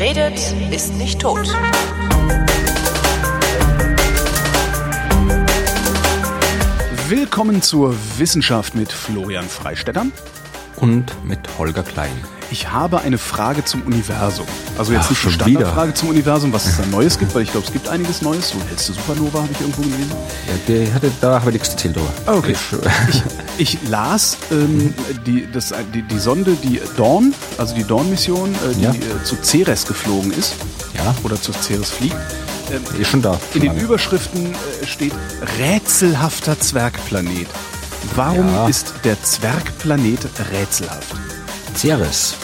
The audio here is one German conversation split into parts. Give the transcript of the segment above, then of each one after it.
Redet, ist nicht tot. Willkommen zur Wissenschaft mit Florian Freistetter. Und mit Holger Klein. Ich habe eine Frage zum Universum. Also jetzt Ach, nicht die schon Standardfrage zum Universum, was es da Neues gibt, weil ich glaube, es gibt einiges Neues. So letzte Supernova habe ich irgendwo gelesen. Ja, der hatte, da habe ich nichts erzählt drüber. Ah, okay. Ich, Ich las ähm, die, das, die, die Sonde, die Dawn, also die Dawn-Mission, äh, die Ja. äh, zu Ceres geflogen ist. Ja. Oder zu Ceres fliegt. Ähm, ist schon da. in den Lange. Überschriften äh, steht rätselhafter Zwergplanet. Warum Ja. ist der Zwergplanet rätselhaft? Ceres.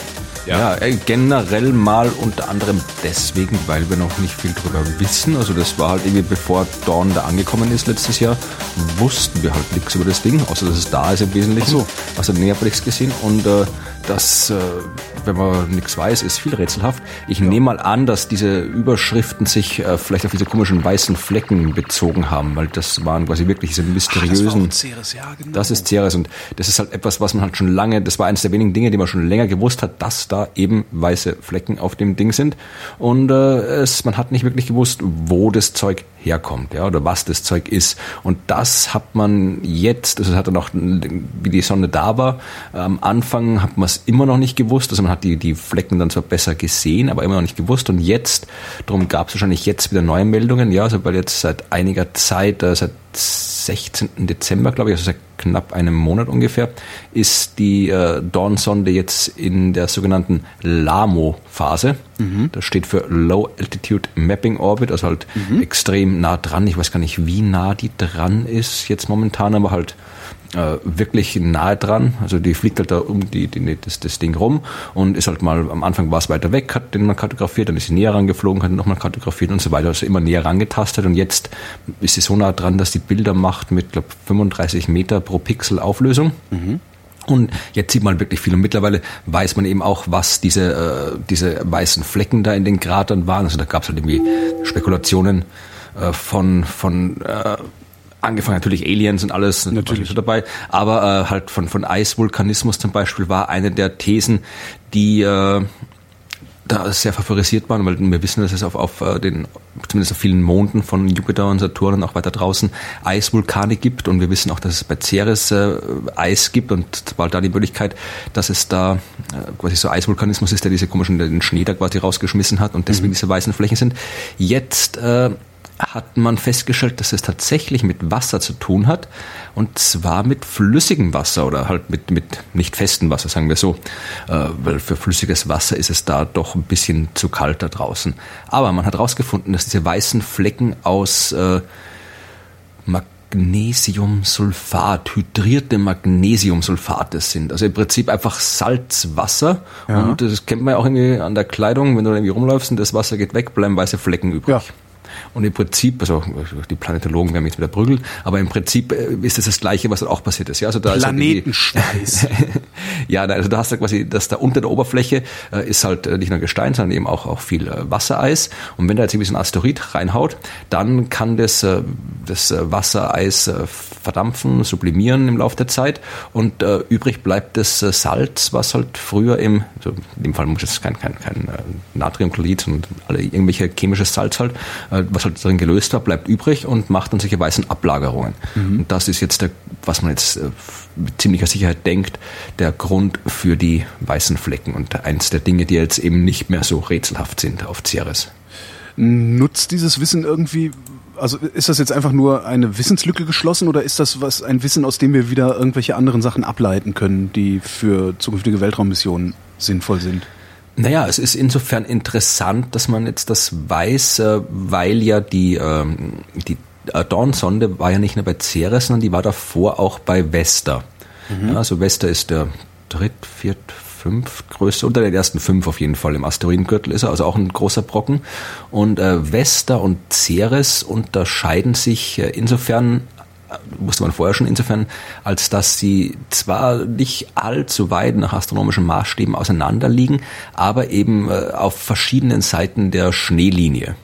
Ja. Ja, äh, generell mal unter anderem deswegen, weil wir noch nicht viel drüber wissen. Also das war halt irgendwie bevor Dawn da angekommen ist letztes Jahr, wussten wir halt nichts über das Ding, außer dass es da ist im Wesentlichen. Ach so. Also näher ich gesehen. Und äh, das, äh, wenn man nichts weiß, ist viel rätselhaft. Ich nehme mal an, dass diese Überschriften sich äh, vielleicht auf diese komischen weißen Flecken bezogen haben, weil das waren quasi wirklich diese mysteriösen. Ceres, ja, genau. Das ist Ceres und das ist halt etwas, was man halt schon lange, das war eines der wenigen Dinge, die man schon länger gewusst hat, dass da eben weiße Flecken auf dem Ding sind. Und äh, es, man hat nicht wirklich gewusst, wo das Zeug herkommt, ja, oder was das Zeug ist. Und das hat man jetzt, es hat dann auch, wie die Sonne da war, am Anfang hat man es immer noch nicht gewusst. Also man hat die, die Flecken dann zwar besser gesehen, aber immer noch nicht gewusst. Und jetzt, darum gab es wahrscheinlich jetzt wieder neue Meldungen, ja, also weil jetzt seit einiger Zeit, äh, seit 16. Dezember, glaube ich, also seit knapp einem Monat ungefähr, ist die äh, Dawn-Sonde jetzt in der sogenannten LAMO-Phase. Das steht für Low Altitude Mapping Orbit, also halt extrem nah dran. Ich weiß gar nicht, wie nah die dran ist jetzt momentan, aber halt äh, wirklich nahe dran. Also die fliegt halt da um die, die, das, das Ding rum und ist halt mal, am Anfang war es weiter weg, hat den mal kartografiert, dann ist sie näher rangeflogen, hat ihn nochmal kartografiert und so weiter. Also immer näher rangetastet und jetzt ist sie so nah dran, dass die Bilder macht mit, glaube 35 Meter pro Pixel Auflösung. Und jetzt sieht man wirklich viel. Und mittlerweile weiß man eben auch, was diese, äh, diese weißen Flecken da in den Kratern waren. Also da gab es halt irgendwie Spekulationen äh, von, von äh, angefangen natürlich Aliens und alles natürlich. dabei, aber äh, halt von, von Eisvulkanismus zum Beispiel war eine der Thesen, die äh, da sehr favorisiert waren, weil wir wissen, dass es auf, auf äh, den, zumindest auf vielen Monden von Jupiter und Saturn und auch weiter draußen Eisvulkane gibt. Und wir wissen auch, dass es bei Ceres äh, Eis gibt. Und war da die Möglichkeit, dass es da äh, quasi so Eisvulkanismus ist, der diese komischen, den Schnee da quasi rausgeschmissen hat und deswegen diese weißen Flächen sind. Jetzt äh, hat man festgestellt, dass es tatsächlich mit Wasser zu tun hat und zwar mit flüssigem Wasser oder halt mit, mit nicht festem Wasser, sagen wir so, äh, weil für flüssiges Wasser ist es da doch ein bisschen zu kalt da draußen. Aber man hat herausgefunden, dass diese weißen Flecken aus äh, Magnesiumsulfat, hydrierte Magnesiumsulfate sind. Also im Prinzip einfach Salzwasser. Ja. Und das kennt man ja auch irgendwie an der Kleidung, wenn du irgendwie rumläufst und das Wasser geht weg, bleiben weiße Flecken übrig. Ja. Und im Prinzip, also die Planetologen werden mich jetzt wieder prügeln, aber im Prinzip äh, ist es das Gleiche, was dann auch passiert ist. Ja, also da ist halt Planetenschweiß. ja, also da hast du quasi, dass da unter der Oberfläche äh, ist halt äh, nicht nur Gestein, sondern eben auch, auch viel Wassereis. Und wenn da jetzt irgendwie so ein Asteroid reinhaut, dann kann das, das Wassereis verdampfen, sublimieren im Laufe der Zeit und äh, übrig bleibt das Salz, was halt früher im, also in dem Fall muss es kein, kein, kein Natriumchlorid, sondern alle irgendwelche chemisches Salz halt, äh, was halt darin gelöst war, bleibt übrig und macht dann solche weißen Ablagerungen. Und das ist jetzt der, was man jetzt äh, mit ziemlicher Sicherheit denkt, der Grund für die weißen Flecken und eins der Dinge, die jetzt eben nicht mehr so rätselhaft sind auf Ceres. Nutzt dieses Wissen irgendwie, also ist das jetzt einfach nur eine Wissenslücke geschlossen oder ist das was ein Wissen, aus dem wir wieder irgendwelche anderen Sachen ableiten können, die für zukünftige Weltraummissionen sinnvoll sind? Naja, es ist insofern interessant, dass man jetzt das weiß, äh, weil ja die, ähm, die äh, Dawn-Sonde war ja nicht nur bei Ceres, sondern die war davor auch bei Vesta. Ja, also Vesta ist der dritt, viert, fünf größte, unter den ersten fünf auf jeden Fall im Asteroidengürtel ist er, also auch ein großer Brocken. Und äh, Vesta und Ceres unterscheiden sich insofern wusste man vorher schon insofern, als dass sie zwar nicht allzu weit nach astronomischen Maßstäben auseinander liegen, aber eben äh, auf verschiedenen Seiten der Schneelinie.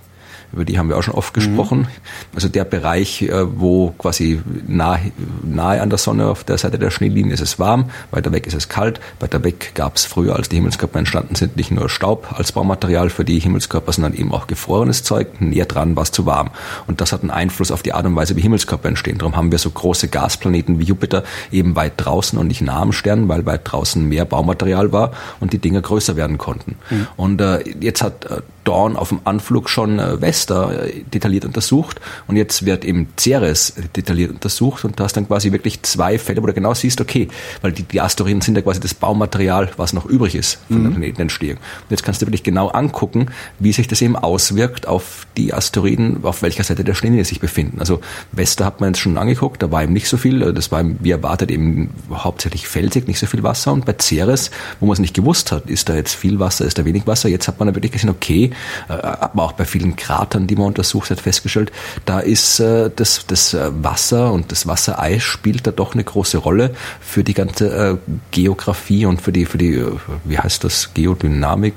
Über die haben wir auch schon oft gesprochen. Mhm. Also der Bereich, äh, wo quasi nahe, nahe an der Sonne auf der Seite der Schneelinie ist es warm, weiter weg ist es kalt. Weiter weg gab es früher, als die Himmelskörper entstanden sind, nicht nur Staub als Baumaterial für die Himmelskörper, sondern eben auch gefrorenes Zeug. Näher dran war es zu warm. Und das hat einen Einfluss auf die Art und Weise, wie Himmelskörper entstehen. Darum haben wir so große Gasplaneten wie Jupiter eben weit draußen und nicht nah am Stern, weil weit draußen mehr Baumaterial war und die Dinge größer werden konnten. Mhm. Und äh, jetzt hat äh, Dawn auf dem Anflug schon äh, Vesta äh, detailliert untersucht und jetzt wird eben Ceres detailliert untersucht und du hast dann quasi wirklich zwei Fälle, wo du genau siehst, okay, weil die, die Asteroiden sind ja quasi das Baumaterial, was noch übrig ist von mhm. der Planetenentstehung. Und jetzt kannst du wirklich genau angucken, wie sich das eben auswirkt auf die Asteroiden, auf welcher Seite der Schneelinie sich befinden. Also Vesta hat man jetzt schon angeguckt, da war eben nicht so viel, das war wie erwartet eben hauptsächlich felsig, nicht so viel Wasser und bei Ceres, wo man es nicht gewusst hat, ist da jetzt viel Wasser, ist da wenig Wasser, jetzt hat man da wirklich gesehen, okay, äh, aber auch bei vielen Kratern, die man untersucht hat, festgestellt, da ist äh, das, das äh, Wasser und das Wassereis spielt da doch eine große Rolle für die ganze Geografie und für die, für die, wie heißt das, Geodynamik,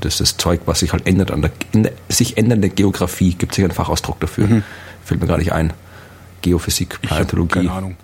das ist das Zeug, was sich halt ändert an der, der sich ändernde Geografie, gibt es hier einen Fachausdruck dafür. Mhm. Fällt mir gar nicht ein. Geophysik, Planetologie. keine Ahnung.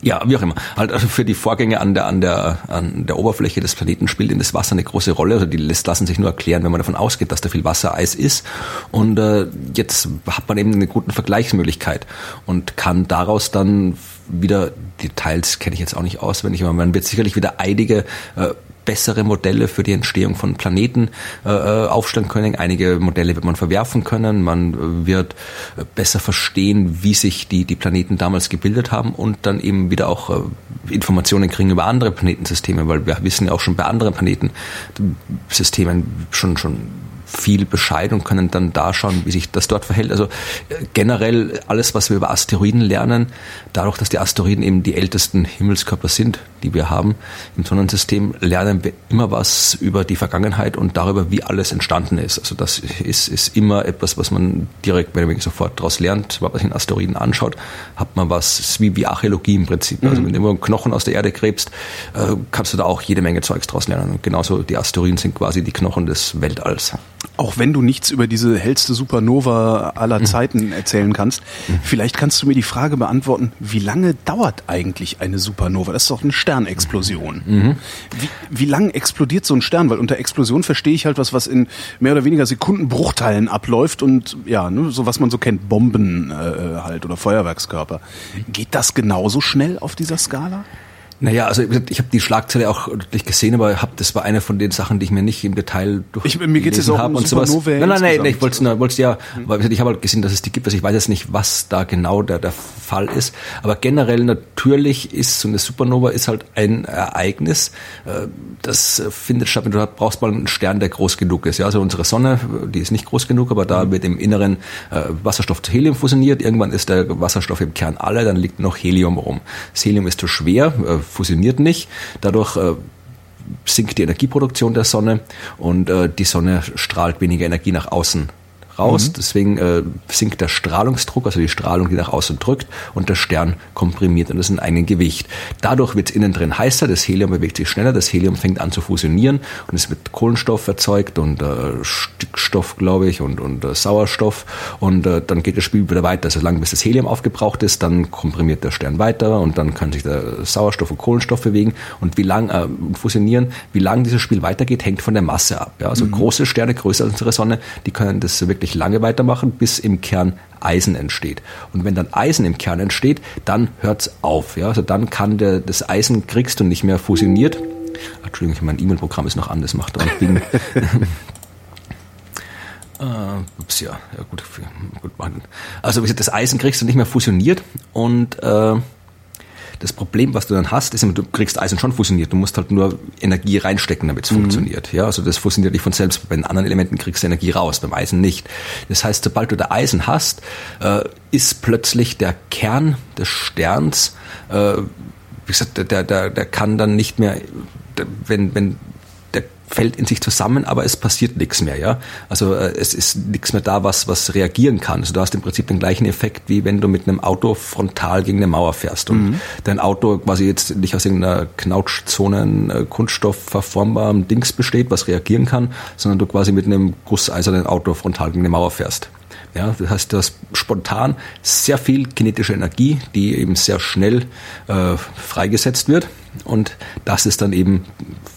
Ja, wie auch immer. Halt also für die Vorgänge an der, an der, an der Oberfläche des Planeten spielt in das Wasser eine große Rolle. Also die lassen sich nur erklären, wenn man davon ausgeht, dass da viel Wassereis ist. Und äh, jetzt hat man eben eine gute Vergleichsmöglichkeit und kann daraus dann wieder Details kenne ich jetzt auch nicht auswendig, aber man wird sicherlich wieder einige äh, bessere Modelle für die Entstehung von Planeten äh, äh, aufstellen können. Einige Modelle wird man verwerfen können. Man äh, wird äh, besser verstehen, wie sich die, die Planeten damals gebildet haben und dann eben wieder auch äh, Informationen kriegen über andere Planetensysteme, weil wir wissen ja auch schon bei anderen Planetensystemen schon, schon viel Bescheid und können dann da schauen, wie sich das dort verhält. Also äh, generell alles, was wir über Asteroiden lernen, dadurch, dass die Asteroiden eben die ältesten Himmelskörper sind, die wir haben im Sonnensystem, lernen wir immer was über die Vergangenheit und darüber, wie alles entstanden ist. Also das ist, ist immer etwas, was man direkt wenn man sofort daraus lernt. Wenn man sich einen Asteroiden anschaut, hat man was, ist wie, wie Archäologie im Prinzip. Also mhm. wenn du einen Knochen aus der Erde gräbst, äh, kannst du da auch jede Menge Zeugs daraus lernen. Und genauso die Asteroiden sind quasi die Knochen des Weltalls. Auch wenn du nichts über diese hellste Supernova aller mhm. Zeiten erzählen kannst, mhm. vielleicht kannst du mir die Frage beantworten, wie lange dauert eigentlich eine Supernova? Das ist doch eine Sternexplosion. Mhm. Wie, wie lang explodiert so ein Stern? Weil unter Explosion verstehe ich halt was, was in mehr oder weniger Sekundenbruchteilen abläuft und ja, ne, so was man so kennt, Bomben äh, halt oder Feuerwerkskörper. Geht das genauso schnell auf dieser Skala? Naja, also ich habe die Schlagzeile auch nicht gesehen, aber hab, das war eine von den Sachen, die ich mir nicht im Detail durch ich, Mir geht es auch um und sowas. Nein, nein, nein, nein, ich wollte es ja, weil ich habe halt gesehen, dass es die gibt. Also ich weiß jetzt nicht, was da genau der, der Fall ist. Aber generell natürlich ist so eine Supernova ist halt ein Ereignis. Äh, das findet statt, du brauchst mal einen Stern, der groß genug ist. Ja, also unsere Sonne, die ist nicht groß genug, aber da mhm. wird im Inneren äh, Wasserstoff zu Helium fusioniert. Irgendwann ist der Wasserstoff im Kern alle, dann liegt noch Helium rum. Das Helium ist zu schwer, äh, fusioniert nicht. Dadurch äh, sinkt die Energieproduktion der Sonne und äh, die Sonne strahlt weniger Energie nach außen raus. Mhm. Deswegen äh, sinkt der Strahlungsdruck, also die Strahlung, die nach außen drückt, und der Stern komprimiert und das in einem Gewicht. Dadurch wird es innen drin heißer, das Helium bewegt sich schneller, das Helium fängt an zu fusionieren und es wird Kohlenstoff erzeugt und äh, Stickstoff, glaube ich, und, und äh, Sauerstoff. Und äh, dann geht das Spiel wieder weiter. Solange bis das Helium aufgebraucht ist, dann komprimiert der Stern weiter und dann kann sich der Sauerstoff und Kohlenstoff bewegen. Und wie lang äh, fusionieren, wie lang dieses Spiel weitergeht, hängt von der Masse ab. Ja? Also mhm. große Sterne, größer als unsere Sonne, die können das wirklich wirklich lange weitermachen, bis im Kern Eisen entsteht. Und wenn dann Eisen im Kern entsteht, dann hört's auf. Ja? Also dann kann der, das Eisen kriegst du nicht mehr fusioniert. Entschuldigung, mein E-Mail-Programm ist noch an, das macht und bin. Uh, ups, ja, ja gut, gut. Also das Eisen kriegst du nicht mehr fusioniert und äh, das Problem, was du dann hast, ist, du kriegst Eisen schon fusioniert. Du musst halt nur Energie reinstecken, damit es mhm. funktioniert. Ja, also das fusioniert nicht von selbst. Bei den anderen Elementen kriegst du Energie raus, beim Eisen nicht. Das heißt, sobald du da Eisen hast, äh, ist plötzlich der Kern des Sterns, äh, wie gesagt, der, der, der kann dann nicht mehr, wenn, wenn fällt in sich zusammen, aber es passiert nichts mehr, ja. Also äh, es ist nichts mehr da, was was reagieren kann. Also du hast im Prinzip den gleichen Effekt, wie wenn du mit einem Auto frontal gegen eine Mauer fährst und mhm. dein Auto quasi jetzt nicht aus irgendeiner Knautschzone äh, Kunststoff verformbarem Dings besteht, was reagieren kann, sondern du quasi mit einem gusseisernen Auto frontal gegen eine Mauer fährst. Ja, das heißt, du hast spontan sehr viel kinetische Energie, die eben sehr schnell äh, freigesetzt wird. Und das ist dann eben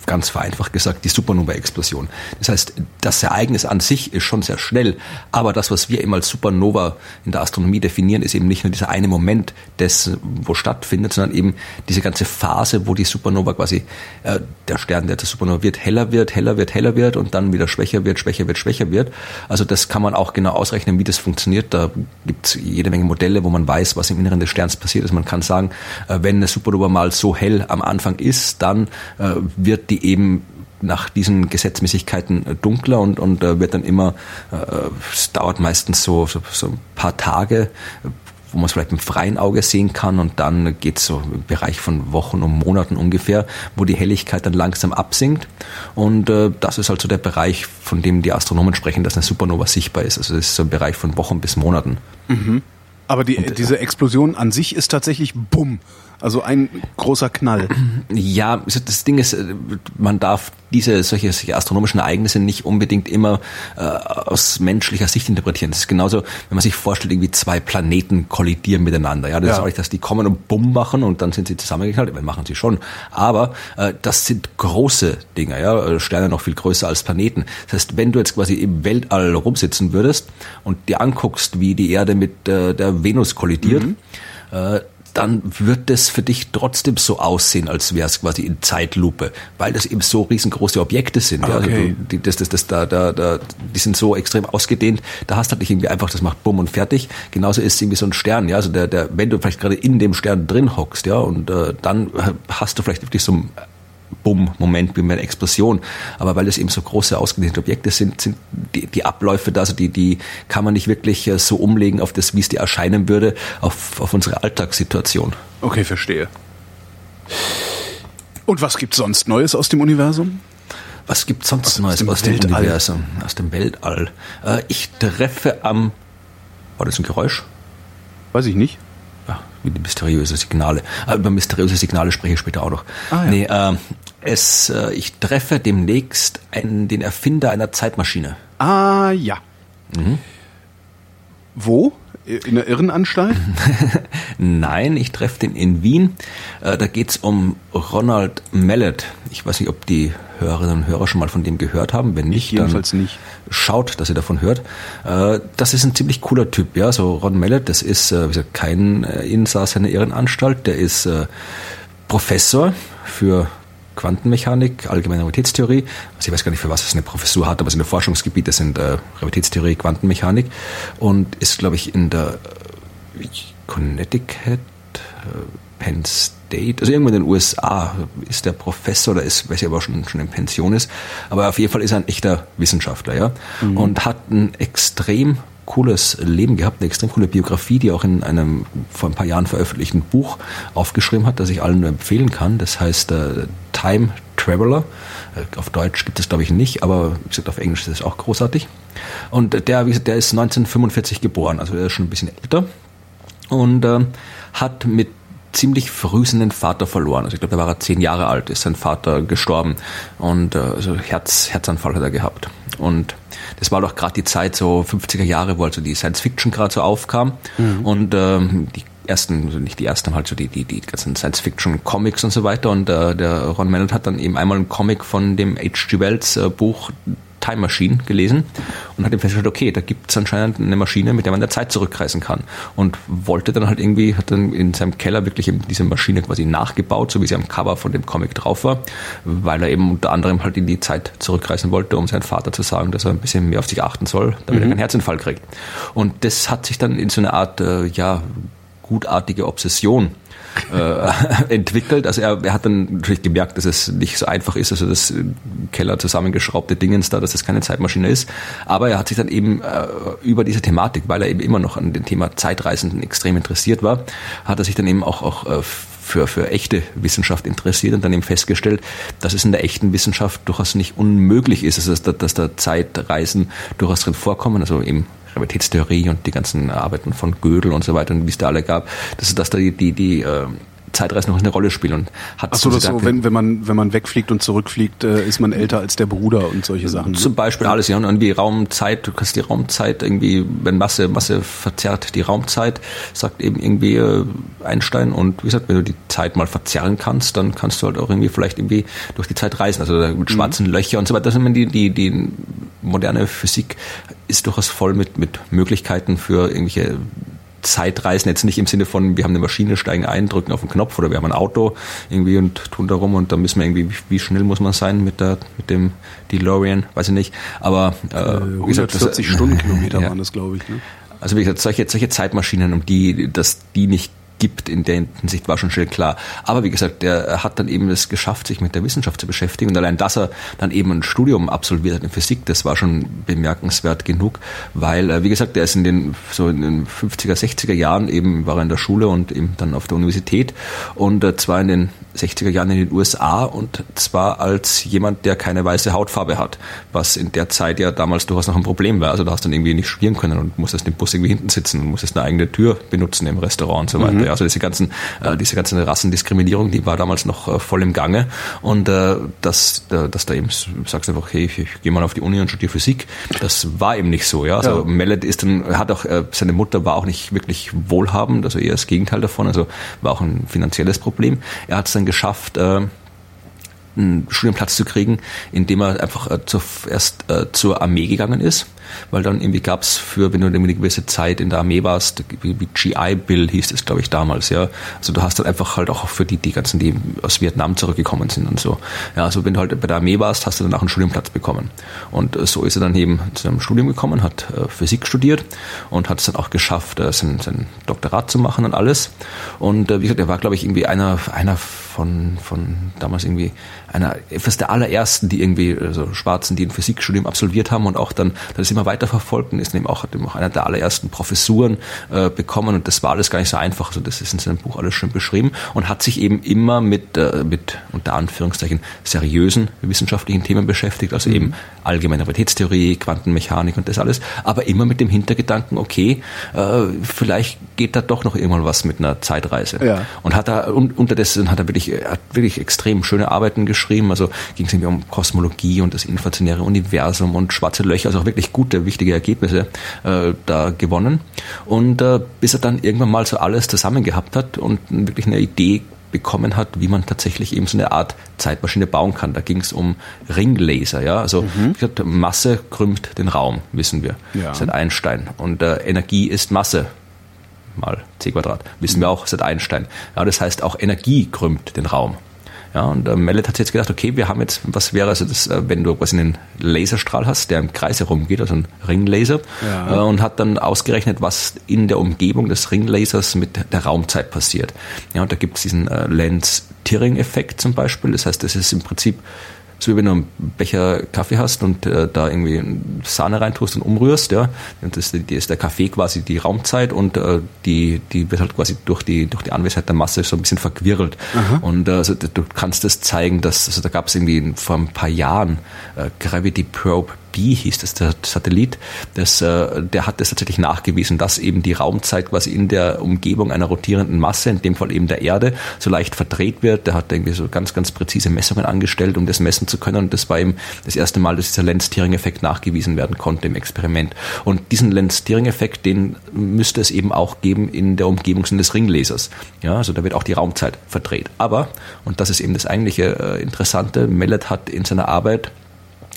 ganz vereinfacht gesagt, die Supernova-Explosion. Das heißt, das Ereignis an sich ist schon sehr schnell, aber das, was wir eben als Supernova in der Astronomie definieren, ist eben nicht nur dieser eine Moment, des, wo stattfindet, sondern eben diese ganze Phase, wo die Supernova quasi, äh, der Stern, der zur Supernova wird, heller wird, heller wird, heller wird und dann wieder schwächer wird, schwächer wird, schwächer wird. Also das kann man auch genau ausrechnen, wie das funktioniert. Da gibt es jede Menge Modelle, wo man weiß, was im Inneren des Sterns passiert ist. Man kann sagen, äh, wenn eine Supernova mal so hell am Anfang ist, dann äh, wird die eben nach diesen Gesetzmäßigkeiten äh, dunkler und, und äh, wird dann immer, äh, es dauert meistens so, so, so ein paar Tage, wo man es vielleicht im freien Auge sehen kann und dann geht es so im Bereich von Wochen und Monaten ungefähr, wo die Helligkeit dann langsam absinkt und äh, das ist also der Bereich, von dem die Astronomen sprechen, dass eine Supernova sichtbar ist. Also das ist so ein Bereich von Wochen bis Monaten. Mhm. Aber die, und, diese Explosion an sich ist tatsächlich bumm. Also ein großer Knall. Ja, das Ding ist, äh, man darf diese solche, solche astronomischen Ereignisse nicht unbedingt immer äh, aus menschlicher Sicht interpretieren. Das ist genauso, wenn man sich vorstellt, irgendwie zwei Planeten kollidieren miteinander. Ja, das ja. ist auch nicht, dass die kommen und bumm machen und dann sind sie zusammengeknallt. machen sie schon. Aber äh, das sind große Dinge, ja, Sterne noch viel größer als Planeten. Das heißt, wenn du jetzt quasi im Weltall rumsitzen würdest und dir anguckst, wie die Erde mit äh, der Venus kollidiert, mhm. Äh, dann wird es für dich trotzdem so aussehen, als wäre es quasi in Zeitlupe, weil das eben so riesengroße Objekte sind. Okay. Ja, also du, die, das, das, das, da, da, da, die sind so extrem ausgedehnt, da hast du halt nicht irgendwie einfach, das macht bumm und fertig. Genauso ist es irgendwie so ein Stern, ja, also der, der, wenn du vielleicht gerade in dem Stern drin hockst, ja, und äh, dann hast du vielleicht wirklich so ein Bumm-Moment wie eine Explosion. Aber weil es eben so große ausgedehnte Objekte sind, sind die, die Abläufe da, also die, die kann man nicht wirklich äh, so umlegen auf das, wie es dir erscheinen würde, auf, auf unsere Alltagssituation. Okay, verstehe. Und was gibt sonst Neues aus dem Universum? Was gibt sonst aus Neues dem aus dem. Universum, aus dem Weltall? Äh, ich treffe am. War das ein Geräusch? Weiß ich nicht mysteriöse Signale. Äh, über mysteriöse Signale spreche ich später auch noch. Ah, ja. Nee, äh, es, äh, ich treffe demnächst einen, den Erfinder einer Zeitmaschine. Ah ja. Mhm. Wo? In der Irrenanstalt? Nein, ich treffe den in Wien. Äh, da geht's um Ronald Mallet. Ich weiß nicht, ob die Hörerinnen und Hörer schon mal von dem gehört haben. Wenn nicht, dann nicht. schaut, dass ihr davon hört. Äh, das ist ein ziemlich cooler Typ. Ja, so Ron Mallet, das ist äh, wie gesagt, kein Insass einer Irrenanstalt. Der ist Professor für Quantenmechanik, allgemeine Realitätstheorie. Also ich weiß gar nicht, für was es eine Professur hat, aber seine Forschungsgebiete sind äh, Realitätstheorie, Quantenmechanik und ist, glaube ich, in der äh, Connecticut, äh, Penn State, also irgendwo in den USA ist der Professor, oder ist, weiß ich aber schon, schon in Pension ist, aber auf jeden Fall ist er ein echter Wissenschaftler, ja, mhm. und hat ein extrem cooles Leben gehabt, eine extrem coole Biografie, die auch in einem vor ein paar Jahren veröffentlichten Buch aufgeschrieben hat, das ich allen nur empfehlen kann. Das heißt äh, Time Traveler. Äh, auf Deutsch gibt es glaube ich nicht, aber wie gesagt, auf Englisch ist es auch großartig. Und der, wie gesagt, der ist 1945 geboren, also der ist schon ein bisschen älter und äh, hat mit ziemlich früh seinen Vater verloren. Also ich glaube, da war er zehn Jahre alt, ist sein Vater gestorben und äh, also Herz, Herzanfall hat er gehabt. Und das war doch gerade die Zeit, so 50er Jahre, wo also die Science Fiction gerade so aufkam mhm. und ähm, die ersten, also nicht die ersten, halt so die, die, die ganzen Science-Fiction-Comics und so weiter. Und äh, der Ron Mennel hat dann eben einmal einen Comic von dem H.G. Wells äh, Buch Time Machine gelesen und hat ihm festgestellt, okay, da gibt es anscheinend eine Maschine, mit der man der Zeit zurückreisen kann. Und wollte dann halt irgendwie, hat dann in seinem Keller wirklich eben diese Maschine quasi nachgebaut, so wie sie am Cover von dem Comic drauf war, weil er eben unter anderem halt in die Zeit zurückreisen wollte, um seinem Vater zu sagen, dass er ein bisschen mehr auf sich achten soll, damit mhm. er keinen Herzinfarkt kriegt. Und das hat sich dann in so eine Art, äh, ja, gutartige Obsession äh, entwickelt. Also er, er hat dann natürlich gemerkt, dass es nicht so einfach ist, also das Keller zusammengeschraubte Dingens da, dass es keine Zeitmaschine ist. Aber er hat sich dann eben äh, über diese Thematik, weil er eben immer noch an dem Thema Zeitreisenden extrem interessiert war, hat er sich dann eben auch, auch äh, für, für echte Wissenschaft interessiert und dann eben festgestellt, dass es in der echten Wissenschaft durchaus nicht unmöglich ist, also dass, da, dass da Zeitreisen durchaus drin vorkommen, also eben Realitätstheorie und die ganzen Arbeiten von Gödel und so weiter und wie es da alle gab, dass, dass da die, die, die äh, Zeitreisen noch eine Rolle spielen und hat Ach so, das so, wenn, wenn man wenn man wegfliegt und zurückfliegt, äh, ist man älter als der Bruder und solche Sachen. Ne? Zum Beispiel alles, ja, und irgendwie Raumzeit, du kannst die Raumzeit irgendwie, wenn Masse Masse verzerrt die Raumzeit, sagt eben irgendwie äh, Einstein und wie gesagt, wenn du die Zeit mal verzerren kannst, dann kannst du halt auch irgendwie vielleicht irgendwie durch die Zeit reisen, also mit schwarzen mhm. Löcher und so weiter. Das sind die die die moderne Physik ist durchaus voll mit mit Möglichkeiten für irgendwelche Zeitreisen jetzt nicht im Sinne von, wir haben eine Maschine, steigen ein, drücken auf den Knopf oder wir haben ein Auto irgendwie und tun darum und da müssen wir irgendwie, wie schnell muss man sein mit der, mit dem DeLorean, weiß ich nicht. Aber äh, 140 Stundenkilometer ja. waren das, glaube ich. Ne? Also wie gesagt, solche, solche Zeitmaschinen, um die, dass die nicht gibt in der Hinsicht war schon schnell klar. Aber wie gesagt, der hat dann eben es geschafft, sich mit der Wissenschaft zu beschäftigen und allein, dass er dann eben ein Studium absolviert hat in Physik, das war schon bemerkenswert genug, weil, äh, wie gesagt, der ist in den, so in den 50er, 60er Jahren eben, war er in der Schule und eben dann auf der Universität und äh, zwar in den 60er Jahren in den USA und zwar als jemand, der keine weiße Hautfarbe hat, was in der Zeit ja damals durchaus noch ein Problem war. Also da hast du dann irgendwie nicht studieren können und musstest im Bus irgendwie hinten sitzen und musstest eine eigene Tür benutzen im Restaurant und so weiter. Mhm. Also diese ganzen, äh, diese ganze Rassendiskriminierung, die war damals noch äh, voll im Gange und äh, dass, äh, dass da eben sagst einfach, hey, ich, ich gehe mal auf die Uni und studiere Physik, das war eben nicht so. Ja, also ja. Mallet ist dann, hat auch, äh, seine Mutter war auch nicht wirklich wohlhabend, also eher das Gegenteil davon, also war auch ein finanzielles Problem. Er hat es geschafft, äh, einen Studienplatz zu kriegen, indem er einfach äh, zuerst äh, zur Armee gegangen ist weil dann irgendwie gab's für, wenn du eine gewisse Zeit in der Armee warst, wie, wie GI-Bill hieß es, glaube ich, damals, ja. Also du hast dann einfach halt auch für die, die ganzen, die aus Vietnam zurückgekommen sind und so. Ja, also wenn du halt bei der Armee warst, hast du dann auch einen Studienplatz bekommen. Und äh, so ist er dann eben zu einem Studium gekommen, hat äh, Physik studiert und hat es dann auch geschafft, äh, sein, sein Doktorat zu machen und alles. Und äh, wie gesagt, er war, glaube ich, irgendwie einer, einer von, von damals irgendwie einer, etwas der allerersten, die irgendwie, also Schwarzen, die ein Physikstudium absolviert haben und auch dann, das ist immer weiterverfolgt und ist eben auch, hat eben auch einer der allerersten Professuren äh, bekommen und das war alles gar nicht so einfach. Also das ist in seinem Buch alles schön beschrieben und hat sich eben immer mit, äh, mit unter Anführungszeichen seriösen wissenschaftlichen Themen beschäftigt, also mhm. eben allgemeine Realitätstheorie, Quantenmechanik und das alles, aber immer mit dem Hintergedanken, okay, äh, vielleicht geht da doch noch irgendwann was mit einer Zeitreise. Ja. Und hat da und unterdessen hat er wirklich, hat wirklich extrem schöne Arbeiten geschrieben. Also ging es irgendwie um Kosmologie und das inflationäre Universum und schwarze Löcher, also auch wirklich gute, wichtige Ergebnisse äh, da gewonnen. Und äh, bis er dann irgendwann mal so alles zusammen gehabt hat und wirklich eine Idee bekommen hat, wie man tatsächlich eben so eine Art Zeitmaschine bauen kann. Da ging es um Ringlaser, ja. Also mhm. gesagt, Masse krümmt den Raum, wissen wir. Ja. Seit Einstein. Und äh, Energie ist Masse mal c Quadrat. Wissen wir auch seit Einstein. Ja, das heißt, auch Energie krümmt den Raum. Ja, und äh, Mallet hat jetzt gedacht, okay, wir haben jetzt, was wäre also das, äh, wenn du quasi einen Laserstrahl hast, der im Kreis herumgeht, also ein Ringlaser, ja. äh, und hat dann ausgerechnet, was in der Umgebung des Ringlasers mit der Raumzeit passiert. Ja, und da gibt es diesen äh, Lenz-Tiering-Effekt zum Beispiel. Das heißt, das ist im Prinzip so wie wenn du einen Becher Kaffee hast und äh, da irgendwie Sahne reintust und umrührst, ja, und das, ist der Kaffee quasi die Raumzeit und äh, die, die wird halt quasi durch die, durch die Anwesenheit der Masse so ein bisschen verquirlt. Aha. Und äh, also, du kannst das zeigen, dass, also da gab es irgendwie vor ein paar Jahren äh, Gravity Probe B hieß das, der Satellit, das, äh, der hat das tatsächlich nachgewiesen, dass eben die Raumzeit quasi in der Umgebung einer rotierenden Masse, in dem Fall eben der Erde, so leicht verdreht wird. Der hat irgendwie so ganz, ganz präzise Messungen angestellt, um das messen zu können. Und das war eben das erste Mal, dass dieser Lenz-Tiering-Effekt nachgewiesen werden konnte im Experiment. Und diesen Lenz-Tiering-Effekt, den müsste es eben auch geben in der Umgebung des Ringlasers. Ja, also da wird auch die Raumzeit verdreht. Aber, und das ist eben das eigentliche äh, Interessante, Mellet hat in seiner Arbeit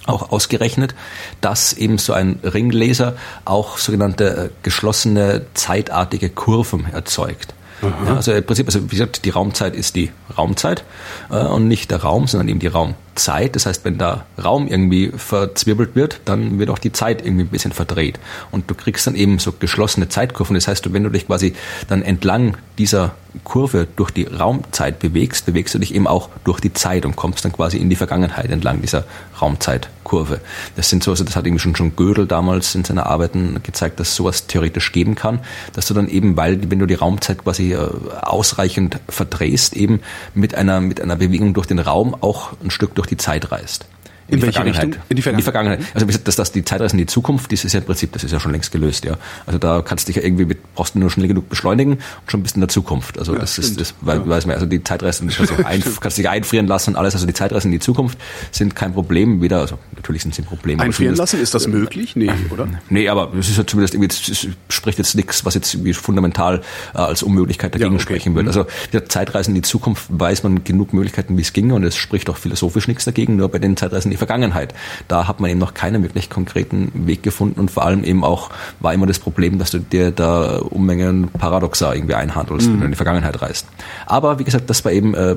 auch ausgerechnet, dass eben so ein Ringlaser auch sogenannte äh, geschlossene zeitartige Kurven erzeugt. Ja, also im Prinzip, also wie gesagt, die Raumzeit ist die Raumzeit äh, und nicht der Raum, sondern eben die Raumzeit. Zeit. Das heißt, wenn da Raum irgendwie verzwirbelt wird, dann wird auch die Zeit irgendwie ein bisschen verdreht. Und du kriegst dann eben so geschlossene Zeitkurven. Das heißt, wenn du dich quasi dann entlang dieser Kurve durch die Raumzeit bewegst, bewegst du dich eben auch durch die Zeit und kommst dann quasi in die Vergangenheit entlang dieser Raumzeitkurve. Das sind so, also das hat irgendwie schon, schon Gödel damals in seiner Arbeiten gezeigt, dass sowas theoretisch geben kann, dass du dann eben, weil, wenn du die Raumzeit quasi äh, ausreichend verdrehst, eben mit einer, mit einer Bewegung durch den Raum auch ein Stück durch die Zeit reist. In, in die Vergangenheit. Richtung? In die Vergangenheit. In die Vergangenheit. Also dass das die Zeitreise in die Zukunft, das ist ja im Prinzip, das ist ja schon längst gelöst, ja. Also da kannst du dich ja irgendwie mit, brauchst du nur schnell genug beschleunigen und schon bist du in der Zukunft. Also ja, das stimmt. ist das ja. weiß man. Also die Zeitreisen also ein, kannst dich einfrieren lassen und alles. Also die Zeitreisen in die Zukunft sind kein Problem. Wieder, also natürlich sind sie ein Problem. Einfrieren lassen, ist das möglich? Nee, oder? Nee, aber es ist ja zumindest irgendwie, es spricht jetzt nichts, was jetzt irgendwie fundamental äh, als Unmöglichkeit dagegen ja, okay. sprechen würde. Mhm. Also die Zeitreisen in die Zukunft weiß man genug Möglichkeiten, wie es ginge und es spricht auch philosophisch nichts dagegen, nur bei den Zeitreisen Vergangenheit da hat man eben noch keinen wirklich konkreten Weg gefunden und vor allem eben auch war immer das Problem, dass du dir da Unmengen Paradoxa irgendwie einhandelst, mhm. wenn du in die Vergangenheit reist. Aber wie gesagt, das war eben äh,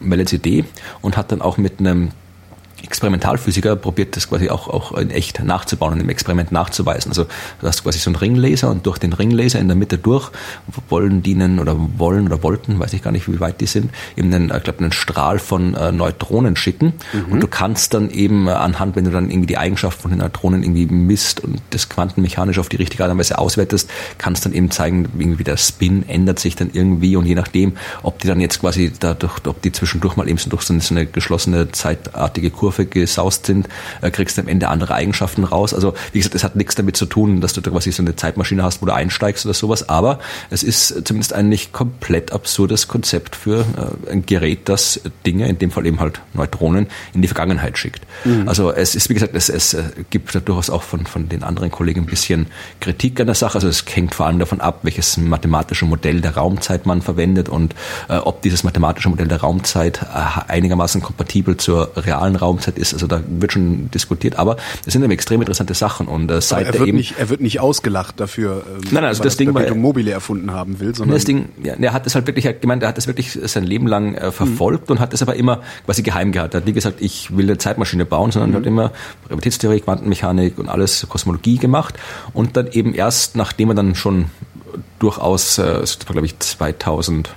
LCD und hat dann auch mit einem Experimentalphysiker probiert das quasi auch, auch in echt nachzubauen und im Experiment nachzuweisen. Also du hast quasi so einen Ringlaser und durch den Ringlaser in der Mitte durch wollen dienen oder wollen oder wollten, weiß ich gar nicht, wie weit die sind, eben einen, ich glaube, einen Strahl von äh, Neutronen schicken. Mhm. Und du kannst dann eben anhand, wenn du dann irgendwie die Eigenschaften von den Neutronen irgendwie misst und das quantenmechanisch auf die richtige Art und Weise auswertest, kannst dann eben zeigen, irgendwie der Spin ändert sich dann irgendwie und je nachdem, ob die dann jetzt quasi dadurch, ob die zwischendurch mal eben so durch so eine geschlossene zeitartige Kurve Kurve gesaust sind, äh, kriegst du am Ende andere Eigenschaften raus. Also wie gesagt, es hat nichts damit zu tun, dass du da quasi so eine Zeitmaschine hast, wo du einsteigst oder sowas, aber es ist zumindest ein nicht komplett absurdes Konzept für äh, ein Gerät, das Dinge, in dem Fall eben halt Neutronen, in die Vergangenheit schickt. Mhm. Also es ist, wie gesagt, es, es äh, gibt da durchaus auch von, von den anderen Kollegen ein bisschen Kritik an der Sache. Also es hängt vor allem davon ab, welches mathematische Modell der Raumzeit man verwendet und äh, ob dieses mathematische Modell der Raumzeit äh, einigermaßen kompatibel zur realen Raumzeit Raumzeit ist. Also da wird schon diskutiert, aber es sind eben extrem interessante Sachen. Und äh, seit er wird, eben, nicht, er wird nicht ausgelacht dafür, ähm, nein, nein, also das Ding, weil Mobile erfunden haben will, sondern das Ding, ja, er hat es halt wirklich gemeint, er hat es wirklich sein Leben lang äh, verfolgt mhm. und hat es aber immer quasi geheim gehalten. Er hat nie gesagt, ich will eine Zeitmaschine bauen, sondern mhm. hat immer Relativitätstheorie, Quantenmechanik und alles Kosmologie gemacht und dann eben erst, nachdem er dann schon durchaus, äh, glaube ich 2000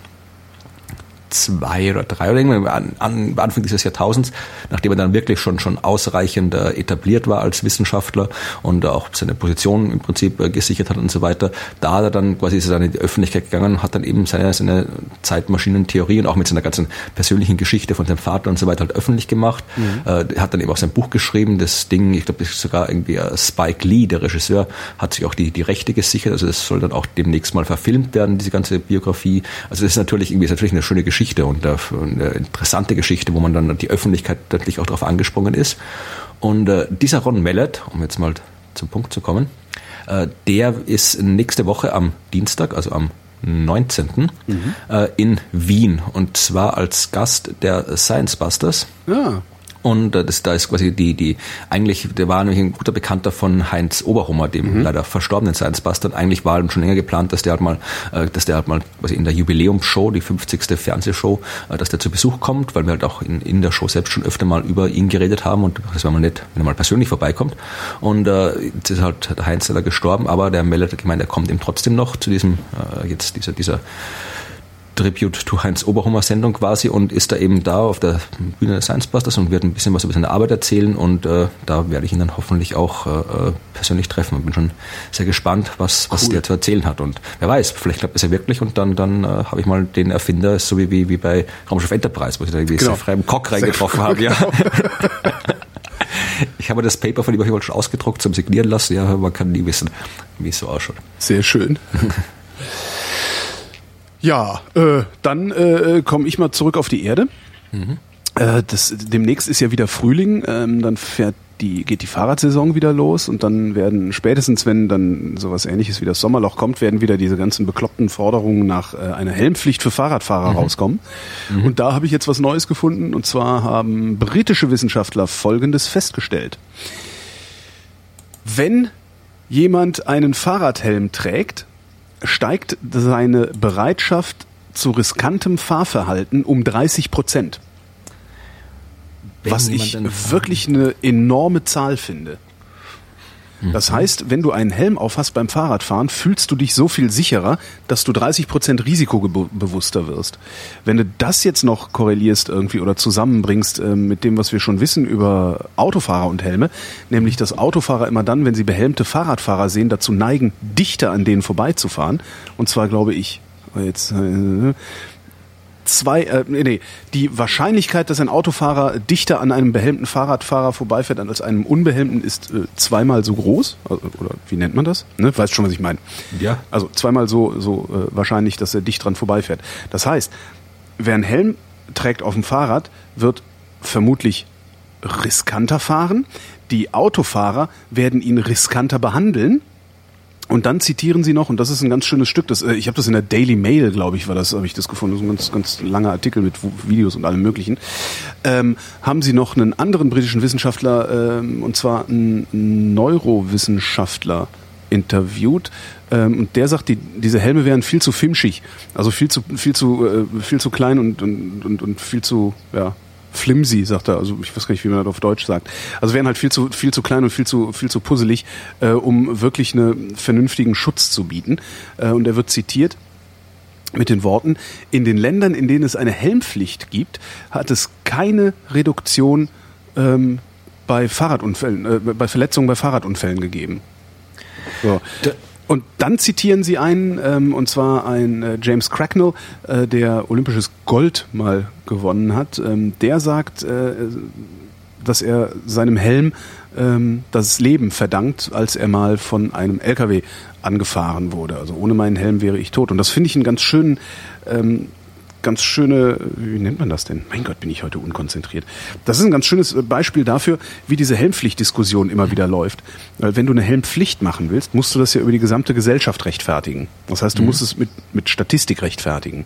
zwei oder drei oder irgendwann an, an Anfang dieses Jahrtausends, nachdem er dann wirklich schon schon ausreichend äh, etabliert war als Wissenschaftler und auch seine Position im Prinzip äh, gesichert hat und so weiter, da hat er dann quasi ist er dann in die Öffentlichkeit gegangen und hat dann eben seine, seine Zeitmaschinentheorie und auch mit seiner ganzen persönlichen Geschichte von seinem Vater und so weiter halt öffentlich gemacht. Mhm. Äh, hat dann eben auch sein Buch geschrieben, das Ding, ich glaube, das ist sogar irgendwie äh, Spike Lee, der Regisseur, hat sich auch die, die Rechte gesichert, also das soll dann auch demnächst mal verfilmt werden, diese ganze Biografie. Also das ist natürlich irgendwie ist natürlich eine schöne Geschichte Geschichte und eine interessante Geschichte, wo man dann die Öffentlichkeit natürlich auch darauf angesprungen ist. Und äh, dieser Ron Mellett, um jetzt mal zum Punkt zu kommen, äh, der ist nächste Woche am Dienstag, also am 19. Mhm. Äh, in Wien und zwar als Gast der Science Busters. Ja. Und äh, das, da ist quasi die, die, eigentlich, der war nämlich ein guter Bekannter von Heinz Oberhummer, dem mhm. leider verstorbenen Science Buster. Und eigentlich war schon länger geplant, dass der halt mal, äh, dass der halt mal quasi in der Jubiläumsshow, die 50. Fernsehshow, äh, dass der zu Besuch kommt, weil wir halt auch in, in der Show selbst schon öfter mal über ihn geredet haben und das war mal nett, wenn er mal persönlich vorbeikommt. Und äh, jetzt ist halt der Heinz leider gestorben, aber der meldet gemeint, er kommt ihm trotzdem noch zu diesem, äh, jetzt dieser, dieser Tribute to Heinz Oberhummer Sendung quasi und ist da eben da auf der Bühne des Science Busters und wird ein bisschen was über seine Arbeit erzählen und äh, da werde ich ihn dann hoffentlich auch äh, persönlich treffen und bin schon sehr gespannt, was, was cool. der zu erzählen hat und wer weiß, vielleicht klappt es ja wirklich und dann, dann äh, habe ich mal den Erfinder, so wie, wie, wie bei Raumschiff Enterprise, wo ich da irgendwie genau. frei im Cock reingetroffen habe, ja. Genau. ich habe das Paper von ihm schon ausgedruckt zum Signieren lassen, ja, man kann nie wissen, wie es so ausschaut. Sehr schön. Ja, äh, dann äh, komme ich mal zurück auf die Erde. Mhm. Äh, das, demnächst ist ja wieder Frühling, ähm, dann fährt die, geht die Fahrradsaison wieder los und dann werden spätestens, wenn dann sowas ähnliches wie das Sommerloch kommt, werden wieder diese ganzen bekloppten Forderungen nach äh, einer Helmpflicht für Fahrradfahrer mhm. rauskommen. Mhm. Und da habe ich jetzt was Neues gefunden und zwar haben britische Wissenschaftler Folgendes festgestellt. Wenn jemand einen Fahrradhelm trägt, steigt seine Bereitschaft zu riskantem Fahrverhalten um 30 Prozent. was ich wirklich eine enorme Zahl finde. Das heißt, wenn du einen Helm aufhast beim Fahrradfahren, fühlst du dich so viel sicherer, dass du 30 Prozent risikobewusster wirst. Wenn du das jetzt noch korrelierst irgendwie oder zusammenbringst äh, mit dem, was wir schon wissen über Autofahrer und Helme, nämlich dass Autofahrer immer dann, wenn sie behelmte Fahrradfahrer sehen, dazu neigen, dichter an denen vorbeizufahren. Und zwar glaube ich, jetzt äh, zwei, äh, nee, nee, die Wahrscheinlichkeit, dass ein Autofahrer dichter an einem behelmten Fahrradfahrer vorbeifährt als einem unbehelmten, ist äh, zweimal so groß. Also, oder wie nennt man das? Ne? Weißt schon, was ich meine. Ja. Also zweimal so, so äh, wahrscheinlich, dass er dicht dran vorbeifährt. Das heißt, wer einen Helm trägt auf dem Fahrrad, wird vermutlich riskanter fahren. Die Autofahrer werden ihn riskanter behandeln und dann zitieren sie noch, und das ist ein ganz schönes Stück, das, äh, ich habe das in der Daily Mail, glaube ich, war das, habe ich das gefunden, das ist ein ganz, ganz langer Artikel mit Videos und allem möglichen, ähm, haben sie noch einen anderen britischen Wissenschaftler, ähm, und zwar einen Neurowissenschaftler interviewt, ähm, und der sagt, die, diese Helme wären viel zu filmschig, also viel zu, viel zu, äh, viel zu klein und, und, und, und viel zu, ja, flimsy, sagt er. Also ich weiß gar nicht, wie man das auf Deutsch sagt. Also wären halt viel zu viel zu klein und viel zu viel zu puzzelig, äh, um wirklich einen vernünftigen Schutz zu bieten. Äh, und er wird zitiert mit den Worten: In den Ländern, in denen es eine Helmpflicht gibt, hat es keine Reduktion ähm, bei Fahrradunfällen, äh, bei Verletzungen bei Fahrradunfällen gegeben. So. Und dann zitieren sie einen, ähm, und zwar ein äh, James Cracknell, äh, der olympisches Gold mal gewonnen hat. Ähm, der sagt, äh, dass er seinem Helm ähm, das Leben verdankt, als er mal von einem LKW angefahren wurde. Also ohne meinen Helm wäre ich tot. Und das finde ich einen ganz schönen ähm, ganz schöne, wie nennt man das denn? Mein Gott, bin ich heute unkonzentriert. Das ist ein ganz schönes Beispiel dafür, wie diese Helmpflichtdiskussion immer wieder läuft. Weil wenn du eine Helmpflicht machen willst, musst du das ja über die gesamte Gesellschaft rechtfertigen. Das heißt, du mhm. musst es mit, mit Statistik rechtfertigen.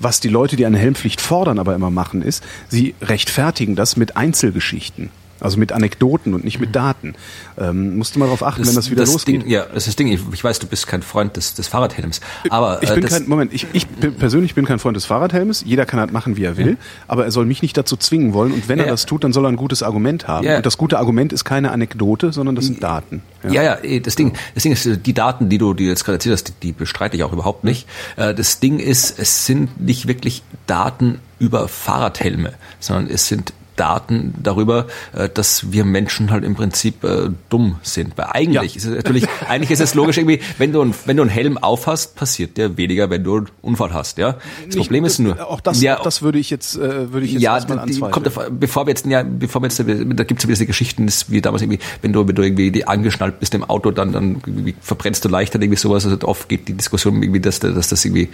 Was die Leute, die eine Helmpflicht fordern, aber immer machen, ist, sie rechtfertigen das mit Einzelgeschichten. Also mit Anekdoten und nicht mit Daten. Ähm, musst du mal darauf achten, das, wenn das wieder das losgeht. Ding, ja, das ist das Ding. Ich, ich, weiß, du bist kein Freund des, des Fahrradhelms. Aber ich äh, bin kein Moment. Ich, ich persönlich bin kein Freund des Fahrradhelms. Jeder kann halt machen, wie er will. Ja. Aber er soll mich nicht dazu zwingen wollen. Und wenn ja, er das tut, dann soll er ein gutes Argument haben. Ja. Und das gute Argument ist keine Anekdote, sondern das sind Daten. Ja, ja. Eh, das Ding, das Ding ist, die Daten, die du, die jetzt gerade erzählt hast, die, die bestreite ich auch überhaupt nicht. Äh, das Ding ist, es sind nicht wirklich Daten über Fahrradhelme, sondern es sind Daten darüber, äh, dass wir Menschen halt im Prinzip äh, dumm sind. Weil eigentlich ja. ist es natürlich, eigentlich ist es logisch irgendwie, wenn du, ein, wenn du einen Helm aufhast, passiert dir weniger, wenn du einen Unfall hast, ja. Das Nicht, Problem ist nur. Auch das, ja, auch das würde ich jetzt, äh, würde ich jetzt ja, erstmal anzweifeln. Kommt, bevor wir jetzt, ja, bevor wir jetzt, da gibt es ja diese Geschichten, wie damals irgendwie, wenn du, wenn du irgendwie die angeschnallt bist im Auto, dann, dann verbrennst du leichter irgendwie sowas. Also oft geht die Diskussion irgendwie, dass, dass das irgendwie,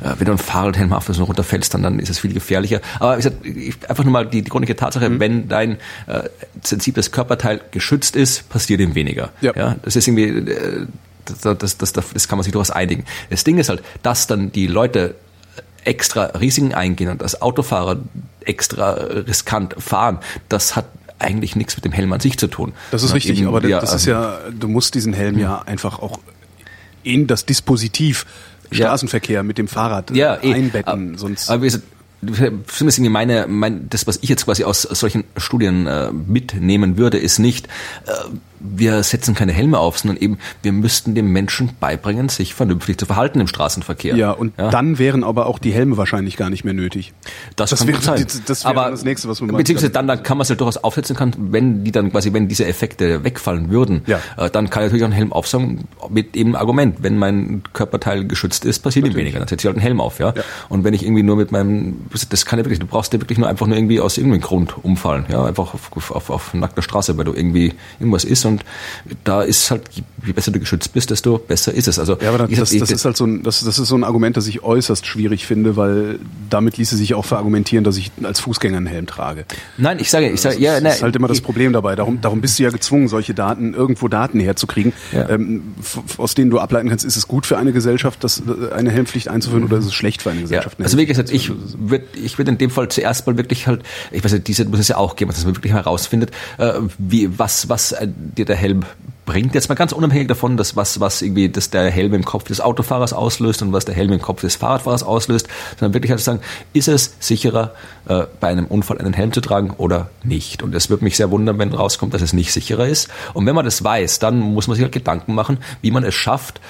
wenn du einen Fahrradhelm hast und runterfällst, dann, dann ist es viel gefährlicher. Aber wie gesagt, einfach nur mal die, die grundlegende Tatsache, mhm. wenn dein äh, sensibles Körperteil geschützt ist, passiert ihm weniger. Ja. ja das ist irgendwie, äh, das, das, das, das kann man sich durchaus einigen. Das Ding ist halt, dass dann die Leute extra Risiken eingehen und als Autofahrer extra riskant fahren, das hat eigentlich nichts mit dem Helm an sich zu tun. Das ist richtig, eben, aber ja, das ist ja, du musst diesen Helm ja hm. einfach auch in das Dispositiv Straßenverkehr ja. mit dem Fahrrad ja, eh. einbetten. sonst aber irgendwie meine, mein, das, was ich jetzt quasi aus solchen Studien äh, mitnehmen würde, ist nicht, äh, wir setzen keine Helme auf, sondern eben, wir müssten dem Menschen beibringen, sich vernünftig zu verhalten im Straßenverkehr. Ja, und ja. dann wären aber auch die Helme wahrscheinlich gar nicht mehr nötig. Das, das kann wäre, sein. Das wäre aber das nächste, was man Beziehungsweise dann, dann kann man es ja durchaus aufsetzen kann, wenn die dann quasi, wenn diese Effekte wegfallen würden, ja. äh, dann kann ich natürlich auch einen Helm aufsagen mit dem Argument, wenn mein Körperteil geschützt ist, passiert ihm weniger. Dann setze ich halt einen Helm auf, ja? ja. Und wenn ich irgendwie nur mit meinem, das kann ja wirklich, du brauchst ja wirklich nur einfach nur irgendwie aus irgendeinem Grund umfallen, ja, einfach auf, auf, auf nackter Straße, weil du irgendwie irgendwas ist und da ist halt, je besser du geschützt bist, desto besser ist es. Also ja, aber das, das, das ist halt so ein, das, das ist so ein Argument, das ich äußerst schwierig finde, weil damit ließe sich auch verargumentieren, dass ich als Fußgänger einen Helm trage. Nein, ich sage, ich sage, ja, das ne, ist halt immer das Problem dabei. Darum, darum bist du ja gezwungen, solche Daten irgendwo Daten herzukriegen, ja. ähm, aus denen du ableiten kannst, ist es gut für eine Gesellschaft, das eine Helmpflicht einzuführen, mhm. oder ist es schlecht für eine Gesellschaft? Ja. Also wie gesagt, ich würde würde ich würd in dem Fall zuerst mal wirklich halt, ich weiß nicht, diese muss es ja auch geben, dass man wirklich herausfindet, äh, wie, was, was äh, dir der Helm bringt. Jetzt mal ganz unabhängig davon, dass was, was irgendwie dass der Helm im Kopf des Autofahrers auslöst und was der Helm im Kopf des Fahrradfahrers auslöst, sondern wirklich halt sagen, ist es sicherer, äh, bei einem Unfall einen Helm zu tragen oder nicht? Und es würde mich sehr wundern, wenn rauskommt, dass es nicht sicherer ist. Und wenn man das weiß, dann muss man sich halt Gedanken machen, wie man es schafft,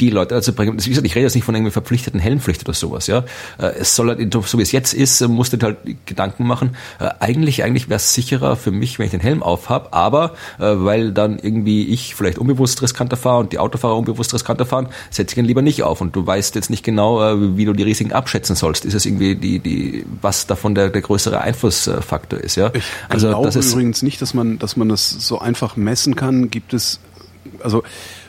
die Leute dazu bringen. Wie gesagt, ich rede jetzt nicht von irgendwie verpflichteten Helmpflicht oder sowas, ja. Äh, es soll halt, so wie es jetzt ist, äh, musst du halt Gedanken machen. Äh, eigentlich, eigentlich wäre es sicherer für mich, wenn ich den Helm aufhab, aber weil dann irgendwie ich vielleicht unbewusst riskanter fahre und die Autofahrer unbewusst riskanter fahren, setze ich ihn lieber nicht auf und du weißt jetzt nicht genau, wie du die Risiken abschätzen sollst. Ist es irgendwie die, die, was davon der, der größere Einflussfaktor ist, ja? Ich also, glaube das ist übrigens nicht, dass man, dass man das so einfach messen kann. Gibt es, also,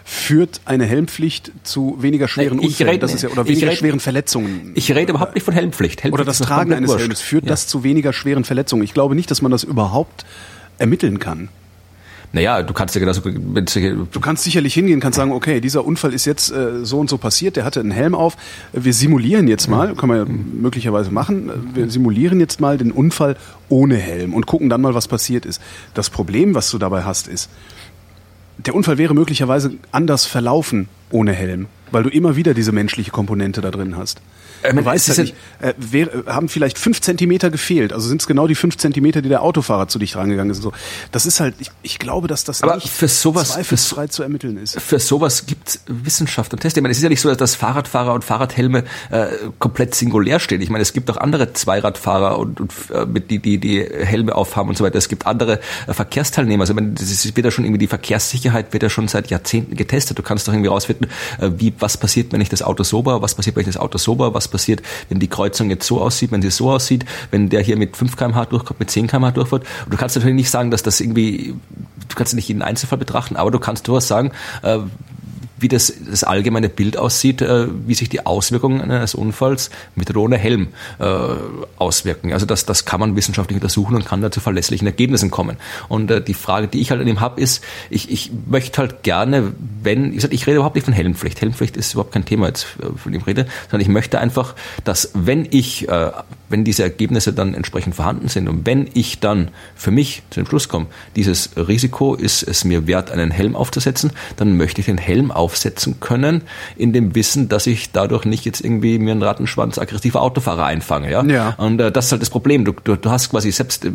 führt eine Helmpflicht zu weniger schweren Nein, Unfällen rede, das ist ja, oder weniger rede, schweren Verletzungen. Ich rede überhaupt nicht von Helmpflicht. Helmpflicht oder das Tragen eines wurscht. Helms. Führt ja. das zu weniger schweren Verletzungen? Ich glaube nicht, dass man das überhaupt ermitteln kann. Naja, du kannst ja genauso. Du kannst sicherlich hingehen, kannst sagen, okay, dieser Unfall ist jetzt äh, so und so passiert, der hatte einen Helm auf. Wir simulieren jetzt mal, können wir ja möglicherweise machen, wir simulieren jetzt mal den Unfall ohne Helm und gucken dann mal, was passiert ist. Das Problem, was du dabei hast, ist, der Unfall wäre möglicherweise anders verlaufen ohne Helm, weil du immer wieder diese menschliche Komponente da drin hast. Ähm, du weißt ja nicht, äh, wär, haben vielleicht fünf Zentimeter gefehlt. Also sind es genau die fünf Zentimeter, die der Autofahrer zu dich rangegangen ist. So, das ist halt, ich, ich glaube, dass das Aber nicht für sowas, zweifelsfrei zu ermitteln ist. Für sowas gibt Wissenschaft und Tests. Ich meine, es ist ja nicht so, dass Fahrradfahrer und Fahrradhelme äh, komplett singulär stehen. Ich meine, es gibt auch andere Zweiradfahrer und, und äh, mit die, die die Helme aufhaben und so weiter. Es gibt andere äh, Verkehrsteilnehmer. Also ich meine, das ist, wird ja schon irgendwie die Verkehrssicherheit wird ja schon seit Jahrzehnten getestet. Du kannst doch irgendwie rausfinden, äh, wie was passiert, wenn ich das Auto sober, was passiert, wenn ich das Auto sober, was passiert, wenn die Kreuzung jetzt so aussieht, wenn sie so aussieht, wenn der hier mit 5 kmh durchkommt, mit 10 kmh durchfährt. Und du kannst natürlich nicht sagen, dass das irgendwie, du kannst nicht jeden Einzelfall betrachten, aber du kannst durchaus sagen, äh, wie das, das allgemeine Bild aussieht, äh, wie sich die Auswirkungen eines Unfalls mit oder Helm äh, auswirken. Also das, das kann man wissenschaftlich untersuchen und kann da zu verlässlichen Ergebnissen kommen. Und äh, die Frage, die ich halt an ihm habe, ist, ich, ich möchte halt gerne, wenn, ich, sag, ich rede überhaupt nicht von Helmpflicht. Helmpflicht ist überhaupt kein Thema jetzt, äh, von dem rede, sondern ich möchte einfach, dass wenn ich, äh, wenn diese Ergebnisse dann entsprechend vorhanden sind und wenn ich dann für mich zu dem Schluss komme, dieses Risiko ist es mir wert, einen Helm aufzusetzen, dann möchte ich den Helm aufsetzen können, in dem Wissen, dass ich dadurch nicht jetzt irgendwie mir einen Rattenschwanz aggressiver Autofahrer einfange. Ja? Ja. Und äh, das ist halt das Problem. Du, du, du hast quasi selbst, äh,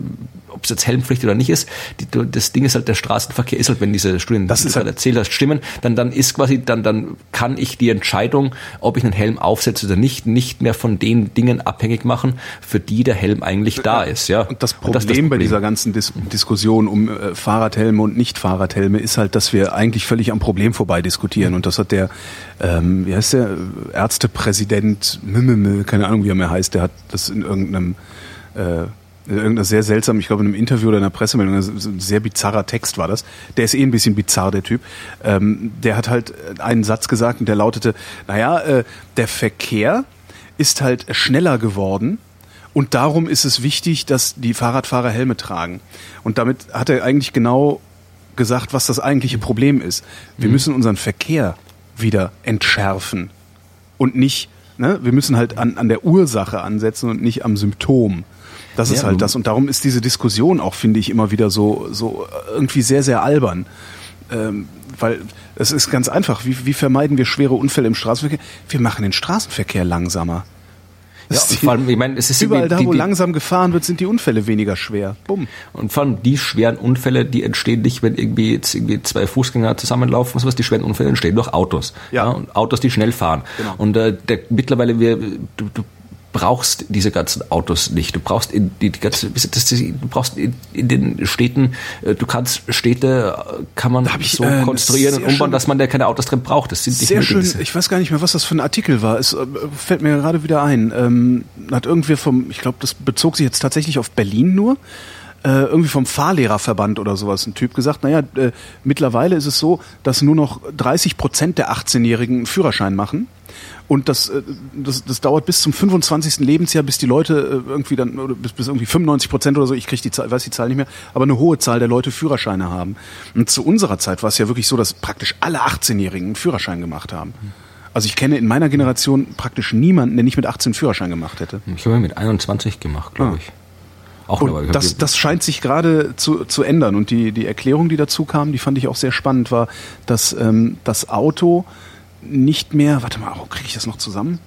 ob es jetzt Helmpflicht oder nicht ist, die, das Ding ist halt, der Straßenverkehr ist halt, wenn diese Studien, Das die du halt- erzählt hast, stimmen, dann, dann ist quasi, dann, dann kann ich die Entscheidung, ob ich einen Helm aufsetze oder nicht, nicht mehr von den Dingen abhängig machen, für die der Helm eigentlich da ist. Ja? Und das ist Problem, bei dieser ganzen Dis Diskussion um äh, Fahrradhelme und Nicht-Fahrradhelme ist halt, dass wir eigentlich völlig am Problem vorbei diskutieren. Und das hat der, ähm, wie heißt der, Ärztepräsident, Mimimil, keine Ahnung, wie er mehr heißt, der hat das in irgendeinem, äh, irgendeiner sehr seltsam, ich glaube in einem Interview oder in einer Pressemeldung, also so ein sehr bizarrer Text war das. Der ist eh ein bisschen bizarr, der Typ. Ähm, der hat halt einen Satz gesagt und der lautete, naja, äh, der Verkehr ist halt schneller geworden und darum ist es wichtig, dass die Fahrradfahrer Helme tragen. Und damit hat er eigentlich genau gesagt, was das eigentliche Problem ist. Wir müssen unseren Verkehr wieder entschärfen und nicht, ne, wir müssen halt an, an der Ursache ansetzen und nicht am Symptom. Das ist Ja, halt du- das. Und darum ist diese Diskussion auch, finde ich, immer wieder so, so irgendwie sehr, sehr albern. Ähm, weil es ist ganz einfach. Wie, wie vermeiden wir schwere Unfälle im Straßenverkehr? Wir machen den Straßenverkehr langsamer. Ja, ist vor allem, ich meine, es ist Überall da, wo die- langsam gefahren wird, sind die Unfälle weniger schwer. Bumm. Und vor allem die schweren Unfälle, die entstehen nicht, wenn irgendwie jetzt irgendwie zwei Fußgänger zusammenlaufen, sowas. Die schweren Unfälle entstehen durch Autos. Ja. und Autos, die schnell fahren. Genau. Und äh, der, mittlerweile wir, du, du brauchst diese ganzen Autos nicht. Du brauchst in die, die ganze, du brauchst in, in den Städten, äh, du kannst Städte äh, kann man ich, so äh, konstruieren und umbauen, dass man da keine Autos drin braucht. Das sind nicht Sehr schön. Ich weiß gar nicht mehr, was das für ein Artikel war. Es äh, fällt mir gerade wieder ein. Ähm, hat irgendwer vom, ich glaube, das bezog sich jetzt tatsächlich auf Berlin nur. Äh, irgendwie vom Fahrlehrerverband oder sowas ein Typ gesagt, naja, äh, mittlerweile ist es so, dass nur noch 30 Prozent der 18-Jährigen einen Führerschein machen. Und das, äh, das, das dauert bis zum 25. Lebensjahr, bis die Leute äh, irgendwie dann, oder bis, bis irgendwie 95 Prozent oder so, ich krieg die Zahl, weiß die Zahl nicht mehr, aber eine hohe Zahl der Leute Führerscheine haben. Und zu unserer Zeit war es ja wirklich so, dass praktisch alle 18-Jährigen einen Führerschein gemacht haben. Also ich kenne in meiner Generation praktisch niemanden, der nicht mit 18 Führerschein gemacht hätte. Ich habe mit 21 gemacht, glaube Ah. ich. Auch Und ich das, das scheint sich gerade zu, zu ändern. Und die, die Erklärung, die dazu kam, die fand ich auch sehr spannend, war, dass ähm, das Auto nicht mehr, warte mal, oh, kriege ich das noch zusammen?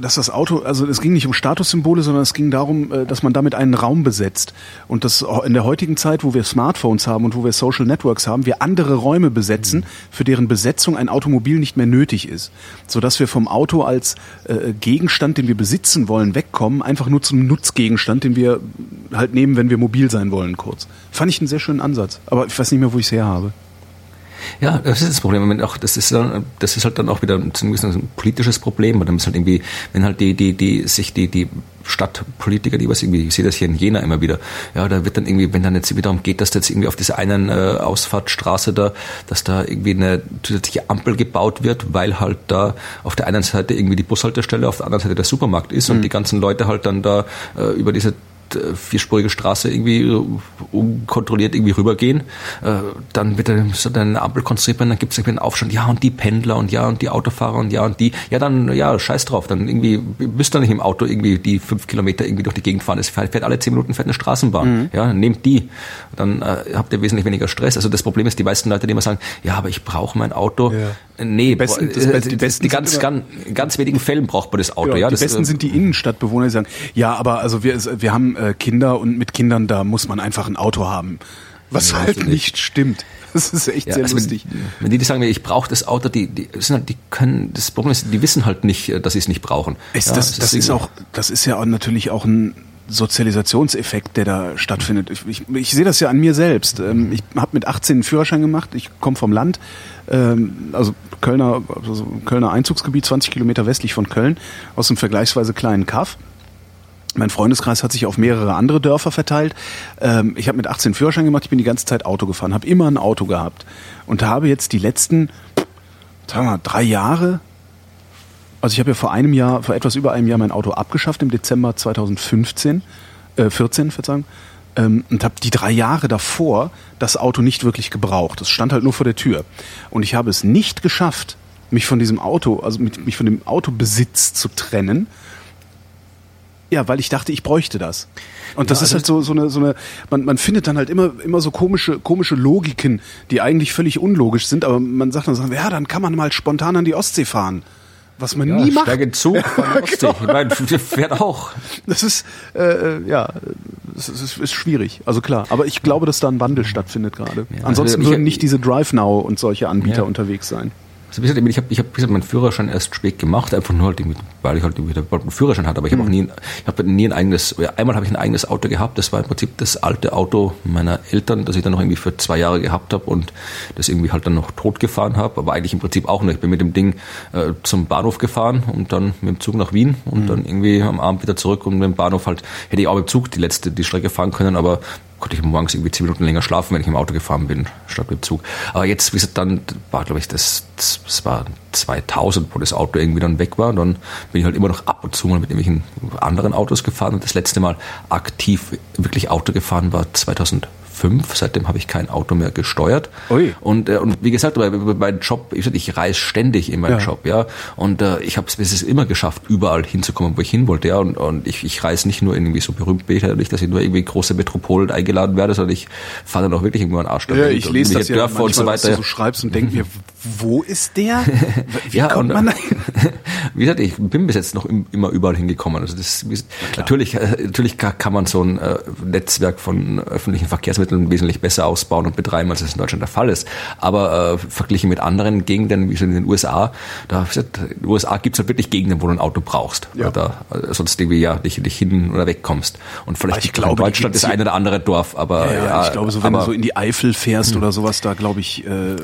Dass das Auto, also es ging nicht um Statussymbole, sondern es ging darum, äh, dass man damit einen Raum besetzt. Und dass in der heutigen Zeit, wo wir Smartphones haben und wo wir Social Networks haben, wir andere Räume besetzen, für deren Besetzung ein Automobil nicht mehr nötig ist. Sodass wir vom Auto als äh, Gegenstand, den wir besitzen wollen, wegkommen, einfach nur zum Nutzgegenstand, den wir halt nehmen, wenn wir mobil sein wollen, kurz. Fand ich einen sehr schönen Ansatz. Aber ich weiß nicht mehr, wo ich es her habe. Ja, das ist das Problem. Auch, das ist dann, das ist halt dann auch wieder ein, ein politisches Problem. Und dann ist halt irgendwie, wenn halt die, die, die, sich die, die Stadtpolitiker, die was irgendwie, ich sehe das hier in Jena immer wieder, ja, da wird dann irgendwie, wenn dann jetzt wieder darum geht, dass da jetzt irgendwie auf dieser einen äh, Ausfahrtstraße da, dass da irgendwie eine zusätzliche Ampel gebaut wird, weil halt da auf der einen Seite irgendwie die Bushaltestelle, auf der anderen Seite der Supermarkt ist und die ganzen Leute halt dann da äh, über diese vierspurige Straße irgendwie äh, unkontrolliert irgendwie rübergehen, äh, dann wird dann eine Ampel konstruiert werden, dann gibt es irgendwie einen Aufstand, ja und die Pendler und ja und die Autofahrer und ja und die, ja dann, ja, scheiß drauf, dann irgendwie müsst ihr nicht im Auto irgendwie die fünf Kilometer irgendwie durch die Gegend fahren, es fährt, alle zehn Minuten fährt eine Straßenbahn, ja, nehmt die, dann äh, habt ihr wesentlich weniger Stress. Also das Problem ist, die meisten Leute, die immer sagen, ja, aber ich brauche mein Auto, Ja. Nee, besten- boah, das äh, Besten- die die, Besten die ganz, ganz, ganz wenigen Fällen braucht man das Auto, Ja, ja. die das, besten äh, sind die Innenstadtbewohner, die sagen, ja, aber also wir, wir haben äh, Kinder und mit Kindern, da muss man einfach ein Auto haben. Was halt nicht stimmt. Das ist echt Ja, sehr also lustig. Wenn, wenn die, die sagen, ich brauche das Auto, die, die sind halt, die können, das Problem ist, die wissen halt nicht, dass sie es nicht brauchen. Ist Ja, das, es das ist auch, das ist ja auch natürlich auch ein Sozialisationseffekt, der da stattfindet. Ich, ich, ich sehe das ja an mir selbst. Ähm, Ich habe mit 18 einen Führerschein gemacht. Ich komme vom Land, ähm, also Kölner, also Kölner Einzugsgebiet, 20 Kilometer westlich von Köln, aus einem vergleichsweise kleinen Kaff. Mein Freundeskreis hat sich auf mehrere andere Dörfer verteilt. Ähm, ich habe mit 18 einen Führerschein gemacht. Ich bin die ganze Zeit Auto gefahren, habe immer ein Auto gehabt und habe jetzt die letzten, sagen wir drei Jahre also ich habe ja vor einem Jahr, vor etwas über einem Jahr mein Auto abgeschafft im Dezember 2015, äh, 14, Verzeihung, ähm, und habe die drei Jahre davor das Auto nicht wirklich gebraucht. Es stand halt nur vor der Tür. Und ich habe es nicht geschafft, mich von diesem Auto, also mit, mich von dem Autobesitz zu trennen. Ja, weil ich dachte, ich bräuchte das. Und das Ja, ist halt so, so eine, so eine, man, man findet dann halt immer, immer so komische, komische Logiken, die eigentlich völlig unlogisch sind, aber man sagt dann, so, ja, dann kann man mal spontan an die Ostsee fahren. Was man ja, nie macht. Steige Zug. Genau. Ich meine, fährt auch. Das ist, äh, äh, ja, es ist, ist, ist schwierig. Also klar, aber ich glaube, dass da ein Wandel stattfindet gerade. Ja, Ansonsten also ich- würden nicht diese Drive Now und solche Anbieter Ja. unterwegs sein. Also gesagt, ich habe ich hab, gesagt, meinen Führerschein erst spät gemacht, einfach nur halt, weil ich halt wieder einen Führerschein hatte, aber ich habe auch nie, ich habe nie ein eigenes, einmal habe ich ein eigenes Auto gehabt, das war im Prinzip das alte Auto meiner Eltern, das ich dann noch irgendwie für zwei Jahre gehabt habe und das irgendwie halt dann noch tot gefahren habe, aber eigentlich im Prinzip auch nur. Ich bin mit dem Ding äh, zum Bahnhof gefahren und dann mit dem Zug nach Wien und dann irgendwie am Abend wieder zurück und mit dem Bahnhof halt, hätte ich auch mit dem Zug die letzte, die Strecke fahren können, aber konnte ich morgens irgendwie zehn Minuten länger schlafen, wenn ich im Auto gefahren bin, statt mit dem Zug. Aber jetzt, wie gesagt, dann war, glaube ich, das, das war 2000, wo das Auto irgendwie dann weg war. Dann bin ich halt immer noch ab und zu mal mit irgendwelchen anderen Autos gefahren. Und das letzte Mal aktiv wirklich Auto gefahren war 2005. Seitdem habe ich kein Auto mehr gesteuert. Ui. Und, äh, und wie gesagt, bei, bei meinem Job, ich, ich reise ständig in meinem Ja. Job, ja. Und äh, ich habe es immer geschafft, überall hinzukommen, wo ich hin wollte, ja. Und, und ich, ich reise nicht nur in irgendwie so berühmt bin ich ja nicht, dass ich nur irgendwie große Metropolen eingeladen werde, sondern ich fahre dann auch wirklich irgendwo an Arsch Ja, ich lese das ja Dörfer und so manchmal, was du weiter. so schreibst und denke mir, wo ist der? Wie ja, kommt man da wie gesagt, ich bin bis jetzt noch im, immer überall hingekommen. Also das, natürlich, äh, natürlich ka- kann man so ein äh, Netzwerk von öffentlichen Verkehrsmitteln wesentlich besser ausbauen und betreiben, als es in Deutschland der Fall ist. Aber äh, verglichen mit anderen Gegenden, wie so in den USA, da gesagt, in den USA gibt es halt wirklich Gegenden, wo du ein Auto brauchst. Ja. Oder äh, sonst irgendwie ja nicht, nicht hin oder wegkommst. Und vielleicht ich glaube, in Deutschland hier- eine oder andere Dorf, aber Ja, ja, ich glaube, so wenn aber, du so in die Eifel fährst oder sowas, da glaube ich, äh,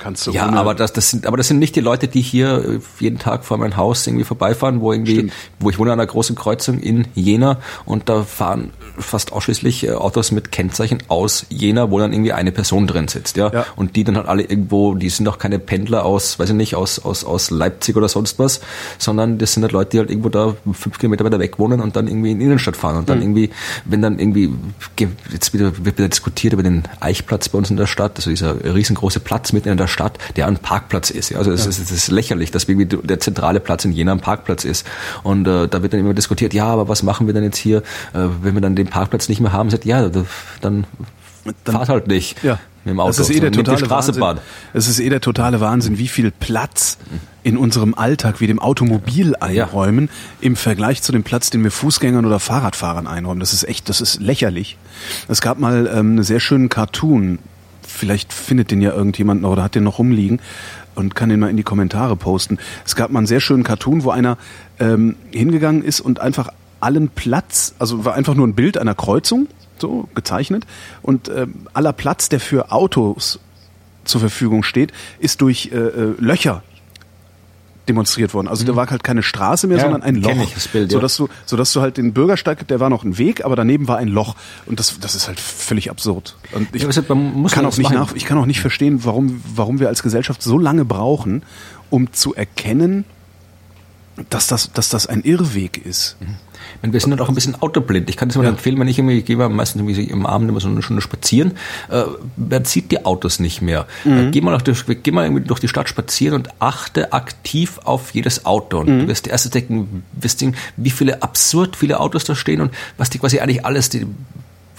kannst du Ja, aber das, das sind, aber das sind nicht die Leute, die hier äh, jeden Tag vor mein Haus irgendwie vorbeifahren, wo irgendwie, Stimmt. wo ich wohne an einer großen Kreuzung in Jena und da fahren fast ausschließlich äh, Autos mit Kennzeichen aus Jena, wo dann irgendwie eine Person drin sitzt, ja. Ja. Und die dann halt alle irgendwo, die sind auch keine Pendler aus, weiß ich nicht, aus, aus, aus Leipzig oder sonst was, sondern das sind halt Leute, die halt irgendwo da fünf Kilometer weiter weg wohnen und dann irgendwie in die Innenstadt fahren und dann Mhm. irgendwie, wenn dann irgendwie, ge- jetzt wieder, wird wieder diskutiert über den Eichplatz bei uns in der Stadt, also dieser riesengroße Platz mitten in der Stadt, der ein Parkplatz ist. Also es, ja. ist, es ist lächerlich, dass irgendwie der zentrale Platz in Jena ein Parkplatz ist. Und äh, da wird dann immer diskutiert, ja, aber was machen wir denn jetzt hier, äh, wenn wir dann den Parkplatz nicht mehr haben? Sagt, ja, dann, dann fahrt halt nicht. Ja. Mit dem Auto. Das ist eh der totale Wahnsinn. Es ist eh der totale Wahnsinn, wie viel Platz in unserem Alltag wie dem Automobil einräumen ja. im Vergleich zu dem Platz, den wir Fußgängern oder Fahrradfahrern einräumen. Das ist echt, das ist lächerlich. Es gab mal ähm, einen sehr schönen Cartoon. Vielleicht findet den ja irgendjemand noch oder hat den noch rumliegen und kann den mal in die Kommentare posten. Es gab mal einen sehr schönen Cartoon, wo einer ähm, hingegangen ist und einfach allen Platz, also war einfach nur ein Bild einer Kreuzung so gezeichnet. Und äh, aller Platz, der für Autos zur Verfügung steht, ist durch äh, äh Löcher demonstriert worden. Also mhm. da war halt keine Straße mehr, ja, sondern ein Loch, ich das Bild, sodass ja. du, sodass du halt den Bürgersteig, der war noch ein Weg, aber daneben war ein Loch und das, das ist halt völlig absurd. Und ich ja, kann auch nicht nach, ich kann auch nicht verstehen, warum, warum wir als Gesellschaft so lange brauchen, um zu erkennen, dass das, dass das ein Irrweg ist. Mhm wir sind halt auch ein bisschen autoblind. Ich kann es mir ja. empfehlen, wenn ich irgendwie, ich gehe meistens irgendwie im Abend immer so eine Stunde spazieren, äh, man sieht die Autos nicht mehr. Mhm. Äh, geh mal, durch, geh mal irgendwie durch die Stadt spazieren und achte aktiv auf jedes Auto. Und mhm. du wirst erst denken, wirst denken, wie viele absurd viele Autos da stehen und was die quasi eigentlich alles, die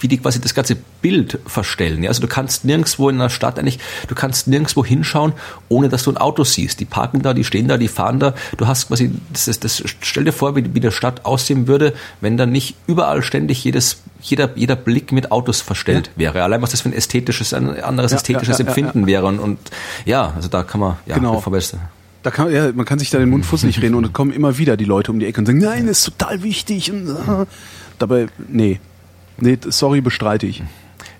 wie die quasi das ganze Bild verstellen. Ja? Also du kannst nirgendwo in einer Stadt eigentlich, du kannst nirgendwo hinschauen, ohne dass du ein Auto siehst. Die parken da, die stehen da, die fahren da. Du hast quasi, das, ist, das stell dir vor, wie, wie der Stadt aussehen würde, wenn da nicht überall ständig jedes, jeder, jeder Blick mit Autos verstellt ja. wäre. Allein was das für ein ästhetisches, ein anderes ja, ästhetisches ja, Empfinden wäre. Und, und ja, also da kann man ja genau. verbessern. Da kann, ja, man kann sich da den Mund fusselig reden und es kommen immer wieder die Leute um die Ecke und sagen, nein, das ist total wichtig. Und, uh, dabei, nee, Nee, sorry, bestreite ich.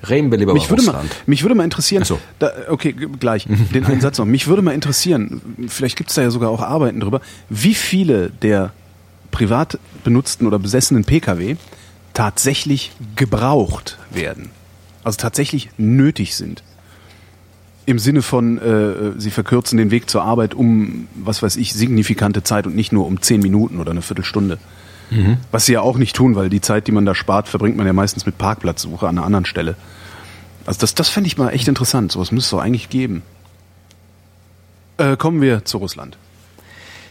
Reden wir lieber mich würde Russland. Mal, mich würde mal interessieren, so. da, okay, gleich, den einen Satz noch. Mich würde mal interessieren, vielleicht gibt es da ja sogar auch Arbeiten drüber, wie viele der privat benutzten oder besessenen Pkw tatsächlich gebraucht werden. Also tatsächlich nötig sind. Im Sinne von, äh, sie verkürzen den Weg zur Arbeit um, was weiß ich, signifikante Zeit und nicht nur um zehn Minuten oder eine Viertelstunde. Mhm. Was sie ja auch nicht tun, weil die Zeit, die man da spart, verbringt man ja meistens mit Parkplatzsuche an einer anderen Stelle. Also das, das fände ich mal echt interessant. Sowas müsste es doch eigentlich geben. Äh, kommen wir zu Russland.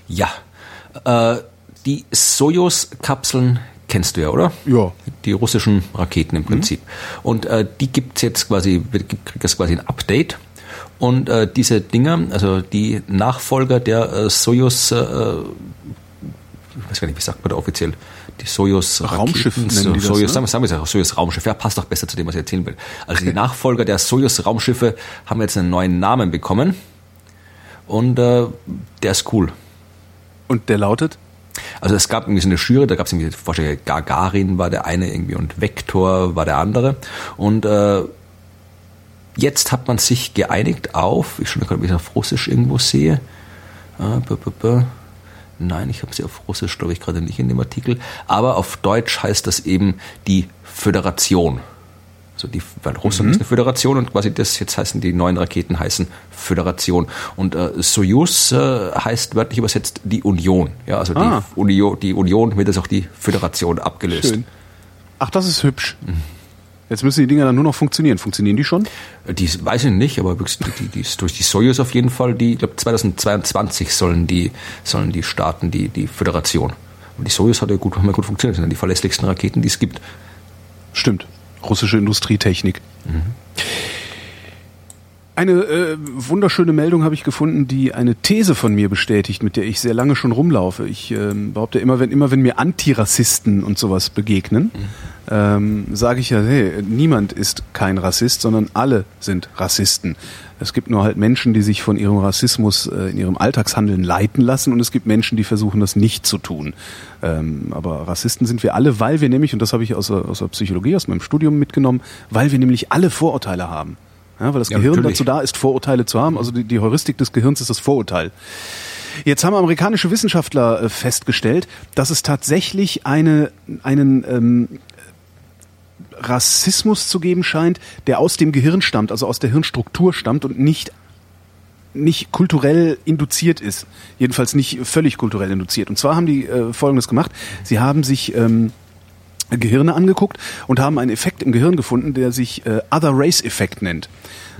Ja. Äh, die Sojus-Kapseln kennst du ja, oder? Ja. Die russischen Raketen im Prinzip. Mhm. Und äh, die es jetzt quasi, kriegt das quasi ein Update. Und äh, diese Dinger, also die Nachfolger der äh, Sojus äh, ich weiß gar nicht, wie sagt man da offiziell, die Soyuz Raumschiff nennen so, die das, Soyuz, ne? sagen wir Soyuz Raumschiff, ja, passt doch besser zu dem, was ich erzählen will. Also die Nachfolger der Soyuz Raumschiffe haben jetzt einen neuen Namen bekommen und äh, der ist cool. Und der lautet? Also es gab irgendwie so eine Schüre, da gab es irgendwie Vorschläge, Gagarin war der eine irgendwie und Vektor war der andere und äh, jetzt hat man sich geeinigt auf, ich schon gerade, wie ich auf Russisch irgendwo sehe, äh, Nein, ich habe sie auf Russisch, glaube ich, gerade nicht in dem Artikel. Aber auf Deutsch heißt das eben die Föderation. Also die, weil Russland mhm. ist eine Föderation und quasi das jetzt heißen die neuen Raketen heißen Föderation. Und äh, Soyuz äh, heißt wörtlich übersetzt die Union. Ja, also ah. die, Union, die Union wird jetzt auch die Föderation abgelöst. Schön. Ach, das ist hübsch. Mhm. Jetzt müssen die Dinger dann nur noch funktionieren. Funktionieren die schon? Die weiß ich nicht, aber die, die, die, durch die Soyuz auf jeden Fall, die, ich glaube 2022 sollen die, sollen die starten, die, die Föderation. Und die Soyuz hat ja gut, haben gut funktioniert, das sind die verlässlichsten Raketen, die es gibt. Stimmt. Russische Industrietechnik. Mhm. Eine äh, wunderschöne Meldung habe ich gefunden, die eine These von mir bestätigt, mit der ich sehr lange schon rumlaufe. Ich äh, behaupte immer, wenn immer wenn mir Antirassisten und sowas begegnen, mhm. ähm, sage ich ja, hey, niemand ist kein Rassist, sondern alle sind Rassisten. Es gibt nur halt Menschen, die sich von ihrem Rassismus äh, in ihrem Alltagshandeln leiten lassen und es gibt Menschen, die versuchen, das nicht zu tun. Ähm, aber Rassisten sind wir alle, weil wir nämlich, und das habe ich aus aus der Psychologie, aus meinem Studium mitgenommen, weil wir nämlich alle Vorurteile haben. Ja, weil das ja, Gehirn natürlich. dazu da ist, Vorurteile zu haben. Also die, die Heuristik des Gehirns ist das Vorurteil. Jetzt haben amerikanische Wissenschaftler äh, festgestellt, dass es tatsächlich eine, einen ähm, Rassismus zu geben scheint, der aus dem Gehirn stammt, also aus der Hirnstruktur stammt und nicht nicht kulturell induziert ist. Jedenfalls nicht völlig kulturell induziert. Und zwar haben die äh, Folgendes gemacht. Sie haben sich ähm, Gehirne angeguckt und haben einen Effekt im Gehirn gefunden, der sich äh, Other Race Effekt nennt.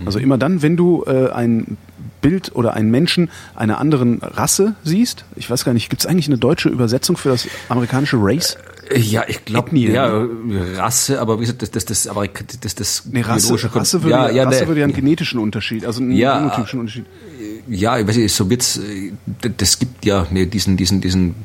Also immer dann, wenn du äh, ein Bild oder einen Menschen einer anderen Rasse siehst, ich weiß gar nicht, gibt es eigentlich eine deutsche Übersetzung für das amerikanische Race? Ja, ich glaube, Ethnie, ja, Rasse, aber wie gesagt, das, das, das, aber das, das Nee, Rasse, Rasse würde ja, ja, Rasse ne, würde ja einen genetischen Unterschied, also einen Ja, Unterschied. ja, ich weiß nicht, so wird's, äh, das gibt ja ne, diesen, diesen, diesen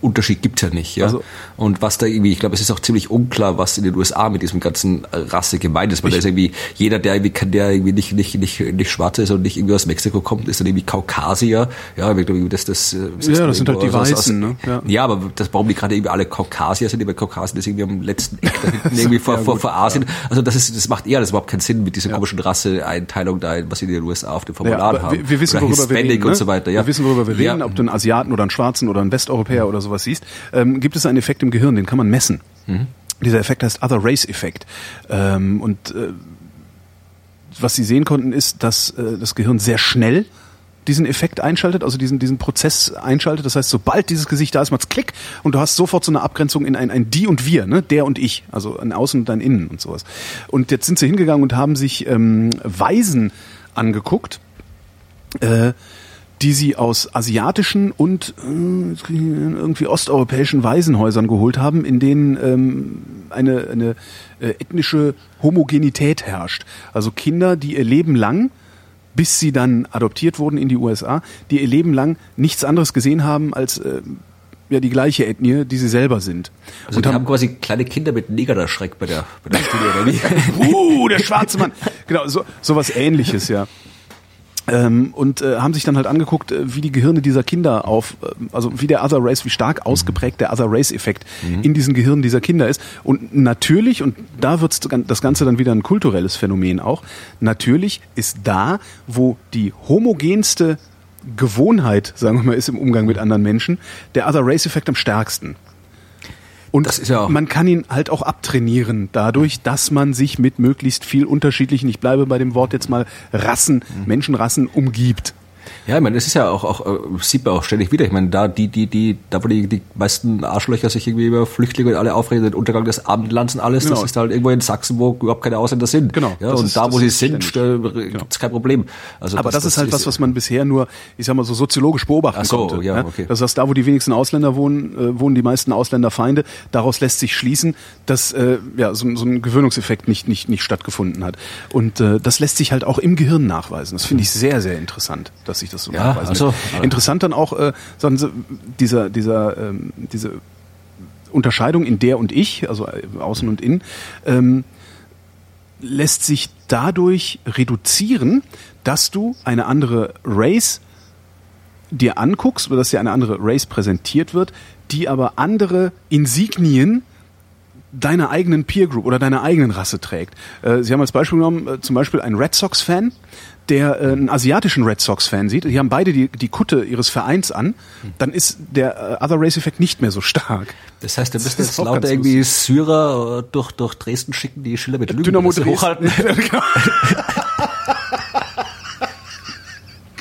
Unterschied gibt's ja nicht, ja. Also- und was da irgendwie, ich glaube, es ist auch ziemlich unklar, was in den USA mit diesem ganzen äh, Rasse gemeint ist, weil da ist irgendwie jeder, der irgendwie, kann- der irgendwie nicht, nicht, nicht, nicht schwarz ist und nicht irgendwie aus Mexiko kommt, ist dann irgendwie Kaukasier, ja, ich glaube, das, das, äh, Ja, das sind halt die aus- Weißen, ne? Ja. Ja. aber das, warum die gerade irgendwie alle Kaukasier sind, die Kaukasien ist irgendwie am letzten Eck da hinten irgendwie vor, Ja, vor, vor Asien. Also das ist, das macht eher, das überhaupt keinen Sinn mit dieser Ja. komischen Rasse-Einteilung da, was sie in den USA auf dem Ja, Formular haben. wir, wir wissen, Oder worüber wir reden. und ne? so weiter. Ja. Wir wissen, worüber wir reden, Ja. ob du einen Asiaten oder einen Schwarzen oder einen Westeuropäer oder sowas siehst. Ähm, gibt es einen Effekt im Gehirn, den kann man messen. Mhm. Dieser Effekt heißt Other Race Effekt. Ähm, und äh, was sie sehen konnten, ist, dass äh, das Gehirn sehr schnell diesen Effekt einschaltet, also diesen, diesen Prozess einschaltet. Das heißt, sobald dieses Gesicht da ist, macht's Klick und du hast sofort so eine Abgrenzung in ein, ein Die und Wir, ne? der und ich, also ein Außen und ein Innen und sowas. Und jetzt sind sie hingegangen und haben sich ähm, Weisen angeguckt, äh, die sie aus asiatischen und äh, irgendwie osteuropäischen Waisenhäusern geholt haben, in denen ähm, eine, eine äh, ethnische Homogenität herrscht. Also Kinder, die ihr Leben lang bis sie dann adoptiert wurden in die USA, die ihr Leben lang nichts anderes gesehen haben als äh, ja die gleiche Ethnie, die sie selber sind. Also die haben, quasi kleine Kinder mit Negerschreck bei der, bei der Studie, oder wie? uh, der schwarze Mann. Genau, so sowas ähnliches, ja. Ähm, und äh, haben sich dann halt angeguckt, äh, wie die Gehirne dieser Kinder auf, äh, also wie der Other Race, wie stark ausgeprägt der Other Race-Effekt in diesen Gehirnen dieser Kinder ist. Und natürlich, und da wird das Ganze dann wieder ein kulturelles Phänomen auch, natürlich ist da, wo die homogenste Gewohnheit, sagen wir mal, ist im Umgang mit anderen Menschen, der Other Race-Effekt am stärksten. Und Das ist ja auch- man kann ihn halt auch abtrainieren, dadurch, dass man sich mit möglichst viel unterschiedlichen, ich bleibe bei dem Wort jetzt mal, Rassen, Menschenrassen umgibt. Ja, ich meine, das ist ja auch, auch äh, sieht man auch ständig wieder. Ich meine, da die, die, die, da wo die, die meisten Arschlöcher sich irgendwie über Flüchtlinge und alle aufregen, den Untergang des Abendlands und alles, Genau. das ist halt irgendwo in Sachsen, wo überhaupt keine Ausländer sind. Genau, Ja, das und ist- da, das wo sie ist sind, ständig. äh, gibt's kein Problem. Also Aber das, ist halt was, was man bisher nur, ich sag mal so soziologisch beobachten Ach so, konnte. ja, okay. Das heißt, da, wo die wenigsten Ausländer wohnen, äh, wohnen die meisten Ausländerfeinde. Daraus lässt sich schließen, dass äh, ja so, so ein Gewöhnungseffekt nicht nicht nicht stattgefunden hat. Und äh, das lässt sich halt auch im Gehirn nachweisen. Das finde ich sehr sehr interessant, dass sich das so Ja, nachweisen also, lässt. aber- Interessant dann auch, äh, sagen Sie, dieser dieser ähm, diese Unterscheidung in der und ich, also äh, außen und innen. Ähm, lässt sich dadurch reduzieren, dass du eine andere Race dir anguckst oder dass dir eine andere Race präsentiert wird, die aber andere Insignien deiner eigenen Peer Group oder deiner eigenen Rasse trägt. Äh, Sie haben als Beispiel genommen, äh, zum Beispiel einen Red Sox-Fan, der äh, einen asiatischen Red Sox-Fan sieht. Die haben beide die, die Kutte ihres Vereins an. Dann ist der äh, Other Race-Effekt nicht mehr so stark. Das heißt, müssen ist jetzt lauter irgendwie Syrer äh, durch, durch Dresden schicken, die Schilder mit Lügen Dynamo hochhalten.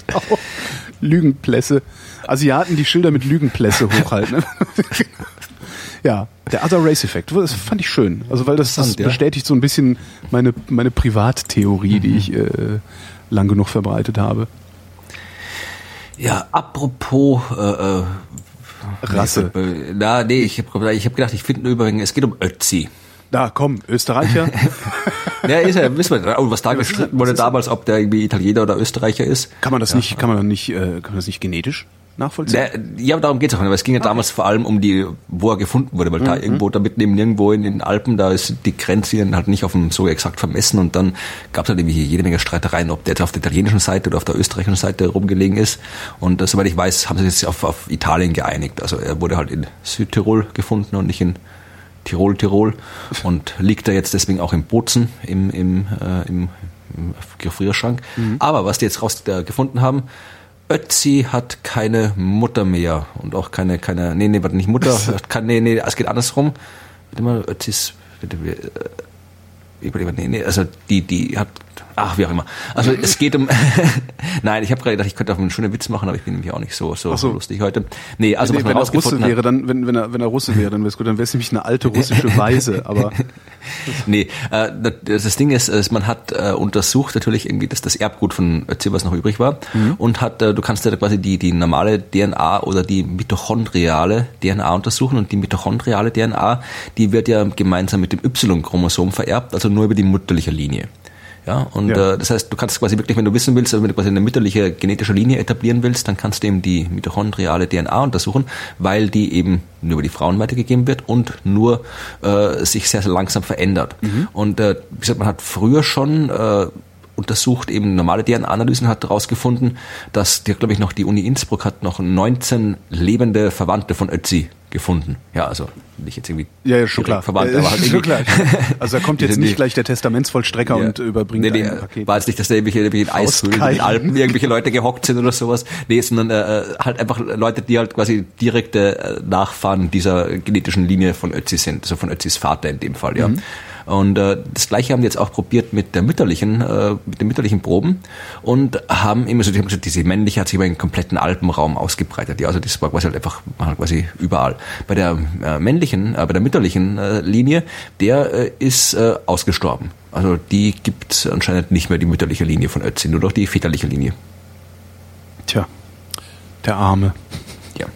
Genau. Lügenplässe. Asiaten, die Schilder mit Lügenplässe hochhalten. ja, der Other Race Effekt. Das fand ich schön. Also weil das, das bestätigt so ein bisschen meine, meine Privattheorie, die ich äh, lang genug verbreitet habe. Ja, apropos äh, äh, Rasse. Na, nee, ich habe ich hab gedacht, ich finde nur übrigens, es geht um Ötzi. Da, komm, Österreicher. Ja, ist ja, wissen wir, was da ist gestritten wurde damals, ob der irgendwie Italiener oder Österreicher ist. Kann man das nicht, kann man dann nicht, äh, kann man das nicht genetisch nachvollziehen? Na, ja, darum geht's auch nicht, aber es ging ja damals vor allem um die, wo er gefunden wurde, weil da irgendwo da mitten eben nirgendwo in den Alpen, da ist die Grenze dann halt nicht auf dem so exakt vermessen und dann gab's halt irgendwie jede Menge Streitereien, ob der jetzt auf der italienischen Seite oder auf der österreichischen Seite rumgelegen ist und äh, soweit ich weiß, haben sie sich jetzt auf, auf Italien geeinigt. Also er wurde halt in Südtirol gefunden und nicht in Tirol, Tirol und liegt da jetzt deswegen auch im Bozen im, im, äh, im, im Gefrierschrank. Aber was die jetzt raus äh, gefunden haben, Ötzi hat keine Mutter mehr und auch keine, keine, nee, nee, warte, nicht Mutter, keine, nee, nee, es geht andersrum. Warte mal, Ötzis, bitte, wir, äh, nee, nee, also die, die hat. Ach, wie auch immer. Also es geht um. Nein, ich habe gerade gedacht, ich könnte auch einen schönen Witz machen, aber ich bin nämlich auch nicht so so, so. lustig heute. Nee, also nee, was man wenn er Russe rausgefunden wäre, dann, wenn, wenn, er, wenn er Russe wäre, dann wäre es gut, dann wäre es nämlich eine alte russische Weise, aber nee, äh, das, das Ding ist, ist, man hat äh, untersucht natürlich irgendwie das, das Erbgut von Ötzi, was noch übrig war, Mhm. und hat, äh, du kannst ja quasi die, die normale DNA oder die mitochondriale DNA untersuchen und die mitochondriale DNA, die wird ja gemeinsam mit dem Y-Chromosom vererbt, also nur über die mütterliche Linie. Ja, und Ja. Äh, das heißt, du kannst quasi wirklich, wenn du wissen willst, also wenn du quasi eine mütterliche genetische Linie etablieren willst, dann kannst du eben die mitochondriale DNA untersuchen, weil die eben nur über die Frauen weitergegeben wird und nur äh, sich sehr, sehr langsam verändert. Und äh, wie gesagt, man hat früher schon äh, untersucht eben normale DNA-Analysen, hat herausgefunden, dass, die, glaube ich, noch die Uni Innsbruck hat noch 19 lebende Verwandte von Ötzi gefunden. Ja, also nicht jetzt irgendwie ja, ja, schon klar. verwandt, Ja, aber halt schon klar. Also da kommt jetzt nicht gleich der Testamentsvollstrecker Ja. und überbringt nee, nee, ein Paket. War jetzt nicht, dass da irgendwelche, irgendwelche Eishöhlen in. Alpen irgendwelche Leute gehockt sind oder sowas. Nee, sondern äh, halt einfach Leute, die halt quasi direkte äh, Nachfahren dieser genetischen Linie von Ötzi sind, also von Ötzis Vater in dem Fall, ja. Mhm. Und äh, das gleiche haben die jetzt auch probiert mit der mütterlichen, äh, mit den mütterlichen Proben und haben immer so, die diese männliche hat sich über den kompletten Alpenraum ausgebreitet. Ja, also das war quasi halt einfach quasi überall. Bei der äh, männlichen, äh, bei der mütterlichen äh, Linie, der äh, ist äh, ausgestorben. Also die gibt anscheinend nicht mehr die mütterliche Linie von Ötzi, nur noch die väterliche Linie. Tja, der Arme. Ja.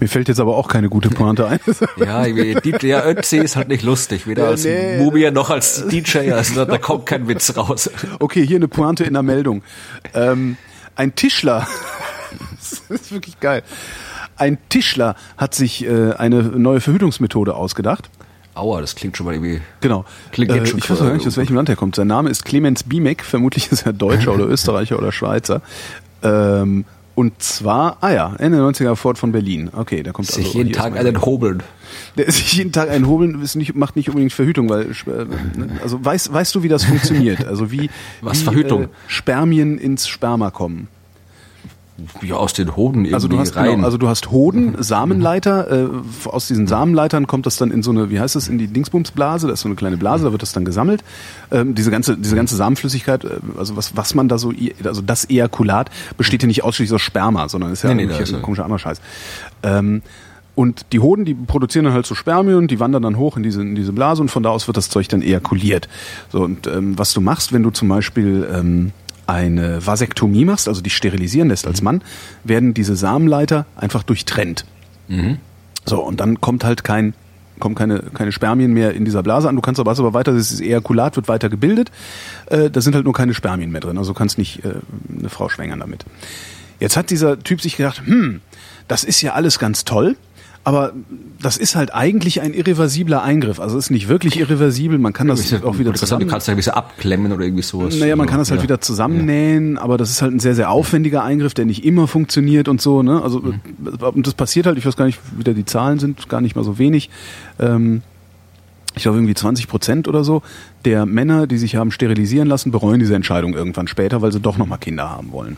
Mir fällt jetzt aber auch keine gute Pointe ein. Ja, ja, Ötzi ist halt nicht lustig, weder Ja, als nee. Mumie noch als DJ, also da, da kommt kein Witz raus. Okay, hier eine Pointe in der Meldung. Ähm, ein Tischler, das ist wirklich geil. Ein Tischler hat sich äh, eine neue Verhütungsmethode ausgedacht. Aua, das klingt schon mal irgendwie. Genau. Klingt äh, jetzt schon ich weiß auch gar nicht, aus welchem Land er kommt. Sein Name ist Clemens Biemek, vermutlich ist er Deutscher oder Österreicher oder Schweizer. Ähm, und zwar, ah ja, Ende 90er Ford von Berlin. Okay, da kommt sich also jeden Tag einen hobeln. Der sich jeden Tag einen hobeln ist nicht, macht nicht unbedingt Verhütung, weil äh, also weißt weißt du, wie das funktioniert? Also wie, Was, wie Verhütung? Äh, Spermien ins Sperma kommen. Ja, aus den Hoden irgendwie Also du hast rein. genau, also du hast Hoden, Samenleiter. Äh, aus diesen Samenleitern kommt das dann in so eine, wie heißt das, in die Dingsbumsblase. Das ist so eine kleine Blase, da wird das dann gesammelt. Ähm, diese ganze, diese ganze Samenflüssigkeit, äh, also was, was man da so, also das Ejakulat besteht ja nicht ausschließlich aus Sperma, sondern ist ja Nee, nee, ein komischer anderer Scheiß. Ähm, und die Hoden, die produzieren dann halt so Spermien, die wandern dann hoch in diese, in diese Blase und von da aus wird das Zeug dann ejakuliert. So, und ähm, was du machst, wenn du zum Beispiel ähm, eine Vasektomie machst, also dich sterilisieren lässt als Mann, werden diese Samenleiter einfach durchtrennt. So, und dann kommt halt kein, kommen keine, keine Spermien mehr in dieser Blase an. Du kannst aber, hast aber weiter, das Ejakulat wird weiter gebildet. Äh, da sind halt nur keine Spermien mehr drin. Also du kannst nicht äh, eine Frau schwängern damit. Jetzt hat dieser Typ sich gedacht, hm, das ist ja alles ganz toll, aber das ist halt eigentlich ein irreversibler Eingriff. Also es ist nicht wirklich irreversibel, man kann das ja- auch wieder du zusammen... kannst ja ein bisschen abklemmen oder irgendwie sowas. Naja, man kann das halt ja. wieder zusammennähen, aber das ist halt ein sehr, sehr aufwendiger Eingriff, der nicht immer funktioniert und so. Ne? Also und das passiert halt, ich weiß gar nicht, wie da die Zahlen sind, gar nicht mal so wenig. Ähm, ich glaube irgendwie 20 Prozent oder so der Männer, die sich haben sterilisieren lassen, bereuen diese Entscheidung irgendwann später, weil sie doch nochmal Kinder haben wollen.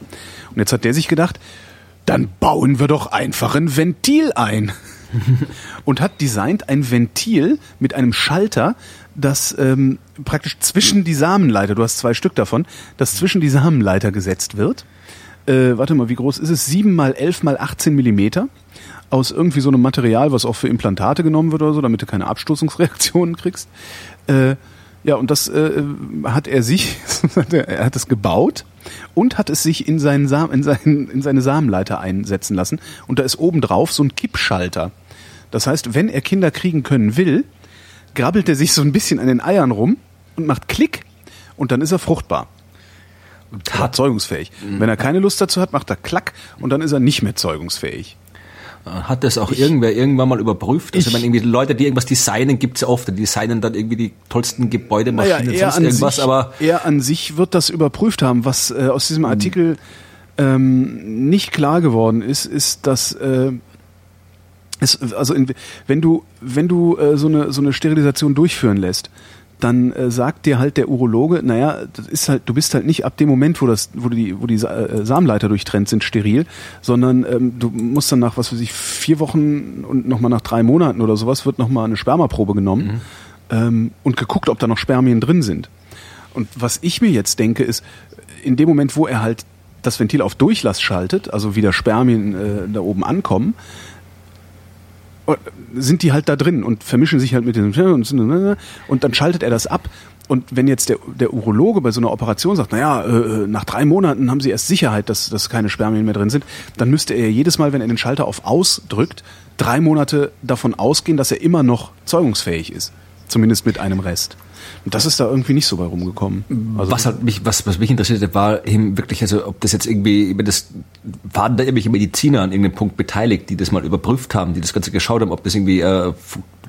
Und jetzt hat der sich gedacht, dann bauen wir doch einfach ein Ventil ein. und hat designt ein Ventil mit einem Schalter, das ähm, praktisch zwischen die Samenleiter, du hast zwei Stück davon, das zwischen die Samenleiter gesetzt wird. Äh, warte mal, wie groß ist es? 7 mal 11 mal 18 Millimeter aus irgendwie so einem Material, was auch für Implantate genommen wird oder so, damit du keine Abstoßungsreaktionen kriegst. Äh, ja, und das äh, hat er sich, er hat es gebaut und hat es sich in, seinen Sam in, seinen, in seine Samenleiter einsetzen lassen. Und da ist obendrauf so ein Kippschalter. Das heißt, wenn er Kinder kriegen können will, grabbelt er sich so ein bisschen an den Eiern rum und macht Klick und dann ist er fruchtbar. Und hat zeugungsfähig. Wenn er keine Lust dazu hat, macht er Klack und dann ist er nicht mehr zeugungsfähig. Hat das auch irgendwer irgendwann mal überprüft? Also Ich- ich meine, irgendwie Leute, die irgendwas designen, gibt's oft. Die designen dann irgendwie die tollsten Gebäudemaschinen, er sonst irgendwas, sich, aber er an sich wird das überprüft haben. Was äh, aus diesem Artikel ähm, nicht klar geworden ist, ist, dass äh, es, also in, wenn du wenn du äh, so eine so eine Sterilisation durchführen lässt, dann äh, sagt dir halt der Urologe, naja, das ist halt, du bist halt nicht ab dem Moment, wo das, wo die, wo die äh, Samenleiter durchtrennt sind, steril, sondern ähm, du musst dann nach, was weiß ich, vier Wochen und nochmal nach drei Monaten oder sowas wird nochmal eine Spermaprobe genommen ähm, und geguckt, ob da noch Spermien drin sind. Und was ich mir jetzt denke, ist, in dem Moment, wo er halt das Ventil auf Durchlass schaltet, also wieder Spermien äh, da oben ankommen, sind die halt da drin und vermischen sich halt mit dem und dann schaltet er das ab. Und wenn jetzt der, der Urologe bei so einer Operation sagt, naja, äh, nach drei Monaten haben sie erst Sicherheit, dass, dass keine Spermien mehr drin sind, dann müsste er jedes Mal, wenn er den Schalter auf Aus drückt, drei Monate davon ausgehen, dass er immer noch zeugungsfähig ist. Zumindest mit einem Rest. Und das ist da irgendwie nicht so bei rumgekommen. Also was halt mich, was, was mich interessierte, war eben wirklich, also ob das jetzt irgendwie, das, waren da irgendwelche Mediziner an irgendeinem Punkt beteiligt, die das mal überprüft haben, die das Ganze geschaut haben, ob das irgendwie äh,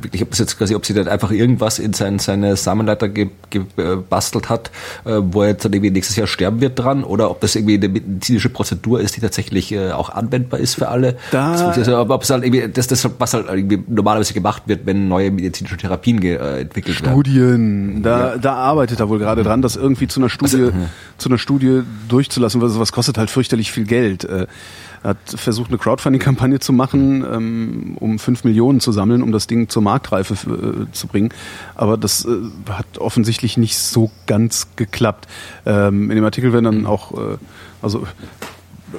wirklich, ob das jetzt quasi, ob sie dann einfach irgendwas in sein, seine Samenleiter gebastelt hat, äh, wo er jetzt dann irgendwie nächstes Jahr sterben wird dran, oder ob das irgendwie eine medizinische Prozedur ist, die tatsächlich äh, auch anwendbar ist für alle. Da das, also, ob es halt irgendwie, das, das, was halt irgendwie normalerweise gemacht wird, wenn neue medizinische Therapien äh, entwickelt werden. Studien, da, ja. da arbeitet er wohl gerade dran, das irgendwie zu einer Studie, also, zu einer Studie durchzulassen, was, was kostet halt fürchterlich viel Geld. Äh, hat versucht, eine Crowdfunding-Kampagne zu machen, ähm, um fünf Millionen zu sammeln, um das Ding zur Marktreife äh, zu bringen. Aber das äh, hat offensichtlich nicht so ganz geklappt. Ähm, in dem Artikel werden dann auch, äh, also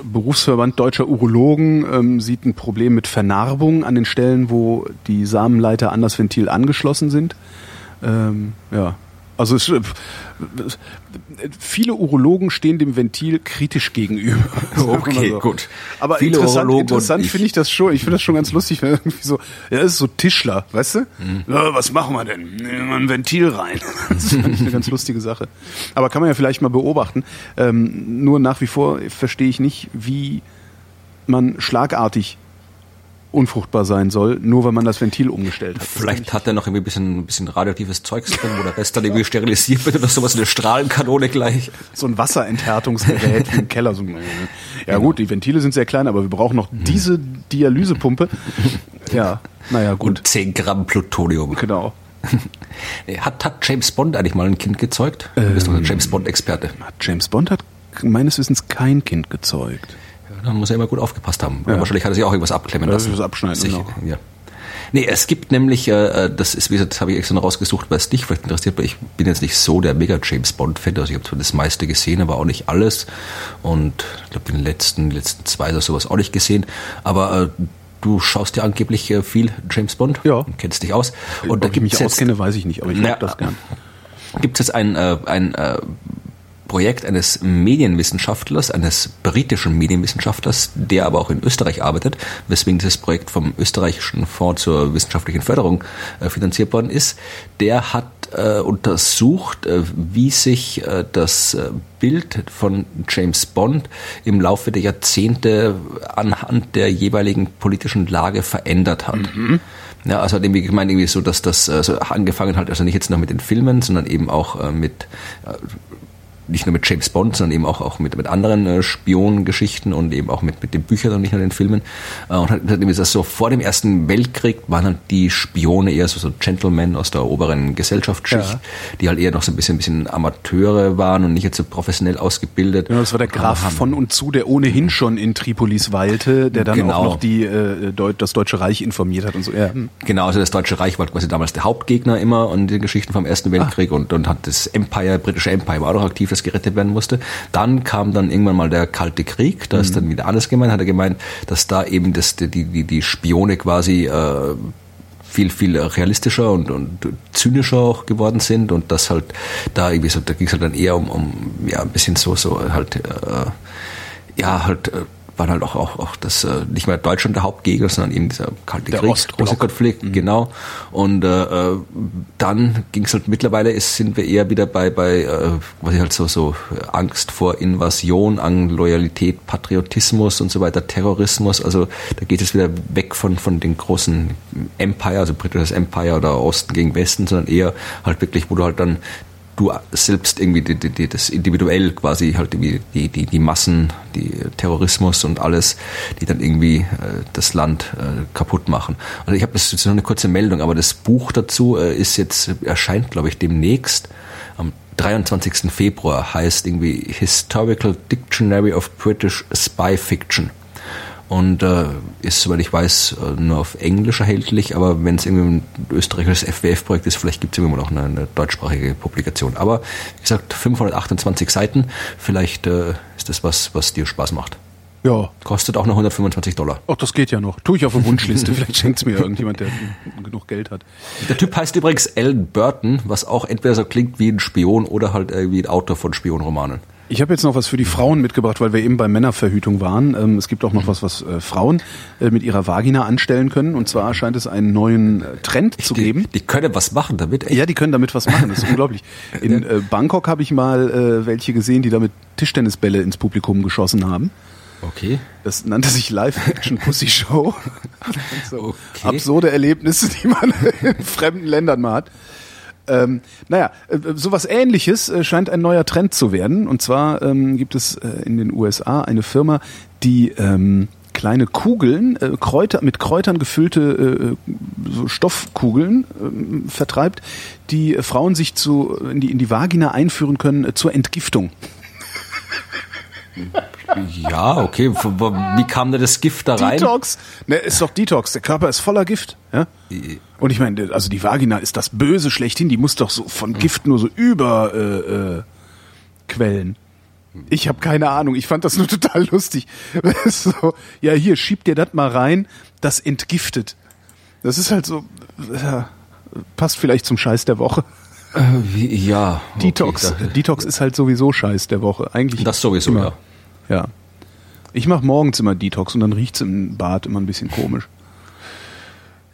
Berufsverband deutscher Urologen ähm, sieht ein Problem mit Vernarbung an den Stellen, wo die Samenleiter an das Ventil angeschlossen sind. Ähm, ja, also es, viele Urologen stehen dem Ventil kritisch gegenüber. Okay, so. gut. Aber viele interessant, interessant finde ich das schon. Ich finde das schon ganz lustig, wenn irgendwie so, ja, das ist so Tischler, weißt du? Mhm. Ja, was machen wir denn? Nehmen wir ein Ventil rein. Das finde ich eine ganz lustige Sache. Aber kann man ja vielleicht mal beobachten. Ähm, nur nach wie vor verstehe ich nicht, wie man schlagartig unfruchtbar sein soll, nur weil man das Ventil umgestellt hat. Vielleicht hat er noch irgendwie ein bisschen, ein bisschen radioaktives Zeugs drin, wo der Rest dann irgendwie sterilisiert wird oder sowas, eine Strahlenkanone gleich. So ein Wasserenthärtungsgerät im Keller. So, ja genau. gut, die Ventile sind sehr klein, aber wir brauchen noch diese Dialysepumpe. Ja, naja gut. Und 10 Gramm Plutonium. Genau. hat, hat James Bond eigentlich mal ein Kind gezeugt? Du bist doch ein ähm, James Bond-Experte. James Bond hat meines Wissens kein Kind gezeugt. Da muss er immer gut aufgepasst haben. Ja. Wahrscheinlich hat er sich auch irgendwas abklemmen lassen. Was abschneiden, sich, genau. Ja. Nee, es gibt nämlich, äh, äh das ist, wie gesagt, das habe ich extra noch rausgesucht, weil es dich vielleicht interessiert, weil ich bin jetzt nicht so der mega James Bond-Fan, also ich habe zwar das meiste gesehen, aber auch nicht alles. Und ich glaube, den letzten, letzten zwei oder sowas auch nicht gesehen. Aber äh, du schaust dir angeblich äh, viel James Bond. Ja. Und kennst dich aus. Und da gibt ich mich auskenne, weiß ich nicht, aber ich mag das gern. Gibt es ein, äh, ein äh, Projekt eines Medienwissenschaftlers, eines britischen Medienwissenschaftlers, der aber auch in Österreich arbeitet, weswegen dieses Projekt vom österreichischen Fonds zur wissenschaftlichen Förderung äh, finanziert worden ist. Der hat äh, untersucht, äh, wie sich äh, das äh, Bild von James Bond im Laufe der Jahrzehnte anhand der jeweiligen politischen Lage verändert hat. Mhm. Ja, also irgendwie gemeint irgendwie so, dass das also angefangen hat, also nicht jetzt noch mit den Filmen, sondern eben auch mit nicht nur mit James Bond, sondern eben auch, auch mit, mit anderen äh, Spionengeschichten und eben auch mit, mit den Büchern und nicht nur den Filmen. Äh, und hat, hat irgendwie das so vor dem Ersten Weltkrieg waren halt die Spione eher so, so Gentlemen aus der oberen Gesellschaftsschicht, ja. die halt eher noch so ein bisschen, ein bisschen Amateure waren und nicht jetzt so professionell ausgebildet. Genau, das war der Graf haben, von und zu, der ohnehin schon in Tripolis weilte, der dann genau. auch noch die, äh, Deut das Deutsche Reich informiert hat und so. Ja. Genau, also das Deutsche Reich war quasi damals der Hauptgegner immer und die Geschichten vom Ersten Weltkrieg ah. und, und hat das Empire, britische Empire war auch noch aktiv, das gerettet werden musste. Dann kam dann irgendwann mal der Kalte Krieg, da ist mhm. dann wieder alles gemeint, hat er gemeint, dass da eben das, die, die, die Spione quasi äh, viel, viel realistischer und, und zynischer auch geworden sind und das halt da irgendwie so, da ging es halt dann eher um, um ja ein bisschen so, so halt äh, ja halt äh, waren halt auch, auch, auch das äh, nicht mehr Deutschland der Hauptgegner, sondern eben dieser kalte der Krieg, große Konflikt, mhm. genau. Und äh, äh dann ging es halt mittlerweile ist, sind wir eher wieder bei, bei äh, was ich halt so, so Angst vor Invasion, an Loyalität, Patriotismus und so weiter, Terrorismus. Also da geht es wieder weg von, von den großen Empire, also britisches Empire oder Osten gegen Westen, sondern eher halt wirklich, wo du halt dann du selbst irgendwie die, die, die, das individuell quasi halt irgendwie die, die, die Massen, die Terrorismus und alles, die dann irgendwie äh, das Land äh, kaputt machen. Also ich habe jetzt noch eine kurze Meldung, aber das Buch dazu äh, ist jetzt, erscheint glaube ich demnächst am 23. Februar, heißt irgendwie Historical Dictionary of British Spy Fiction. Und äh, ist, soweit ich weiß, äh, nur auf Englisch erhältlich, aber wenn es irgendwie ein österreichisches FWF-Projekt ist, vielleicht gibt es immer noch eine, eine, deutschsprachige Publikation. Aber wie gesagt, 528 Seiten, vielleicht äh, ist das was, was dir Spaß macht. Ja. Kostet auch noch 125 Dollar. Ach, das geht ja noch. Tue ich auf eine Wunschliste. Vielleicht schenkt es mir irgendjemand, der genug Geld hat. Der Typ heißt übrigens Alan Burton, was auch entweder so klingt wie ein Spion oder halt wie ein Autor von Spionromanen. Ich habe jetzt noch was für die Frauen mitgebracht, weil wir eben bei Männerverhütung waren. Ähm, es gibt auch noch was, was äh, Frauen äh, mit ihrer Vagina anstellen können. Und zwar scheint es einen neuen äh, Trend zu die, geben. Die können was machen damit. Echt? Ja, die können damit was machen. Das ist unglaublich. In Bangkok habe ich mal welche gesehen, die damit Tischtennisbälle ins Publikum geschossen haben. Okay. Das nannte sich Live-Action Pussy Show. so okay. Absurde Erlebnisse, die man in fremden Ländern mal hat. Ähm, naja, äh, sowas ähnliches äh, scheint ein neuer Trend zu werden. Und zwar ähm, gibt es äh, in den USA eine Firma, die ähm, kleine Kugeln, äh, Kräuter, mit Kräutern gefüllte äh, so Stoffkugeln äh, vertreibt, die Frauen sich zu, in, die, in die Vagina einführen können äh, zur Entgiftung. Ja, okay. Wie kam da das Gift da rein? Detox. Ne, ist doch Detox. Der Körper ist voller Gift. Ja? Und ich meine, also die Vagina ist das Böse schlechthin. Die muss doch so von Gift nur so über äh, äh, quellen. Ich habe keine Ahnung. Ich fand das nur total lustig. so, ja, hier schiebt dir das mal rein. Das entgiftet. Das ist halt so. Ja, passt vielleicht zum Scheiß der Woche. Äh, wie, ja. Detox. Okay, Detox ist halt sowieso Scheiß der Woche. Eigentlich. Das sowieso, immer. ja. Ja. Ich mache morgens immer Detox und dann riecht's im Bad immer ein bisschen komisch.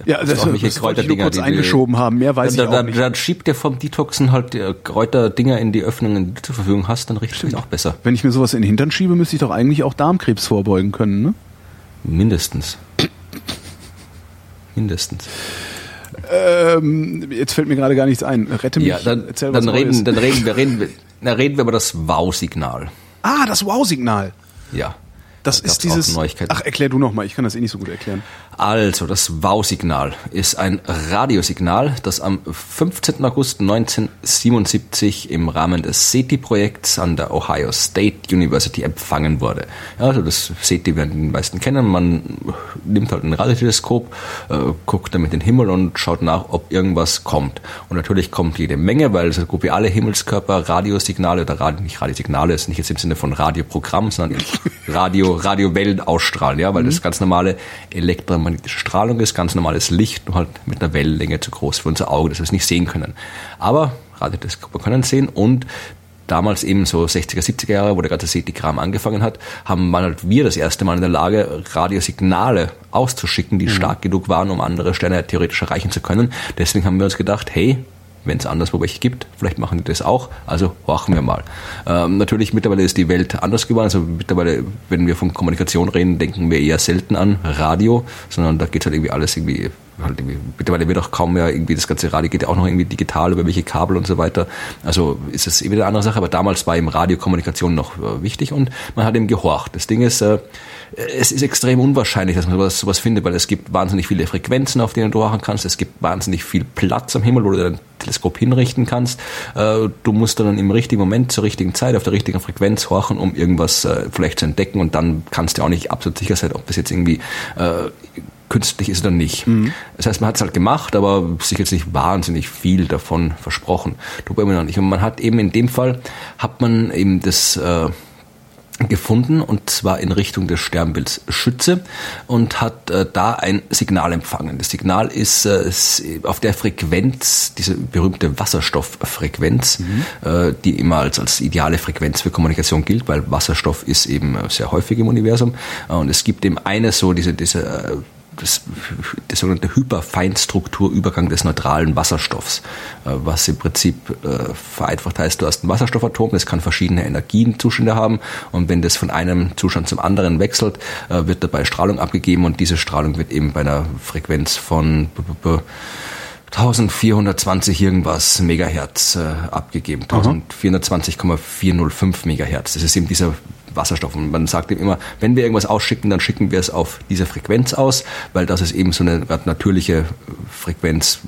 Ja, das, das, das wollte ich nur kurz eingeschoben haben. Mehr weiß dann, ich auch dann, nicht. Dann schiebt dir vom Detoxen halt Kräuterdinger in die Öffnungen, die du zur Verfügung hast, dann riecht es auch besser. Wenn ich mir sowas in den Hintern schiebe, müsste ich doch eigentlich auch Darmkrebs vorbeugen können, ne? Mindestens. Mindestens. Ähm, jetzt fällt mir gerade gar nichts ein. Rette mich. Ja, dann, erzähl dann reden, Neues. dann reden wir, reden, dann reden wir über das Wow-Signal. Ah, das Wow-Signal. Ja. Das da ist dieses. Ach, erklär du noch mal. Ich kann das eh nicht so gut erklären. Also, das Wow-Signal ist ein Radiosignal, das am 15. August 1977 im Rahmen des SETI-Projekts an der Ohio State University empfangen wurde. Also das SETI werden die meisten kennen. Man nimmt halt ein Radioteleskop, äh, guckt damit in den Himmel und schaut nach, ob irgendwas kommt. Und natürlich kommt jede Menge, weil so gut wie alle Himmelskörper Radiosignale oder Radio, nicht Radiosignale, ist nicht jetzt im Sinne von Radioprogramm, sondern Radio Radiowellen ausstrahlen, ja, weil mhm. das ganz normale elektromagnetische Strahlung ist, ganz normales Licht, nur halt mit einer Wellenlänge zu groß für unser Auge, dass wir es nicht sehen können. Aber Radioteleskope können es sehen und damals eben so 60er, 70er Jahre, wo der ganze SETI-Kram angefangen hat, haben man halt wir das erste Mal in der Lage, Radiosignale auszuschicken, die mhm. stark genug waren, um andere Sterne theoretisch erreichen zu können. Deswegen haben wir uns gedacht, hey, wenn es anderswo welche gibt, vielleicht machen die das auch, also horchen wir mal. Ähm, natürlich, mittlerweile ist die Welt anders geworden, also mittlerweile, wenn wir von Kommunikation reden, denken wir eher selten an Radio, sondern da geht halt irgendwie alles irgendwie halt irgendwie, mittlerweile wird auch kaum mehr irgendwie das ganze Radio geht ja auch noch irgendwie digital über welche Kabel und so weiter. Also ist es eben eine andere Sache, aber damals war eben Radiokommunikation noch äh, wichtig und man hat eben gehorcht. Das Ding ist, äh, es ist extrem unwahrscheinlich, dass man sowas, sowas findet, weil es gibt wahnsinnig viele Frequenzen, auf denen du horchen kannst. Es gibt wahnsinnig viel Platz am Himmel, wo du dein Teleskop hinrichten kannst. Äh, du musst dann im richtigen Moment, zur richtigen Zeit, auf der richtigen Frequenz horchen, um irgendwas vielleicht zu entdecken und dann kannst du auch nicht absolut sicher sein, ob das jetzt irgendwie künstlich ist oder nicht. Mhm. Das heißt, man hat es halt gemacht, aber sich jetzt nicht wahnsinnig viel davon versprochen. Tut man immer noch nicht. Und man hat eben in dem Fall, hat man eben das äh, gefunden und zwar in Richtung des Sternbilds Schütze und hat äh, da ein Signal empfangen. Das Signal ist äh, auf der Frequenz, diese berühmte Wasserstofffrequenz, mhm. äh, die immer als, als ideale Frequenz für Kommunikation gilt, weil Wasserstoff ist eben sehr häufig im Universum und es gibt eben eine so diese, diese äh, das, der sogenannte Hyperfeinstrukturübergang des neutralen Wasserstoffs, äh, was im Prinzip äh, vereinfacht heißt, du hast ein Wasserstoffatom, das kann verschiedene Energienzustände haben und wenn das von einem Zustand zum anderen wechselt, äh, wird dabei Strahlung abgegeben und diese Strahlung wird eben bei einer Frequenz von 1420 irgendwas Megahertz äh, abgegeben, 1420,405 Megahertz. Das ist eben dieser Wasserstoff. Und man sagt eben immer, wenn wir irgendwas ausschicken, dann schicken wir es auf diese Frequenz aus, weil das ist eben so eine natürliche Frequenz,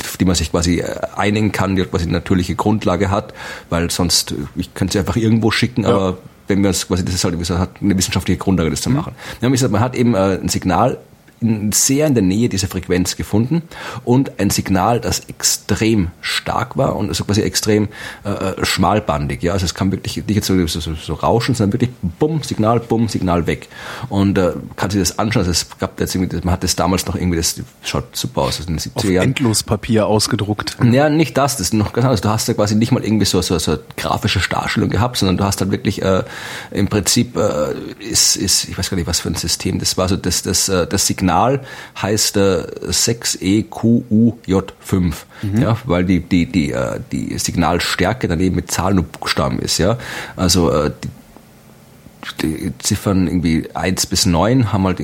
auf die man sich quasi äh, einigen kann, die quasi eine natürliche Grundlage hat, weil sonst, ich könnte sie einfach irgendwo schicken, ja. aber wenn wir uns quasi, das ist halt eine wissenschaftliche Grundlage, das zu machen. Mhm. Wir haben gesagt, man hat eben äh, ein Signal in, sehr in der Nähe dieser Frequenz gefunden und ein Signal, das extrem stark war und also quasi extrem äh, äh, schmalbandig. Ja, also es kam wirklich nicht jetzt so, so, so rauschen, sondern wirklich bumm, Signal, bumm, Signal weg. Und äh, kann sich das anschauen. Also es gab jetzt irgendwie, man hat das damals noch irgendwie, das schaut super aus. Also in den Auf Endlospapier ausgedruckt. Ja, nicht das, das ist noch ganz anders. Du hast ja quasi nicht mal irgendwie so, so, so eine grafische Darstellung gehabt, sondern du hast halt wirklich äh, im Prinzip äh, ist, ist, ich weiß gar nicht, was für ein System das war, so das, das, äh, das Signal Signal heißt äh, 6EQUJ5, mhm. ja, weil die, die, die, äh, die Signalstärke dann eben mit Zahlen und Buchstaben ist. Ja? Also äh, die, die Ziffern irgendwie 1 bis 9 haben halt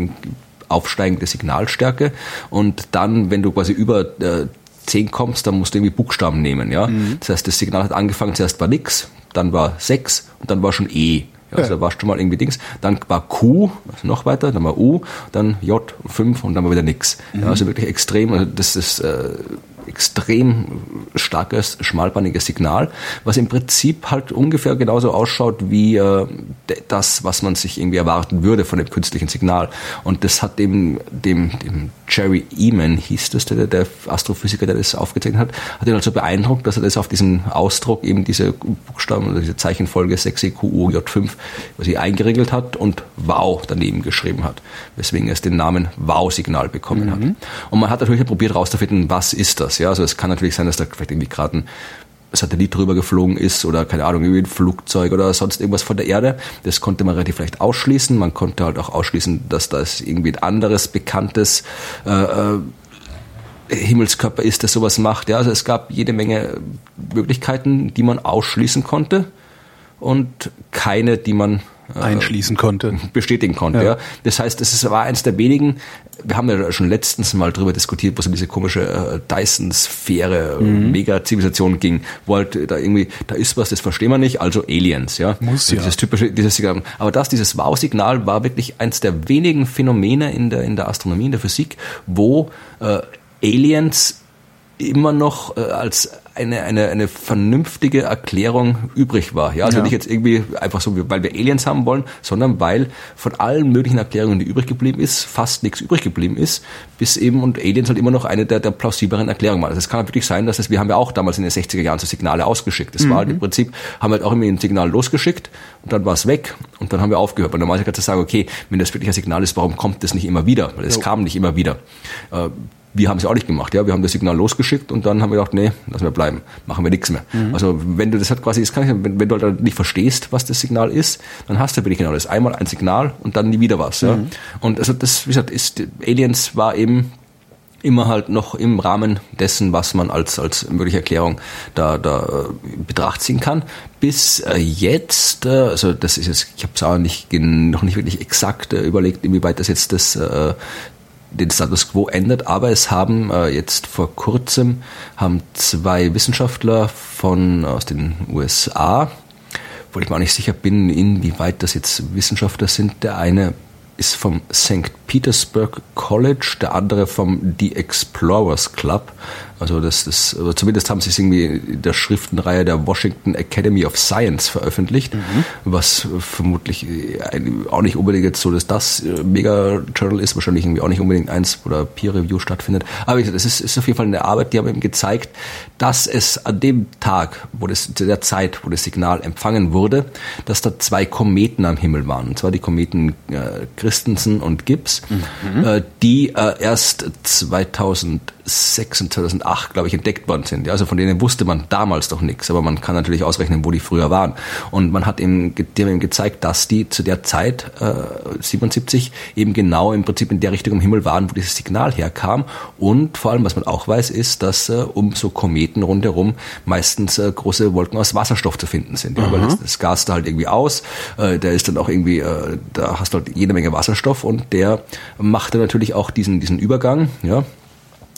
aufsteigende Signalstärke und dann, wenn du quasi über äh, 10 kommst, dann musst du irgendwie Buchstaben nehmen. Ja? Mhm. Das heißt, das Signal hat angefangen, zuerst war nix, dann war 6 und dann war schon E. Ja, also da war schon mal irgendwie Dings. Dann war Q, also noch weiter, dann war U, dann J, 5 und dann war wieder nix. Mhm. Ja, also wirklich extrem. Also das ist äh, extrem starkes, schmalbandiges Signal, was im Prinzip halt ungefähr genauso ausschaut wie äh, das, was man sich irgendwie erwarten würde von dem künstlichen Signal. Und das hat dem, dem, dem Jerry Eman, hieß das, der, der Astrophysiker, der das aufgezeichnet hat, hat ihn also beeindruckt, dass er das auf diesen Ausdruck eben diese Buchstaben oder diese Zeichenfolge 6EQUJ5 quasi eingeregelt hat und Wow daneben geschrieben hat, weswegen es den Namen Wow-Signal bekommen mhm. hat. Und man hat natürlich probiert herauszufinden, was ist das? Ja, also es kann natürlich sein, dass da vielleicht irgendwie gerade ein Satellit drüber geflogen ist oder keine Ahnung, irgendwie ein Flugzeug oder sonst irgendwas von der Erde. Das konnte man relativ leicht ausschließen. Man konnte halt auch ausschließen, dass das irgendwie ein anderes bekanntes äh, äh, Himmelskörper ist, der sowas macht. Ja, also es gab jede Menge Möglichkeiten, die man ausschließen konnte und keine, die man einschließen konnte. Bestätigen konnte, ja. ja. Das heißt, es war eines der wenigen, wir haben ja schon letztens mal drüber diskutiert, wo es um diese komische äh, Dyson-Sphäre, äh, mhm. Mega-Zivilisation ging, wo halt da irgendwie, da ist was, das verstehen wir nicht, also Aliens, ja. Muss ja. Dieses typische, dieses Signal. Aber das, dieses Wow-Signal war wirklich eins der wenigen Phänomene in der, in der Astronomie, in der Physik, wo äh, Aliens immer noch äh, als eine, eine, eine vernünftige Erklärung übrig war. Ja, also ja. nicht jetzt irgendwie einfach so, weil wir Aliens haben wollen, sondern weil von allen möglichen Erklärungen, die übrig geblieben ist, fast nichts übrig geblieben ist, bis eben und Aliens halt immer noch eine der, der plausibleren Erklärungen war. Also es kann halt wirklich sein, dass es, wir haben ja auch damals in den 60er Jahren so Signale ausgeschickt. Das mhm. war halt im Prinzip, haben wir halt auch immer ein Signal losgeschickt und dann war es weg und dann haben wir aufgehört. Und normalerweise kannst du sagen, okay, wenn das wirklich ein Signal ist, warum kommt das nicht immer wieder? Weil es jo. kam nicht immer wieder. Äh, wir haben es auch nicht gemacht. Ja, wir haben das Signal losgeschickt und dann haben wir gedacht, nee, lassen wir bleiben, machen wir nichts mehr. Mhm. Also wenn du das halt quasi, das kann ich, wenn, wenn du halt nicht verstehst, was das Signal ist, dann hast du wirklich genau das. Einmal ein Signal und dann nie wieder was. Ja. Mhm. Und also das, wie gesagt, ist Aliens war eben immer halt noch im Rahmen dessen, was man als, als mögliche Erklärung da, da äh, Betracht ziehen kann. Bis äh, jetzt, äh, also das ist jetzt, ich habe es auch nicht, noch nicht wirklich exakt überlegt, inwieweit das jetzt das, den Status quo ändert, aber es haben äh, jetzt vor kurzem haben zwei Wissenschaftler von aus den USA, wo ich mir auch nicht sicher bin, inwieweit das jetzt Wissenschaftler sind. Der eine ist vom St. Petersburg College, der andere vom The Explorers Club. Also das, das also zumindest haben sie es irgendwie in der Schriftenreihe der Washington Academy of Science veröffentlicht, mhm. was vermutlich auch nicht unbedingt jetzt so, dass das äh, Mega-Journal ist, wahrscheinlich irgendwie auch nicht unbedingt eins, wo da Peer-Review stattfindet. Aber wie gesagt, es ist, ist auf jeden Fall eine Arbeit, die haben eben gezeigt, dass es an dem Tag, wo das, zu der Zeit, wo das Signal empfangen wurde, dass da zwei Kometen am Himmel waren. Und zwar die Kometen äh, Christensen und Gibbs, mhm. äh, die äh, erst 2006 und 2008, glaube ich, entdeckt worden sind. Ja, also von denen wusste man damals doch nichts, aber man kann natürlich ausrechnen, wo die früher waren. Und man hat eben, die haben eben gezeigt, dass die zu der Zeit, äh, 77, eben genau im Prinzip in der Richtung im Himmel waren, wo dieses Signal herkam. Und vor allem, was man auch weiß, ist, dass äh, um so Kometen rundherum meistens äh, große Wolken aus Wasserstoff zu finden sind. Ja, weil das, das Gas da halt irgendwie aus, äh, der ist dann auch irgendwie, äh, da hast du halt jede Menge Wasserstoff und der machte natürlich auch diesen, diesen Übergang, ja,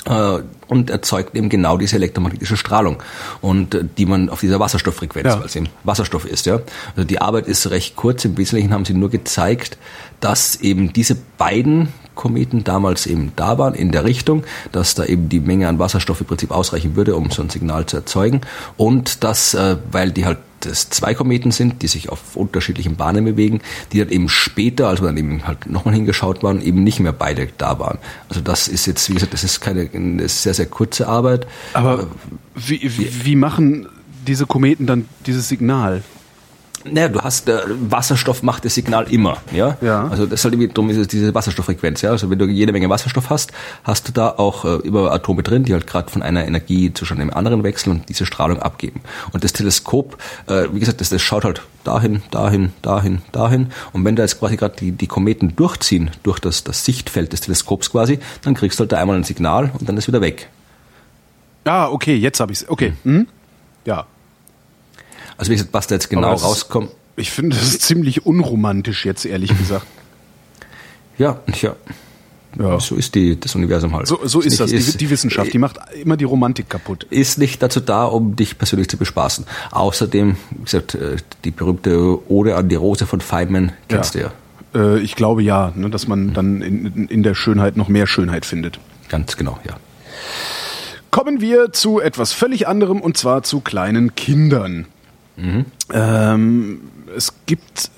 und erzeugt eben genau diese elektromagnetische Strahlung und äh, die man auf dieser Wasserstofffrequenz, ja. weil es eben Wasserstoff ist, ja. Also die Arbeit ist recht kurz. Im Wesentlichen haben sie nur gezeigt, dass eben diese beiden Kometen damals eben da waren in der Richtung, dass da eben die Menge an Wasserstoff im Prinzip ausreichen würde, um so ein Signal zu erzeugen und dass, äh, weil die halt es zwei Kometen sind, die sich auf unterschiedlichen Bahnen bewegen, die dann eben später, als wir dann eben halt nochmal hingeschaut waren, eben nicht mehr beide da waren. Also das ist jetzt, wie gesagt, das ist keine eine sehr, sehr kurze Arbeit. Aber wie, wie, wie machen diese Kometen dann dieses Signal? Naja, du hast, äh, Wasserstoff macht das Signal immer, ja. Ja. Also das ist halt darum ist es diese Wasserstofffrequenz, ja. Also wenn du jede Menge Wasserstoff hast, hast du da auch äh, über Atome drin, die halt gerade von einer Energiezustand im anderen wechseln und diese Strahlung abgeben. Und das Teleskop, äh, wie gesagt, das, das schaut halt dahin, dahin, dahin, dahin. Und wenn da jetzt quasi gerade die, die Kometen durchziehen durch das, das Sichtfeld des Teleskops quasi, dann kriegst du halt da einmal ein Signal und dann ist wieder weg. Ah, okay, jetzt habe ich es. Okay. Mhm. Ja. Also wie gesagt, was da jetzt genau ist- rauskommt. Ich finde das ist ziemlich unromantisch jetzt, ehrlich gesagt. Ja, ja. Ja. So ist die, das Universum halt. So, so ist das, die, die Wissenschaft, die macht immer die Romantik kaputt. ist nicht dazu da, um dich persönlich zu bespaßen. Außerdem, wie gesagt, äh, die berühmte Ode an die Rose von Feynman kennst Ja. du ja. Äh, ich glaube ja, ne, dass man dann in, in der Schönheit noch mehr Schönheit findet. Ganz genau, ja. Kommen wir zu etwas völlig anderem und zwar zu kleinen Kindern. Ähm, es gibt.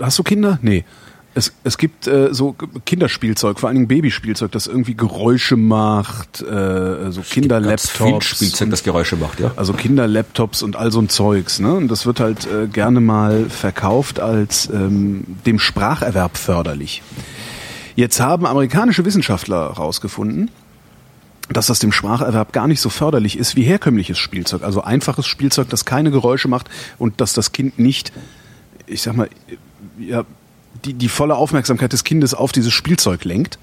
Hast du Kinder? Nee. Es, es gibt äh, so Kinderspielzeug, vor allen Dingen Babyspielzeug, das irgendwie Geräusche macht, äh, so Kinderlaptops. Spielzeug, und- das Geräusche macht, ja. Also Kinderlaptops und all so ein Zeugs. Ne? Und das wird halt äh, gerne mal verkauft als ähm, dem Spracherwerb förderlich. Jetzt haben amerikanische Wissenschaftler herausgefunden, dass das dem Spracherwerb gar nicht so förderlich ist wie herkömmliches Spielzeug. Also einfaches Spielzeug, das keine Geräusche macht und dass das Kind nicht, ich sag mal, ja, die, die volle Aufmerksamkeit des Kindes auf dieses Spielzeug lenkt,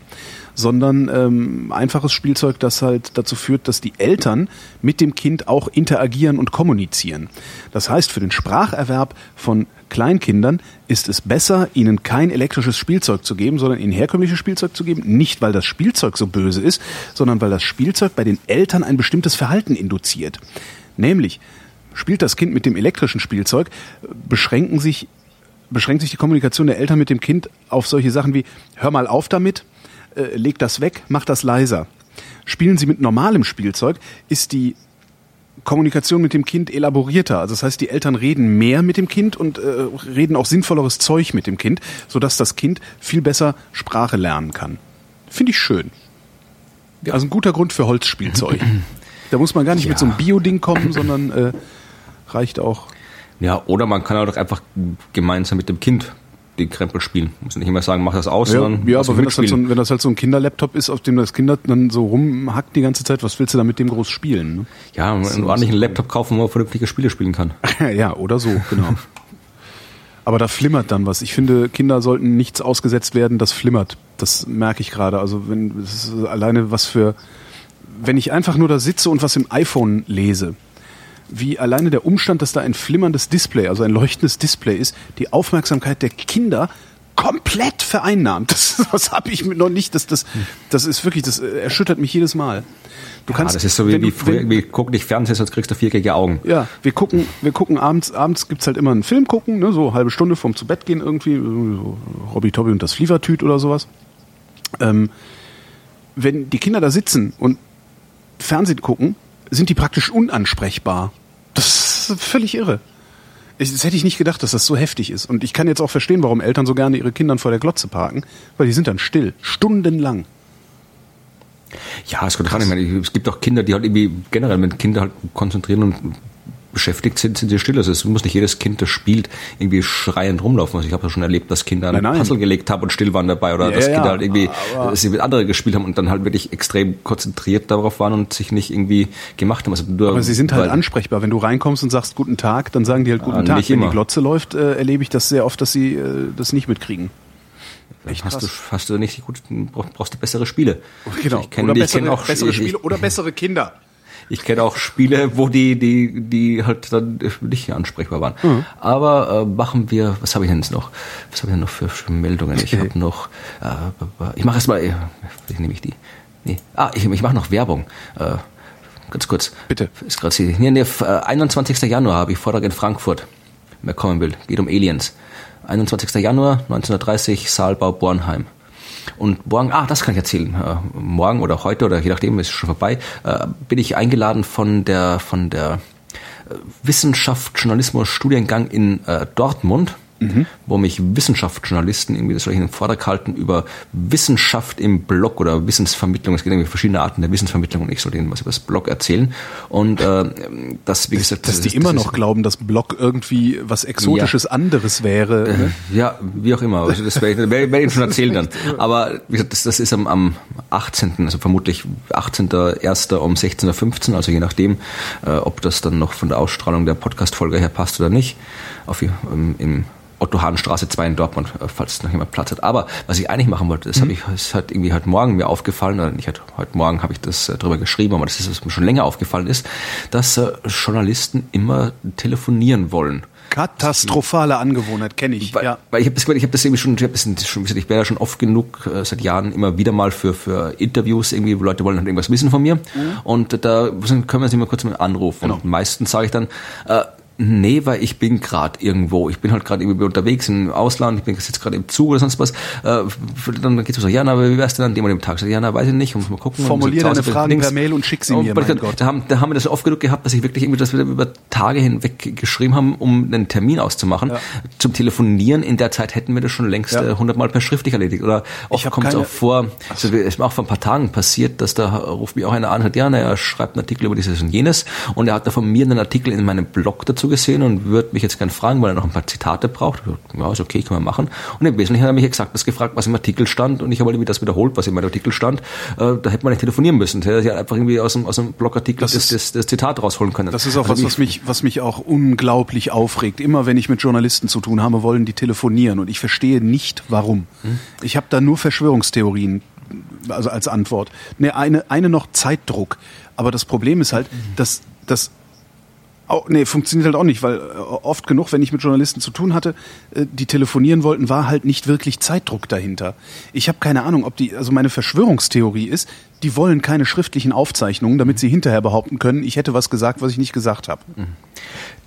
sondern ähm, einfaches Spielzeug, das halt dazu führt, dass die Eltern mit dem Kind auch interagieren und kommunizieren. Das heißt, für den Spracherwerb von Kleinkindern ist es besser, ihnen kein elektrisches Spielzeug zu geben, sondern ihnen herkömmliches Spielzeug zu geben. Nicht, weil das Spielzeug so böse ist, sondern weil das Spielzeug bei den Eltern ein bestimmtes Verhalten induziert. Nämlich, spielt das Kind mit dem elektrischen Spielzeug, beschränken sich beschränkt sich die Kommunikation der Eltern mit dem Kind auf solche Sachen wie hör mal auf damit, äh, leg das weg, mach das leiser. Spielen Sie mit normalem Spielzeug, ist die Kommunikation mit dem Kind elaborierter. Also das heißt, die Eltern reden mehr mit dem Kind und äh, reden auch sinnvolleres Zeug mit dem Kind, sodass das Kind viel besser Sprache lernen kann. Finde ich schön. Also ein guter Grund für Holzspielzeug. da muss man gar nicht mit so einem Bio-Ding kommen, sondern äh, reicht auch. Ja, oder man kann auch einfach gemeinsam mit dem Kind den Krempel spielen. Muss nicht immer sagen, mach das aus, Ja, sondern ja aber wenn das, halt so ein, wenn das halt so ein Kinderlaptop ist, auf dem das Kind dann so rumhackt die ganze Zeit, was willst du da mit dem groß spielen? ja, einen ordentlichen Laptop kaufen, wo man vernünftige Spiele spielen kann. Ne? ja, oder so, genau. aber da flimmert dann was. Ich finde, Kinder sollten nichts ausgesetzt werden, das flimmert. Das merke ich gerade. Also wenn alleine was für, wenn ich einfach nur da sitze und was im iPhone lese, wie alleine der Umstand, dass da ein flimmerndes Display, also ein leuchtendes Display ist, die Aufmerksamkeit der Kinder komplett vereinnahmt. Das, das habe ich noch nicht. Das, das, das ist wirklich, das äh, erschüttert mich jedes Mal. Du Ja, das ist so wie, wenn wie früher, wenn- wie guck nicht Fernsehen, sonst kriegst du viereckige Augen. ja, wir gucken, wir gucken abends, abends gibt's halt immer einen Film gucken, ne, so halbe Stunde vorm zu Bett gehen irgendwie, so Robby Tobby und das Flievertüt oder sowas. Ähm, wenn die Kinder da sitzen und Fernsehen gucken, sind die praktisch unansprechbar. Das ist völlig irre. Ich, das hätte ich nicht gedacht, dass das so heftig ist. Und ich kann jetzt auch verstehen, warum Eltern so gerne ihre Kinder vor der Glotze parken, weil die sind dann still, stundenlang. Ja, es kommt dran. Ich meine, es gibt auch Kinder, die halt irgendwie generell, wenn Kinder halt konzentrieren und beschäftigt sind, sind sie still. Also es muss nicht jedes Kind, das spielt, irgendwie schreiend rumlaufen. Also ich habe ja schon erlebt, dass Kinder einen Nein, nein. Puzzle gelegt haben und still waren dabei oder Ja, dass ja, Kinder halt irgendwie sie mit anderen gespielt haben und dann halt wirklich extrem konzentriert darauf waren und sich nicht irgendwie gemacht haben. Also nur, Aber sie sind halt ansprechbar. Wenn du reinkommst und sagst Guten Tag, dann sagen die halt Guten Ah, Tag. Wenn immer. die Glotze läuft, äh, erlebe ich das sehr oft, dass sie äh, das nicht mitkriegen. Echt hast du, hast du nicht guten, brauchst du bessere Spiele. Genau. Ich kenne ich kenn auch bessere ich, Spiele oder bessere Kinder. Ich kenne auch Spiele, wo die, die, die halt dann nicht ansprechbar waren. Mhm. Aber äh, machen wir, was habe ich denn jetzt noch? Was habe ich denn noch für, Meldungen? Ich habe noch, äh, ich mache erstmal, äh, welche nehme ich die? Nee. Ah, ich, ich mache noch Werbung. Äh, ganz kurz. Bitte. Ist gerade sie. Nee, nee, f- äh, 21. Januar habe ich Vortrag in Frankfurt. Wer kommen will. Geht um Aliens. 21. Januar 1930, Saalbau Bornheim. Und morgen, ah, das kann ich erzählen. Äh, morgen oder heute oder je nachdem, ist schon vorbei, äh, bin ich eingeladen von der von der Wissenschaft, Journalismus, Studiengang in äh, Dortmund Mhm. wo mich Wissenschaftsjournalisten irgendwie das soll ich in den Vortrag halten über Wissenschaft im Blog oder Wissensvermittlung. Es gibt irgendwie verschiedene Arten der Wissensvermittlung und ich soll denen was über das Blog erzählen. Und äh, das, wie gesagt, dass das, die das, immer noch glauben, dass Blog irgendwie was Exotisches ja. anderes wäre. Äh, ne? Ja, wie auch immer. Also das werde ich, werd ich schon erzählen dann. Aber wie gesagt, das, das ist am, am 18., also vermutlich 18.01. um 16.15 Uhr, also je nachdem, äh, ob das dann noch von der Ausstrahlung der Podcast-Folge her passt oder nicht. Auf, im, im Otto-Hahn-Straße 2 in Dortmund, äh, falls noch jemand Platz hat. Aber was ich eigentlich machen wollte, das mhm. habe ich, ist halt irgendwie heute Morgen mir aufgefallen, oder nicht heute Morgen habe ich das äh, drüber geschrieben, aber das ist, was mir schon länger aufgefallen ist, dass äh, Journalisten immer telefonieren wollen. Katastrophale Angewohnheit, kenne ich. Weil, ja. weil ich habe das, ich hab das irgendwie schon, ich, hab das schon, ich bin ja schon oft genug äh, seit Jahren immer wieder mal für, für Interviews, irgendwie, wo Leute wollen halt irgendwas wissen von mir. Mhm. Und da können wir sie mal kurz mal anrufen. Genau. Und meistens sage ich dann, äh, Nee, weil ich bin gerade irgendwo. Ich bin halt gerade irgendwie unterwegs im Ausland, ich bin jetzt gerade im Zug oder sonst was. Äh, dann geht's so, ja, na, aber wie wär's denn an dem und dem Tag? Ja, na, weiß ich nicht, muss mal gucken. Formulier deine Fragen links. per Mail und schick sie mir, mein Gott. Da haben, da haben wir das oft genug gehabt, dass ich wirklich irgendwie, dass wir über Tage hinweg geschrieben haben, um einen Termin auszumachen. Ja. Zum Telefonieren in der Zeit hätten wir das schon längst äh, hundertmal ja. per schriftlich erledigt. Oder oft kommt es auch vor, also es ist mir auch vor ein paar Tagen passiert, dass da ruft mich auch einer an, hat, ja, na, er schreibt einen Artikel über dieses und jenes und er hat da von mir einen Artikel in meinem Blog dazu gesehen und würde mich jetzt gerne fragen, weil er noch ein paar Zitate braucht. Ja, ist okay, kann man machen. Und im Wesentlichen hat er mich exakt das gefragt, was im Artikel stand und ich habe irgendwie das wiederholt, was in meinem Artikel stand. Äh, da hätte man nicht telefonieren müssen. Da hätte er einfach irgendwie aus dem, aus dem Blogartikel das, das, das, das, Zitat rausholen können. Das ist auch also was, was mich, was mich auch unglaublich aufregt. Immer wenn ich mit Journalisten zu tun habe, wollen die telefonieren und ich verstehe nicht, warum. Hm? Ich habe da nur Verschwörungstheorien also als Antwort. Ne, eine, eine noch Zeitdruck. Aber das Problem ist halt, dass, dass auch, nee, funktioniert halt auch nicht, weil äh, oft genug, wenn ich mit Journalisten zu tun hatte, äh, die telefonieren wollten, war halt nicht wirklich Zeitdruck dahinter. Ich habe keine Ahnung, ob die, also meine Verschwörungstheorie ist, die wollen keine schriftlichen Aufzeichnungen, damit sie hinterher behaupten können, ich hätte was gesagt, was ich nicht gesagt habe.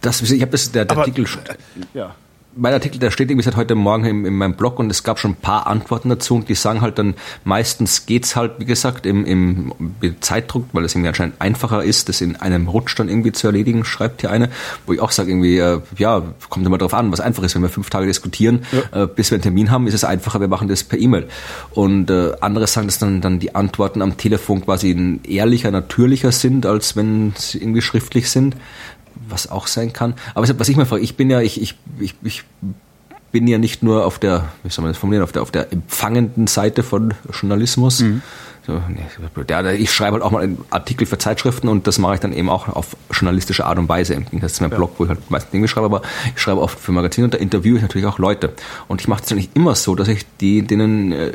Das, ich habe das der, der Aber, Artikel. Äh, ja mein Artikel, der steht irgendwie seit heute Morgen in, in, meinem Blog und es gab schon ein paar Antworten dazu und die sagen halt dann, meistens geht's halt, wie gesagt, im, im Zeitdruck, weil es irgendwie anscheinend einfacher ist, das in einem Rutsch dann irgendwie zu erledigen, schreibt hier eine, wo ich auch sage irgendwie, äh, ja, kommt immer drauf an, was einfach ist, wenn wir fünf Tage diskutieren, ja. äh, bis wir einen Termin haben, ist es einfacher, wir machen das per E-Mail. Und äh, andere sagen, dass dann, dann die Antworten am Telefon quasi ehrlicher, natürlicher sind, als wenn sie irgendwie schriftlich sind was auch sein kann. Aber was ich mal frage, ich bin ja, ich, ich, ich, ich bin ja nicht nur auf der, wie soll man das formulieren, auf der, auf der empfangenden Seite von Journalismus, mhm. So, nee, ja, ich schreibe halt auch mal Artikel für Zeitschriften und das mache ich dann eben auch auf journalistische Art und Weise. Gegensatz zu meinem ja. Blog, wo ich halt meistens Dinge schreibe, aber ich schreibe oft für Magazine und da interviewe ich natürlich auch Leute. Und ich mache das nicht immer so, dass ich die denen äh,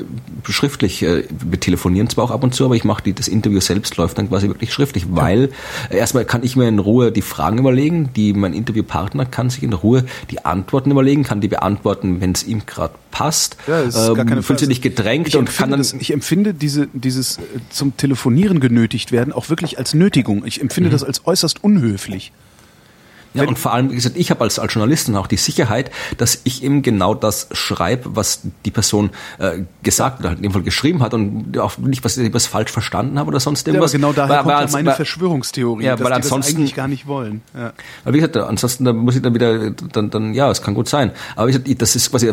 schriftlich äh, telefonieren zwar auch ab und zu, aber ich mache die, das Interview selbst läuft dann quasi wirklich schriftlich, weil äh, erstmal kann ich mir in Ruhe die Fragen überlegen, die mein Interviewpartner kann sich in Ruhe die Antworten überlegen, kann die beantworten, wenn es ihm gerade passt. Ja, ist ähm, gar keine Fühlt sich nicht gedrängt ich und kann dann. Das, ich empfinde diese, dieses äh, zum Telefonieren genötigt werden auch wirklich als Nötigung. Ich empfinde mhm. das als äußerst unhöflich. Ja, und vor allem, wie gesagt, ich habe als, als Journalistin auch die Sicherheit, dass ich eben genau das schreibe, was die Person äh, gesagt oder halt in dem Fall geschrieben hat und auch nicht, was ich was falsch verstanden habe oder sonst irgendwas. Ja, genau daher weil, kommt weil, ja meine weil, Verschwörungstheorie, ja, weil ansonsten, das eigentlich gar nicht wollen. Ja. Aber wie gesagt, ansonsten da muss ich dann wieder, dann, dann ja, es kann gut sein. Aber wie gesagt, das ist quasi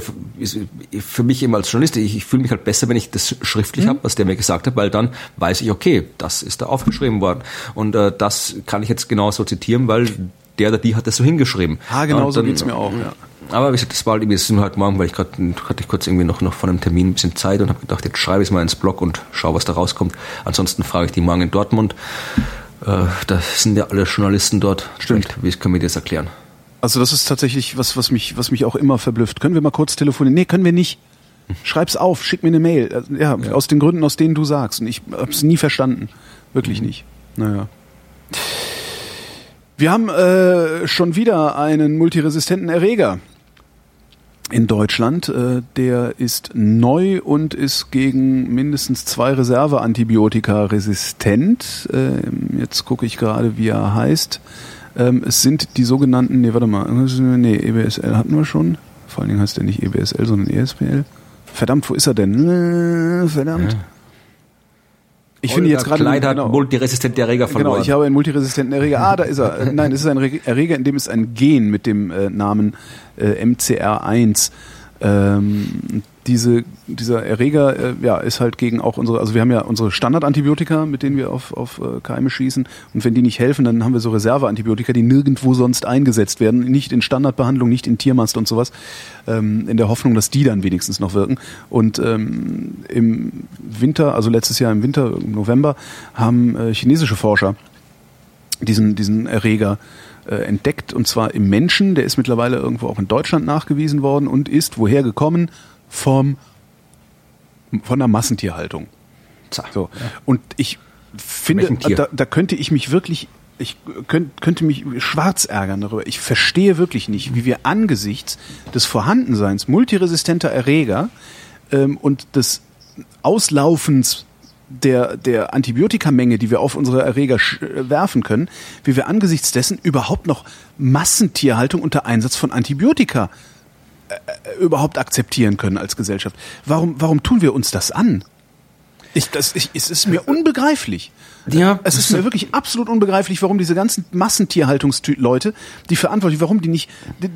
für mich eben als Journalist, ich, ich fühle mich halt besser, wenn ich das schriftlich mhm. habe, was der mir gesagt hat, weil dann weiß ich, okay, das ist da aufgeschrieben worden. Und äh, das kann ich jetzt genauso zitieren, weil der oder die hat das so hingeschrieben. Ah, genau so geht's mir auch, ja. Aber wie gesagt, das war halt irgendwie, das ist heute Morgen, weil ich gerade, hatte ich kurz irgendwie noch, noch von einem Termin ein bisschen Zeit und habe gedacht, jetzt schreibe ich es mal ins Blog und schaue, was da rauskommt. Ansonsten frage ich die morgen in Dortmund. Äh, da sind ja alle Journalisten dort. Stimmt. Wie können wir das erklären? Also das ist tatsächlich was, was mich, was mich auch immer verblüfft. Können wir mal kurz telefonieren? Nee, können wir nicht. Schreib's auf, schick mir eine Mail. Also, ja, ja. aus den Gründen, aus denen du sagst. Und ich hab's nie verstanden. Wirklich mhm. nicht. Naja. Wir haben äh, schon wieder einen multiresistenten Erreger in Deutschland. Äh, der ist neu und ist gegen mindestens zwei Reserveantibiotika resistent. Äh, jetzt gucke ich gerade, wie er heißt. Ähm, es sind die sogenannten, nee, warte mal, nee, EBSL hatten wir schon. Vor allen Dingen heißt der nicht EBSL, sondern ESPL. Verdammt, wo ist er denn? Äh, verdammt. Ja. Ich finde jetzt gerade Kleid hat genau, multiresistente Erreger verloren. genau, ich habe einen multiresistenten Erreger. Ah, da ist er. Nein, es ist ein Re- Erreger, in dem ist ein Gen mit dem äh, Namen äh, MCR1. Ähm, diese, dieser Erreger äh, ja, ist halt gegen auch unsere, also wir haben ja unsere Standardantibiotika, mit denen wir auf, auf äh, Keime schießen. Und wenn die nicht helfen, dann haben wir so Reserveantibiotika, die nirgendwo sonst eingesetzt werden. Nicht in Standardbehandlung, nicht in Tiermast und sowas. Ähm, in der Hoffnung, dass die dann wenigstens noch wirken. Und ähm, im Winter, also letztes Jahr im Winter, im November, haben äh, chinesische Forscher diesen, diesen Erreger äh, entdeckt und zwar im Menschen. Der ist mittlerweile irgendwo auch in Deutschland nachgewiesen worden und ist woher gekommen? Vom, von der Massentierhaltung. So. Und ich finde, da, da könnte ich mich wirklich, ich könnt, könnte mich schwarz ärgern darüber. Ich verstehe wirklich nicht, wie wir angesichts des Vorhandenseins multiresistenter Erreger ähm, und des Auslaufens der, der Antibiotikamenge, die wir auf unsere Erreger äh, werfen können, wie wir angesichts dessen überhaupt noch Massentierhaltung unter Einsatz von Antibiotika äh, überhaupt akzeptieren können als Gesellschaft. Warum, warum tun wir uns das an? Ich, das, ich, es ist mir unbegreiflich. Ja, es ist mir wirklich absolut unbegreiflich, warum diese ganzen Massentierhaltungsleute, die verantwortlich, warum die nicht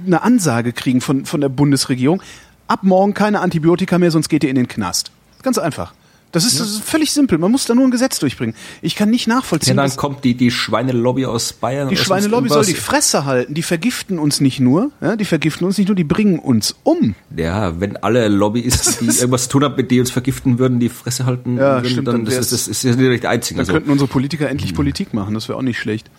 eine Ansage kriegen von, von der Bundesregierung, ab morgen keine Antibiotika mehr, sonst geht ihr in den Knast. Ganz einfach. Das ist, das ist völlig simpel. Man muss da nur ein Gesetz durchbringen. Ich kann nicht Ja, nachvollziehen, dann dass kommt die, die Schweinelobby aus Bayern. die Schweinelobby soll die Fresse halten. Die vergiften uns nicht nur, ja, die vergiften uns nicht nur, die bringen uns um. Ja, wenn alle Lobbys, die irgendwas zu tun haben, mit die uns vergiften würden, die Fresse halten Ja, würden, stimmt, dann dann das, ist, das ist ja nicht die einzige. Dann Also, könnten unsere Politiker endlich Politik machen, das wäre auch nicht schlecht.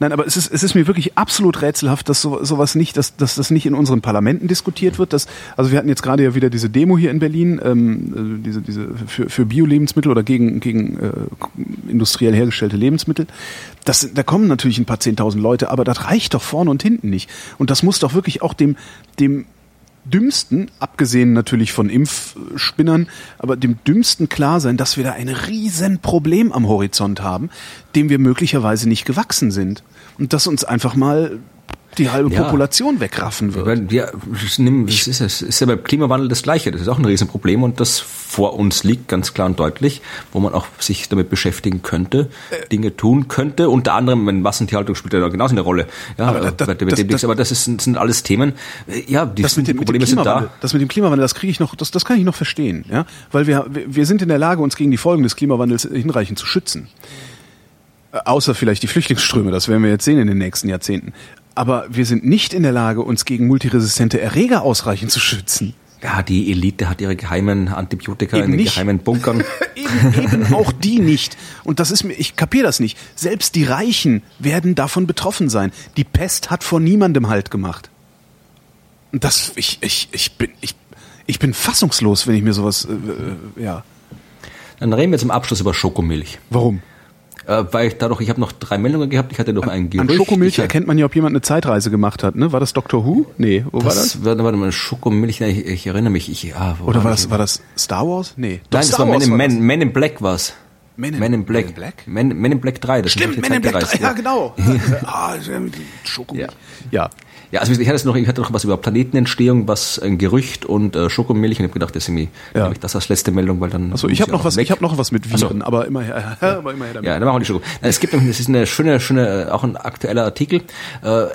Nein, aber es ist, es ist mir wirklich absolut rätselhaft, dass so, sowas nicht, dass, dass das nicht in unseren Parlamenten diskutiert wird. Dass, also wir hatten jetzt gerade ja wieder diese Demo hier in Berlin, ähm, äh, diese, diese für, für Bio-Lebensmittel oder gegen, gegen äh, industriell hergestellte Lebensmittel. Das, da kommen natürlich ein paar zehntausend Leute, aber das reicht doch vorne und hinten nicht. Und das muss doch wirklich auch dem, dem dümmsten, abgesehen natürlich von Impfspinnern, aber dem dümmsten klar sein, dass wir da ein riesen Problem am Horizont haben, dem wir möglicherweise nicht gewachsen sind. Und dass uns einfach mal die halbe Ja. Population wegraffen wird. Weil wir, das nimm- das ist, es ist ja beim Klimawandel das Gleiche. Das ist auch ein Riesenproblem und das vor uns liegt, ganz klar und deutlich, wo man auch sich damit beschäftigen könnte, Äh. Dinge tun könnte. Unter anderem, wenn Massentierhaltung spielt ja genauso eine Rolle. Ja, Aber da- da- das- das- aber das ist, sind alles Themen. Ja, die, das mit dem, mit dem Probleme sind Klimawandel, da. das mit dem Klimawandel, das kriege ich noch, das, das kann ich noch verstehen, ja, weil wir, wir wir sind in der Lage, uns gegen die Folgen des Klimawandels hinreichend zu schützen. Äh, Außer vielleicht die Flüchtlingsströme, das werden wir jetzt sehen in den nächsten Jahrzehnten. Aber wir sind nicht in der Lage, uns gegen multiresistente Erreger ausreichend zu schützen. Ja, die Elite hat ihre geheimen Antibiotika Eben in den nicht. geheimen Bunkern. eben, eben auch die nicht. Und das ist mir, ich kapiere das nicht. Selbst die Reichen werden davon betroffen sein. Die Pest hat vor niemandem Halt gemacht. Und das, ich, ich, ich bin, ich, ich bin fassungslos, wenn ich mir sowas, äh, äh, ja. Dann reden wir zum Abschluss über Schokomilch. Warum? Äh, weil ich dadurch, ich habe noch drei Meldungen gehabt, ich hatte noch ein An Gerücht. Schokomilch ich, erkennt man ja, ob jemand eine Zeitreise gemacht hat, ne? War das Doctor Who? Nee, wo war das? das? Warte, warte mal, Schokomilch, ich, ich erinnere mich. Ich, ah, Oder war ich? das, war das Star Wars? Nee. Doch, Nein, das Star war Men Wars in, war Men, das. Men in Black war's. Men in- Men in Black. Men in Black? Men, Men in Black 3. Das Stimmt, Men in Black, Zeitgereist, ja, genau. ah, Schokomilch. Ja. Ja, also ich hatte noch, ich hatte noch was über Planetenentstehung, was ein Gerücht und äh, Schokomilch. Und ich habe gedacht, das ist irgendwie, Ja. ich das als letzte Meldung, weil dann. Also ich habe noch was, weg. ich habe noch was mit Ach so. Viren, aber immer her, aber immer her damit. Ja, dann machen wir die Schoko. Nein, Es gibt, das ist eine schöne, schöne, äh, auch ein aktueller Artikel. Äh,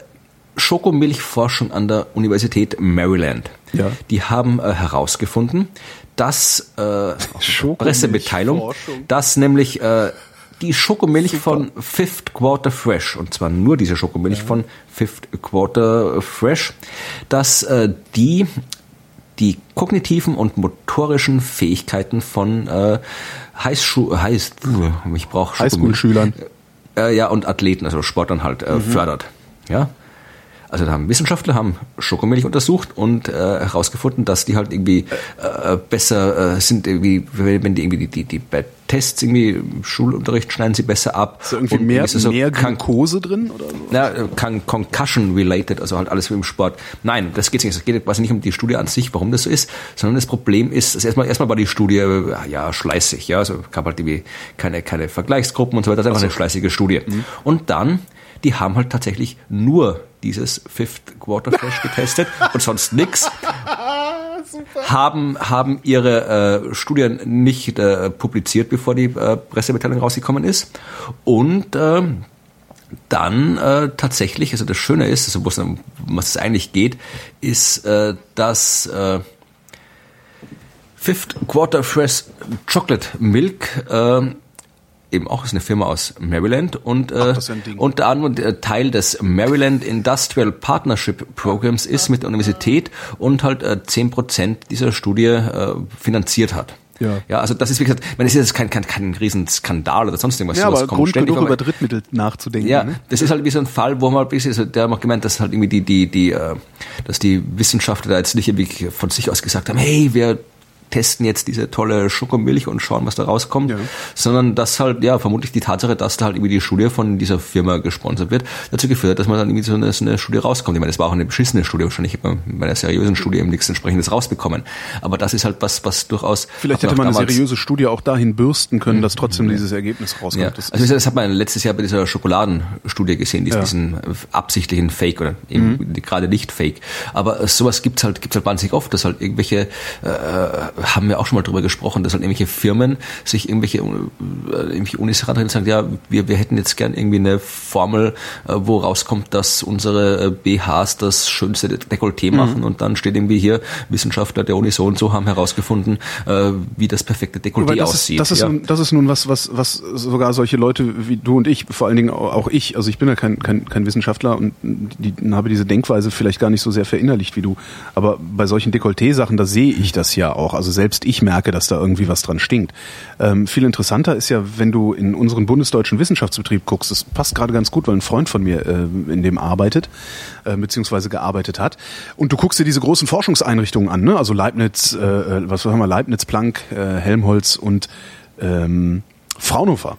Schokomilchforschung an der Universität Maryland. Ja. Die haben äh, herausgefunden, dass äh, Pressemitteilung, dass nämlich äh, die Schokomilch von Fifth Quarter Fresh, und zwar nur diese Schokomilch von Fifth Quarter Fresh, dass äh, die die kognitiven und motorischen Fähigkeiten von äh, Highschu heißt, ich brauche Highschool-Schülern. äh, ja, und Athleten, also Sportlern halt, äh, fördert. Ja. Also da haben Wissenschaftler haben Schokomilch untersucht und äh, herausgefunden, dass die halt irgendwie äh, besser äh, sind, irgendwie, wenn die irgendwie die, die, die bei Tests irgendwie im Schulunterricht schneiden sie besser ab. Ist da irgendwie Und mehr, ist so mehr Kan- Glukose drin oder so? na, äh, Con Concussion related, also halt alles wie im Sport. Nein, das geht nicht. Es geht quasi nicht um die Studie an sich, warum das so ist, sondern das Problem ist, also erstmal, erstmal war die Studie äh, ja schleißig, ja, also gab halt irgendwie keine, keine Vergleichsgruppen und so weiter, das ist einfach eine schleißige Studie. Und dann, die haben halt tatsächlich nur dieses Fifth Quarter Flash getestet und sonst nix. haben, haben ihre äh, Studien nicht äh, publiziert, bevor die äh, Pressemitteilung rausgekommen ist. Und äh, dann äh, tatsächlich, also das Schöne ist, also um was es eigentlich geht, ist, äh, dass äh, Fifth Quarter Fresh Chocolate Milk äh, eben auch ist eine Firma aus Maryland und äh, Ach, unter anderem äh, Teil des Maryland Industrial Partnership Programs ist mit der Universität und halt äh, zehn äh, Prozent dieser Studie äh, finanziert hat. Ja. ja, also das ist wie gesagt, man ist jetzt kein, kein, kein Riesenskandal oder sonst irgendwas. Ja, aber Grund genug über Drittmittel nachzudenken. Ja, ne? das ist halt wie so ein Fall, wo man ein bisschen, also der hat gemeint, dass halt irgendwie die, die, die, äh, dass die Wissenschaftler da jetzt nicht irgendwie von sich aus gesagt haben, hey, wir testen jetzt diese tolle Schokomilch und schauen, was da rauskommt, ja. sondern dass halt, ja, vermutlich die Tatsache, dass da halt irgendwie die Studie von dieser Firma gesponsert wird, dazu geführt hat, dass man dann irgendwie so eine, so eine Studie rauskommt. Ich meine, das war auch eine beschissene Studie, wahrscheinlich hätte man bei einer seriösen Studie eben nichts entsprechendes rausbekommen. Aber das ist halt was, was durchaus... Vielleicht hätte man eine seriöse Studie auch dahin bürsten können, dass trotzdem dieses Ergebnis rauskommt. Ja. Das also das hat man letztes Jahr bei dieser Schokoladenstudie gesehen, ja. diesen absichtlichen Fake oder eben mhm. gerade nicht Fake. Aber sowas gibt's halt, gibt's halt wahnsinnig oft, dass halt irgendwelche äh, haben wir auch schon mal drüber gesprochen, dass halt irgendwelche Firmen sich irgendwelche, äh, irgendwelche Unis herantreten und sagen, ja, wir, wir hätten jetzt gern irgendwie eine Formel, äh, wo rauskommt, dass unsere äh, BHs das schönste Dekolleté mhm. machen und dann steht irgendwie hier, Wissenschaftler der Uni so und so haben herausgefunden, wie das perfekte Dekolleté das aussieht. Ist, das, ist ja. nun, das ist nun was, was, was sogar solche Leute wie du und ich, vor allen Dingen auch ich, also ich bin ja kein, kein, kein Wissenschaftler und die, habe diese Denkweise vielleicht gar nicht so sehr verinnerlicht wie du, aber bei solchen Dekolleté-Sachen, da sehe ich das ja auch. Also selbst ich merke, dass da irgendwie was dran stinkt. Ähm, viel interessanter ist ja, wenn du in unseren bundesdeutschen Wissenschaftsbetrieb guckst, das passt gerade ganz gut, weil ein Freund von mir äh, in dem arbeitet, äh, beziehungsweise gearbeitet hat. Und du guckst dir diese großen Forschungseinrichtungen an, ne? also Leibniz, äh, äh was haben wir, Leibniz, Planck, äh, Helmholtz und ähm, Fraunhofer.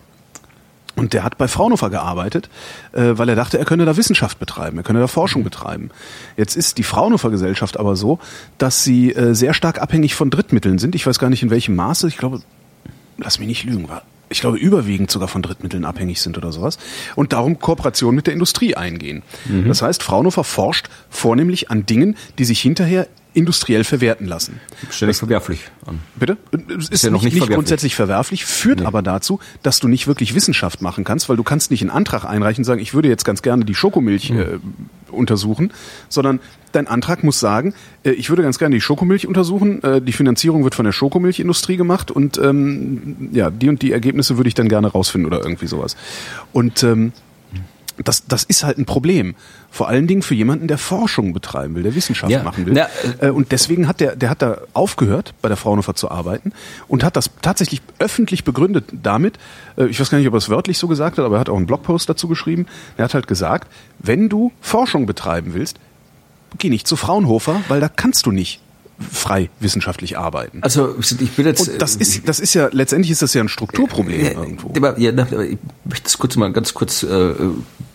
Und der hat bei Fraunhofer gearbeitet, äh, weil er dachte, er könne da Wissenschaft betreiben, er könne da Forschung betreiben. Jetzt ist die Fraunhofer Gesellschaft aber so, dass sie äh, sehr stark abhängig von Drittmitteln sind. Ich weiß gar nicht in welchem Maße. Ich glaube, lass mich nicht lügen, war ich glaube, überwiegend sogar von Drittmitteln abhängig sind oder sowas. Und darum Kooperation mit der Industrie eingehen. Mhm. Das heißt, Fraunhofer forscht vornehmlich an Dingen, die sich hinterher industriell verwerten lassen. Ständig verwerflich an. Bitte? Es ist, ist ja noch nicht, nicht verwerflich. grundsätzlich verwerflich, führt nee. aber dazu, dass du nicht wirklich Wissenschaft machen kannst, weil du kannst nicht einen Antrag einreichen und sagen, ich würde jetzt ganz gerne die Schokomilch mhm. äh, untersuchen, sondern dein Antrag muss sagen, äh, ich würde ganz gerne die Schokomilch untersuchen, äh, die Finanzierung wird von der Schokomilchindustrie gemacht und ähm, ja, die und die Ergebnisse würde ich dann gerne rausfinden oder irgendwie sowas. Und ähm, das, das ist halt ein Problem. Vor allen Dingen für jemanden, der Forschung betreiben will, der Wissenschaft ja. machen will. Ja. Äh, und deswegen hat der, der hat da aufgehört, bei der Fraunhofer zu arbeiten und hat das tatsächlich öffentlich begründet damit, äh, ich weiß gar nicht, ob er es wörtlich so gesagt hat, aber er hat auch einen Blogpost dazu geschrieben. Er hat halt gesagt, wenn du Forschung betreiben willst, geh nicht zu Fraunhofer, weil da kannst du nicht frei wissenschaftlich arbeiten. Also ich bin jetzt. Und das ist das ist ja letztendlich ist das ja ein Strukturproblem ja, irgendwo. Aber, ja, ich möchte das kurz mal ganz kurz äh,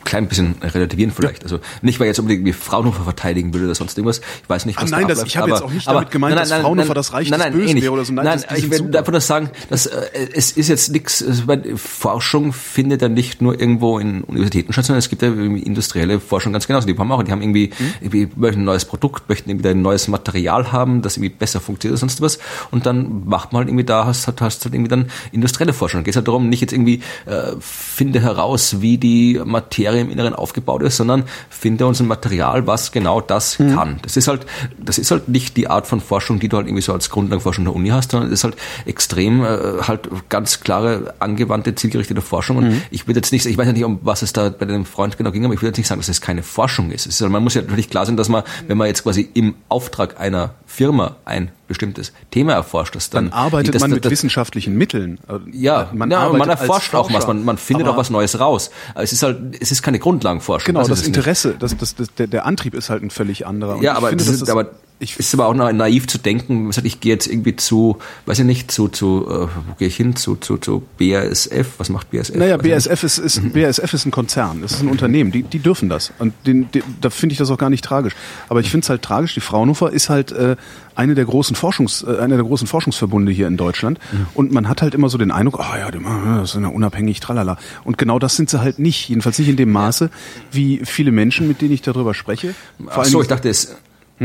klein bisschen relativieren vielleicht. Ja. Also nicht, weil jetzt unbedingt wie Fraunhofer verteidigen würde oder sonst irgendwas. Ich weiß nicht, was ah, Nein, das, ich habe jetzt auch nicht aber, damit gemeint, nein, nein, dass Fraunhofer nein, das Reich nein, nein, des Bösen wäre oder so. Nein, nein ich will einfach nur sagen, dass äh, es ist jetzt nichts, also, Forschung findet ja nicht nur irgendwo in Universitäten statt, sondern es gibt ja industrielle Forschung ganz genauso. Die haben auch, die haben irgendwie, mhm. irgendwie möchten ein neues Produkt, möchten irgendwie ein neues Material haben, das irgendwie besser funktioniert oder sonst was. Und dann macht man halt irgendwie da, hast, hast halt irgendwie dann industrielle Forschung. Dann geht es halt darum, nicht jetzt irgendwie äh, finde heraus, wie die Materie im Inneren aufgebaut ist, sondern finde uns ein Material, was genau das mhm. kann. Das ist halt, das ist halt nicht die Art von Forschung, die du halt irgendwie so als Grundlagenforschung der Uni hast, sondern es ist halt extrem äh, halt ganz klare, angewandte, zielgerichtete Forschung. Und mhm. ich würde jetzt nicht, ich weiß ja nicht, um was es da bei dem Freund genau ging, aber ich würde jetzt nicht sagen, dass es keine Forschung ist. ist man muss ja natürlich klar sein, dass man, wenn man jetzt quasi im Auftrag einer Firma ein bestimmtes Thema erforscht, das dann, dann arbeitet das, man mit das, wissenschaftlichen Mitteln. Ja, man, ja, man erforscht auch was, man, man findet auch was Neues raus. Es ist halt, es ist keine Grundlagenforschung. Genau, das, das Interesse, das, das, der, der Antrieb ist halt ein völlig anderer. Und ja, aber, finde, ist, aber ich ist aber auch naiv zu denken, ich gehe jetzt irgendwie zu, weiß ich nicht, zu, zu äh, wo gehe ich hin, zu, zu, zu BASF, was macht BASF? Naja, BASF ist, ist, mhm. BASF ist ein Konzern, das ist ein Unternehmen, die, die dürfen das. Und den, den, da finde ich das auch gar nicht tragisch. Aber ich finde es halt tragisch, die Fraunhofer ist halt äh, eine der großen Forschungs, äh, einer der großen Forschungsverbunde hier in Deutschland. Mhm. Und man hat halt immer so den Eindruck, ah oh ja, die das sind ja unabhängig, tralala. Und genau das sind sie halt nicht, jedenfalls nicht in dem Maße, wie viele Menschen, mit denen ich darüber spreche. Ach so, ich dachte, es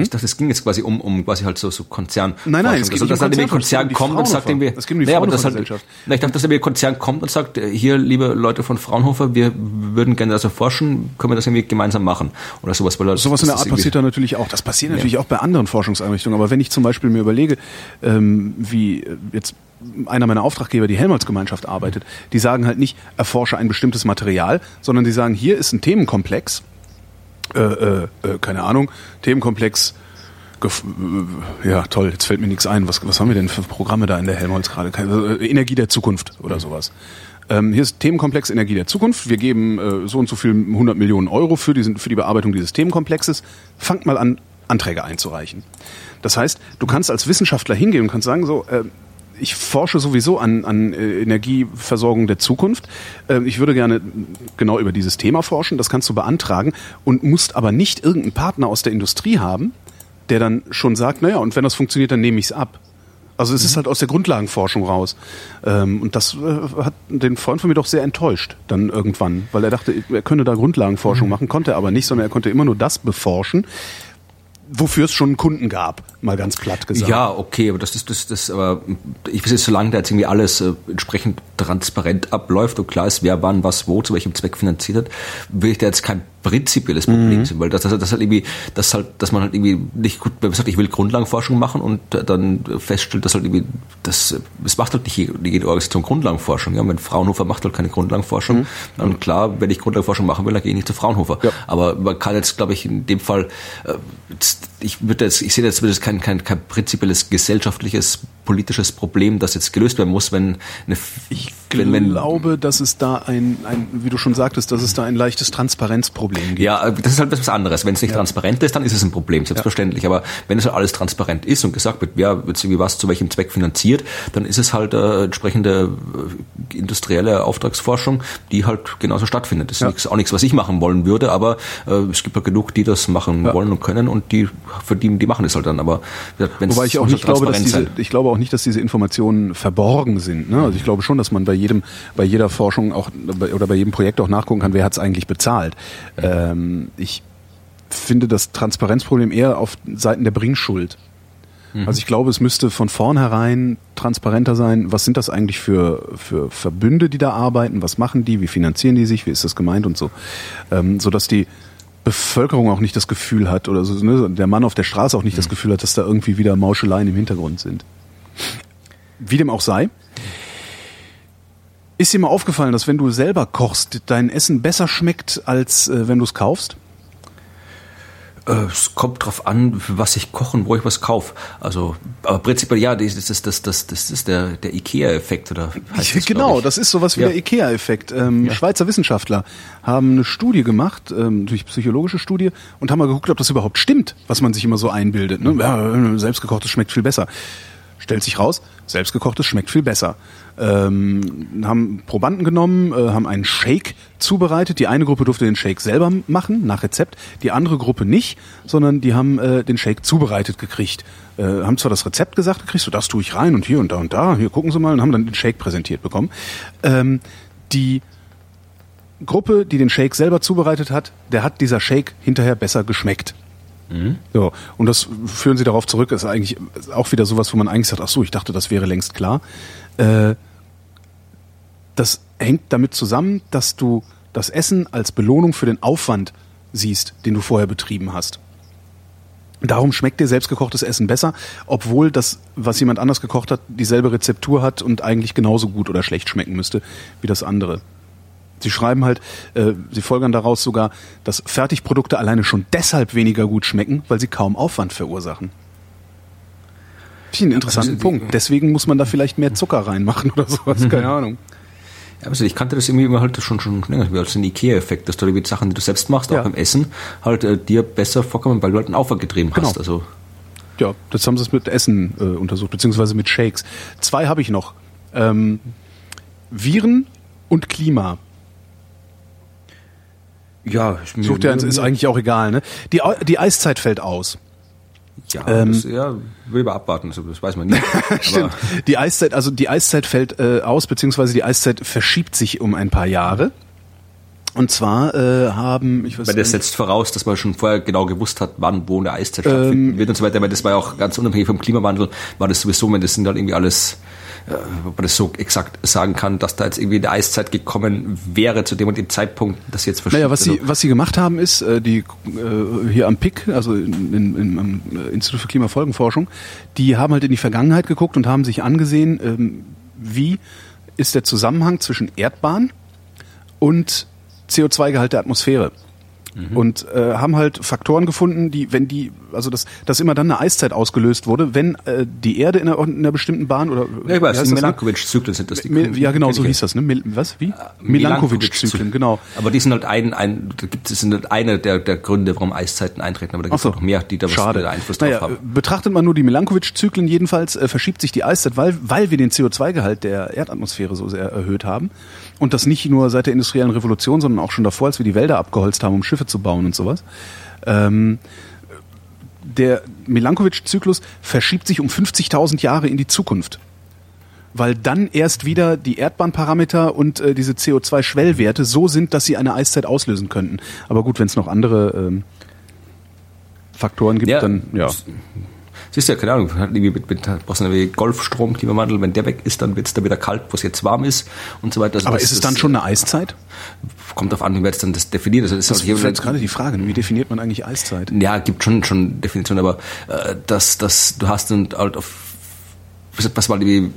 Ich dachte, es ging jetzt quasi um, um quasi halt so, so Konzern. Nein, nein, es geht geht nicht um dass halt Konzern, Konzern kommt und sagt irgendwie, Es geht um die naja, aber das halt, na, ich dachte, dass irgendwie ein Konzern kommt und sagt, äh, hier, liebe Leute von Fraunhofer, wir würden gerne das erforschen, können wir das irgendwie gemeinsam machen? Oder sowas, weil Sowas in der Art passiert da natürlich auch. Das passiert natürlich auch bei anderen Forschungseinrichtungen. Aber wenn ich zum Beispiel mir überlege, ähm, wie äh, jetzt einer meiner Auftraggeber, die Helmholtz-Gemeinschaft arbeitet, die sagen halt nicht, erforsche ein bestimmtes Material, sondern die sagen, hier ist ein Themenkomplex, äh, äh, äh, keine Ahnung, Themenkomplex, gef- äh, ja toll, jetzt fällt mir nichts ein. Was, was haben wir denn für Programme da in der Helmholtz gerade? Keine- äh, Energie der Zukunft oder sowas. Ähm, hier ist Themenkomplex Energie der Zukunft. Wir geben äh, so und so viel 100 Millionen Euro für, diesen, für die Bearbeitung dieses Themenkomplexes. Fangt mal an, Anträge einzureichen. Das heißt, du kannst als Wissenschaftler hingehen und kannst sagen, so, äh, ich forsche sowieso an, an äh, Energieversorgung der Zukunft. Äh, ich würde gerne genau über dieses Thema forschen. Das kannst du beantragen und musst aber nicht irgendeinen Partner aus der Industrie haben, der dann schon sagt, naja, und wenn das funktioniert, dann nehme ich es ab. Also es ist halt aus der Grundlagenforschung raus. Ähm, und das äh, hat den Freund von mir doch sehr enttäuscht dann irgendwann, weil er dachte, er könne da Grundlagenforschung machen, konnte er aber nicht, sondern er konnte immer nur das beforschen, wofür es schon einen Kunden gab, mal ganz platt gesagt. Ja, okay, aber das ist das, das, aber ich weiß jetzt, solange da jetzt irgendwie alles äh, entsprechend transparent abläuft und klar ist, wer wann was wo zu welchem Zweck finanziert hat, will ich da jetzt kein prinzipielles Problem sehen, weil das, das, das halt irgendwie, das halt, dass man halt irgendwie nicht gut, wenn man sagt, ich will Grundlagenforschung machen und dann feststellt, dass halt irgendwie, das, es macht halt nicht jede, Organisation Grundlagenforschung, ja, wenn Fraunhofer macht halt keine Grundlagenforschung, dann klar, wenn ich Grundlagenforschung machen will, dann gehe ich nicht zu Fraunhofer. Ja. Aber man kann jetzt, glaube ich, in dem Fall, äh, ich würde jetzt, ich sehe jetzt das kein, kein, kein prinzipielles gesellschaftliches, politisches Problem, das jetzt gelöst werden muss, wenn eine, Ich wenn, wenn, glaube, dass es da ein, ein, wie du schon sagtest, dass es da ein leichtes Transparenzproblem gibt. Ja, äh, das ist halt was anderes. Wenn es nicht transparent ist, dann ist es ein Problem, selbstverständlich. Aber wenn es halt alles transparent ist und gesagt wird, wer jetzt irgendwie was zu welchem Zweck finanziert, dann ist es halt äh, entsprechende äh, industrielle Auftragsforschung, die halt genauso stattfindet. Das ist Ja. nichts, auch nichts, was ich machen wollen würde, aber äh, es gibt ja genug, die das machen Ja. wollen und können und die für die, die machen es halt dann. Aber wenn Wobei ich auch nicht glaube, dass diese, ich glaube auch nicht, dass diese Informationen verborgen sind. Ne? Also ich glaube schon, dass man bei jedem, bei jeder Forschung auch oder bei jedem Projekt auch nachgucken kann, wer hat es eigentlich bezahlt. Ähm, ich finde das Transparenzproblem eher auf Seiten der Bringschuld. Also ich glaube, es müsste von vornherein transparenter sein, was sind das eigentlich für, für Verbünde, die da arbeiten, was machen die, wie finanzieren die sich, wie ist das gemeint und so. Ähm, sodass die Bevölkerung auch nicht das Gefühl hat, oder so, ne, der Mann auf der Straße auch nicht das Gefühl hat, dass da irgendwie wieder Mauscheleien im Hintergrund sind. Wie dem auch sei. Ist dir mal aufgefallen, dass wenn du selber kochst, dein Essen besser schmeckt, als äh, wenn du es kaufst? Äh, Es kommt drauf an, was ich koche und wo ich was kaufe. Also, aber prinzipiell ja, das ist das, das, das, das ist der, der Ikea-Effekt oder das, genau, ich. das ist sowas wie Ja. der IKEA-Effekt. Ähm, Schweizer Wissenschaftler haben eine Studie gemacht, ähm, durch psychologische Studie, und haben mal geguckt, ob das überhaupt stimmt, was man sich immer so einbildet. Ne? Ja, selbstgekochtes schmeckt viel besser. Stellt sich raus, selbstgekochtes schmeckt viel besser. Ähm, haben Probanden genommen, äh, haben einen Shake zubereitet. Die eine Gruppe durfte den Shake selber machen, nach Rezept. Die andere Gruppe nicht, sondern die haben äh, den Shake zubereitet gekriegt. Äh, haben zwar das Rezept gesagt, gekriegt, so das tue ich rein und hier und da und da, hier gucken Sie mal, und haben dann den Shake präsentiert bekommen. Ähm, die Gruppe, die den Shake selber zubereitet hat, der hat dieser Shake hinterher besser geschmeckt. So, und das führen sie darauf zurück, ist eigentlich auch wieder sowas, wo man eigentlich sagt, ach so, ich dachte, das wäre längst klar. Äh, das hängt damit zusammen, dass du das Essen als Belohnung für den Aufwand siehst, den du vorher betrieben hast. Darum schmeckt dir selbstgekochtes Essen besser, obwohl das, was jemand anders gekocht hat, dieselbe Rezeptur hat und eigentlich genauso gut oder schlecht schmecken müsste wie das andere. Sie schreiben halt, äh, sie folgern daraus sogar, dass Fertigprodukte alleine schon deshalb weniger gut schmecken, weil sie kaum Aufwand verursachen. Finde ich einen interessanten Punkt. Deswegen muss man da vielleicht mehr Zucker reinmachen oder sowas, keine Ahnung. Ja, also ich kannte das irgendwie immer halt schon schon länger, wie als ein Ikea-Effekt, dass du die Sachen, die du selbst machst, Ja. auch beim Essen, halt äh, dir besser vorkommen, weil du halt einen Aufwand getrieben Genau. hast. Also Ja, das haben sie es mit Essen äh, untersucht, beziehungsweise mit Shakes. Zwei habe ich noch. Ähm, Viren und Klima. ja, Sucht ihr eins, ist eigentlich auch egal, ne? Die, die Eiszeit fällt aus. Ja, ähm, das, ja, will aber abwarten, also das weiß man nicht. Stimmt. Die Eiszeit, also die Eiszeit fällt äh, aus, beziehungsweise die Eiszeit verschiebt sich um ein paar Jahre. Und zwar äh, haben, ich weiß Weil das setzt voraus, dass man schon vorher genau gewusst hat, wann wo eine Eiszeit stattfinden Ähm, wird und so weiter, weil das war ja auch ganz unabhängig vom Klimawandel, war das sowieso, wenn das sind halt irgendwie alles, ob man das so exakt sagen kann, dass da jetzt irgendwie eine Eiszeit gekommen wäre zu dem und dem Zeitpunkt, das jetzt verschiebt. Naja, was sie, Also, was sie gemacht haben, ist, äh, die äh, hier am PIC, also in, in, äh, Institut für Klimafolgenforschung, die haben halt in die Vergangenheit geguckt und haben sich angesehen, ähm, wie ist der Zusammenhang zwischen Erdbahn und CO2-Gehalt der Atmosphäre. Und äh, haben halt Faktoren gefunden, die, wenn die, also dass, dass immer dann eine Eiszeit ausgelöst wurde, wenn äh, die Erde in einer, in einer bestimmten Bahn oder ja, ich weiß, die ne? Milankovic-Zyklen sind das. Die Mil- ja, genau, so hieß das, ne? Mil was? Wie? Milankovic-Zyklen, Milankovic-Zyklen, genau. Aber die sind halt ein, ein da gibt es sind halt eine der, der Gründe, warum Eiszeiten eintreten, aber da gibt es so. noch mehr, die da was Schade. wieder Einfluss drauf naja, haben. äh, Betrachtet man nur die Milankovic-Zyklen jedenfalls, äh, verschiebt sich die Eiszeit, weil, weil wir den CO2-Gehalt der Erdatmosphäre so sehr erhöht haben. Und das nicht nur seit der industriellen Revolution, sondern auch schon davor, als wir die Wälder abgeholzt haben, um Schiffe zu bauen und sowas. Ähm, der Milankovic-Zyklus verschiebt sich um 50.000 Jahre in die Zukunft. Weil dann erst wieder die Erdbahnparameter und äh, diese CO2-Schwellwerte so sind, dass sie eine Eiszeit auslösen könnten. Aber gut, wenn es noch andere ähm, Faktoren gibt, Ja, dann ja. Siehst du, ja, keine Ahnung, irgendwie mit, mit brauchst du Golfstrom, Klimawandel, wenn der weg ist, dann wird es da wieder kalt, wo es jetzt warm ist und so weiter. Also Aber ist es dann schon eine Eiszeit? Kommt auf an, wie wir jetzt dann das definiert. Also das Das ist halt ist jetzt gerade die Frage, wie definiert man eigentlich Eiszeit? ja, gibt schon schon Definitionen, aber äh, dass dass du hast dann halt auf was mal äh,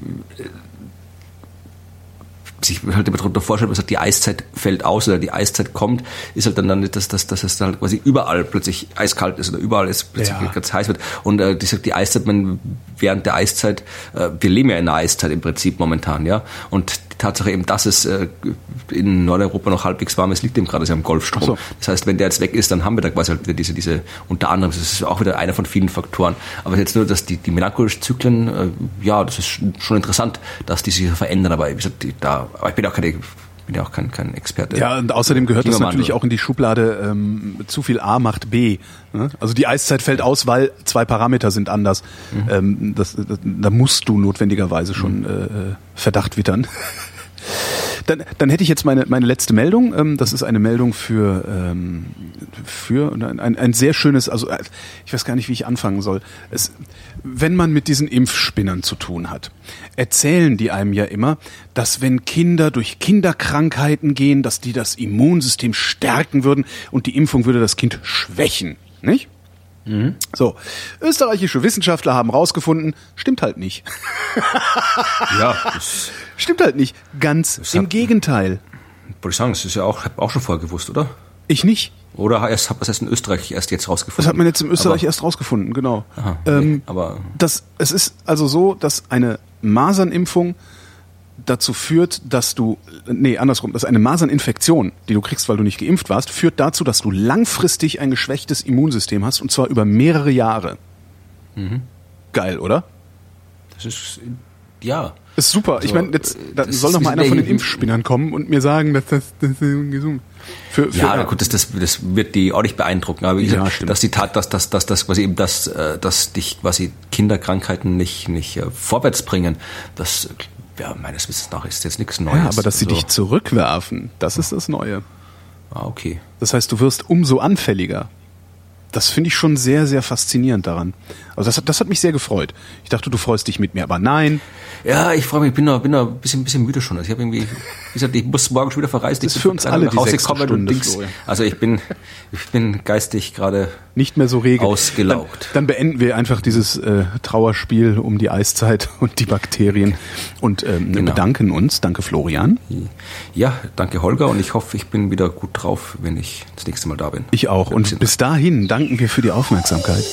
sich halt immer darunter vorstellt, was halt die Eiszeit fällt aus oder die Eiszeit kommt, ist halt dann, dann nicht, dass, dass, dass es dann halt quasi überall plötzlich eiskalt ist oder überall es plötzlich Ja. ganz heiß wird. Und äh, die, sagt, die Eiszeit, man, während der Eiszeit, äh, wir leben ja in einer Eiszeit im Prinzip momentan, ja. Und Tatsache eben, dass es äh, in Nordeuropa noch halbwegs warm ist, liegt eben gerade am Golfstrom. So. Das heißt, wenn der jetzt weg ist, dann haben wir da quasi halt wieder diese, diese, unter anderem, das ist auch wieder einer von vielen Faktoren. Aber jetzt nur, dass die, die melancholischen Zyklen, äh, ja, das ist schon interessant, dass die sich verändern, aber wie gesagt, die, da, aber ich bin auch keine, bin ja auch kein, kein Experte. Ja, und außerdem gehört das natürlich auch in die Schublade, ähm, zu viel A macht B. Ne? Also die Eiszeit fällt aus, weil zwei Parameter sind anders. Ähm, das, das, da musst du notwendigerweise schon äh, Verdacht wittern. Dann, dann hätte ich jetzt meine, meine letzte Meldung. Ähm, das ist eine Meldung für, ähm, für ein, ein, sehr schönes, also äh, ich weiß gar nicht, wie ich anfangen soll. Es, wenn man mit diesen Impfspinnern zu tun hat, erzählen die einem ja immer, dass wenn Kinder durch Kinderkrankheiten gehen, dass die das Immunsystem stärken würden und die Impfung würde das Kind schwächen. Nicht? So, österreichische Wissenschaftler haben rausgefunden, stimmt halt nicht. ja das Stimmt halt nicht. Ganz im hat- Gegenteil. wollte ich sagen, das ist ja auch, hab auch schon vorher gewusst, oder? Ich nicht. Oder erst, das erst in Österreich erst jetzt rausgefunden. Das hat man jetzt in Österreich aber, erst rausgefunden, genau. Aha, ähm, nee, aber das, es ist also so, dass eine Masernimpfung dazu führt, dass du, nee, andersrum, dass eine Maserninfektion, die du kriegst, weil du nicht geimpft warst, führt dazu, dass du langfristig ein geschwächtes Immunsystem hast und zwar über mehrere Jahre. Mhm. Geil, oder? das ist, ja. Ist super. ich So, meine, jetzt äh, da das soll noch mal einer von den Impfspinnern kommen und mir sagen, dass das, das ist gesund. Für, für Ja, na gut, das, das, das wird die auch nicht beeindrucken, aber Ja, gesagt, dass die Tat, dass, dass, dass, dass quasi eben das, äh, dass dich quasi Kinderkrankheiten nicht, nicht äh, vorwärts bringen, das, ja, meines Wissens nach ist jetzt nichts Neues. ja, aber dass sie Also, dich zurückwerfen, das ist das Neue. Ah, okay. Das heißt, du wirst umso anfälliger. Das finde ich schon sehr, sehr faszinierend daran. Also das hat, das hat mich sehr gefreut. Ich dachte, du freust dich mit mir, aber nein. Ja, ich freue mich, ich bin noch, bin noch ein bisschen, bisschen müde schon. Also ich habe irgendwie, wie gesagt, ich muss morgen schon wieder verreisen. Das Ich ist für uns alle nach die sechste gekommen und Stunde, Dings. Florian. Also ich bin, ich bin geistig gerade Nicht mehr so rege. Ausgelaugt. Dann, dann beenden wir einfach dieses äh, Trauerspiel um die Eiszeit und die Bakterien und ähm, Genau. bedanken uns. Danke, Florian. Ja, danke Holger und ich hoffe, ich bin wieder gut drauf, wenn ich das nächste Mal da bin. Ich auch. Und bis dahin danken wir für die Aufmerksamkeit.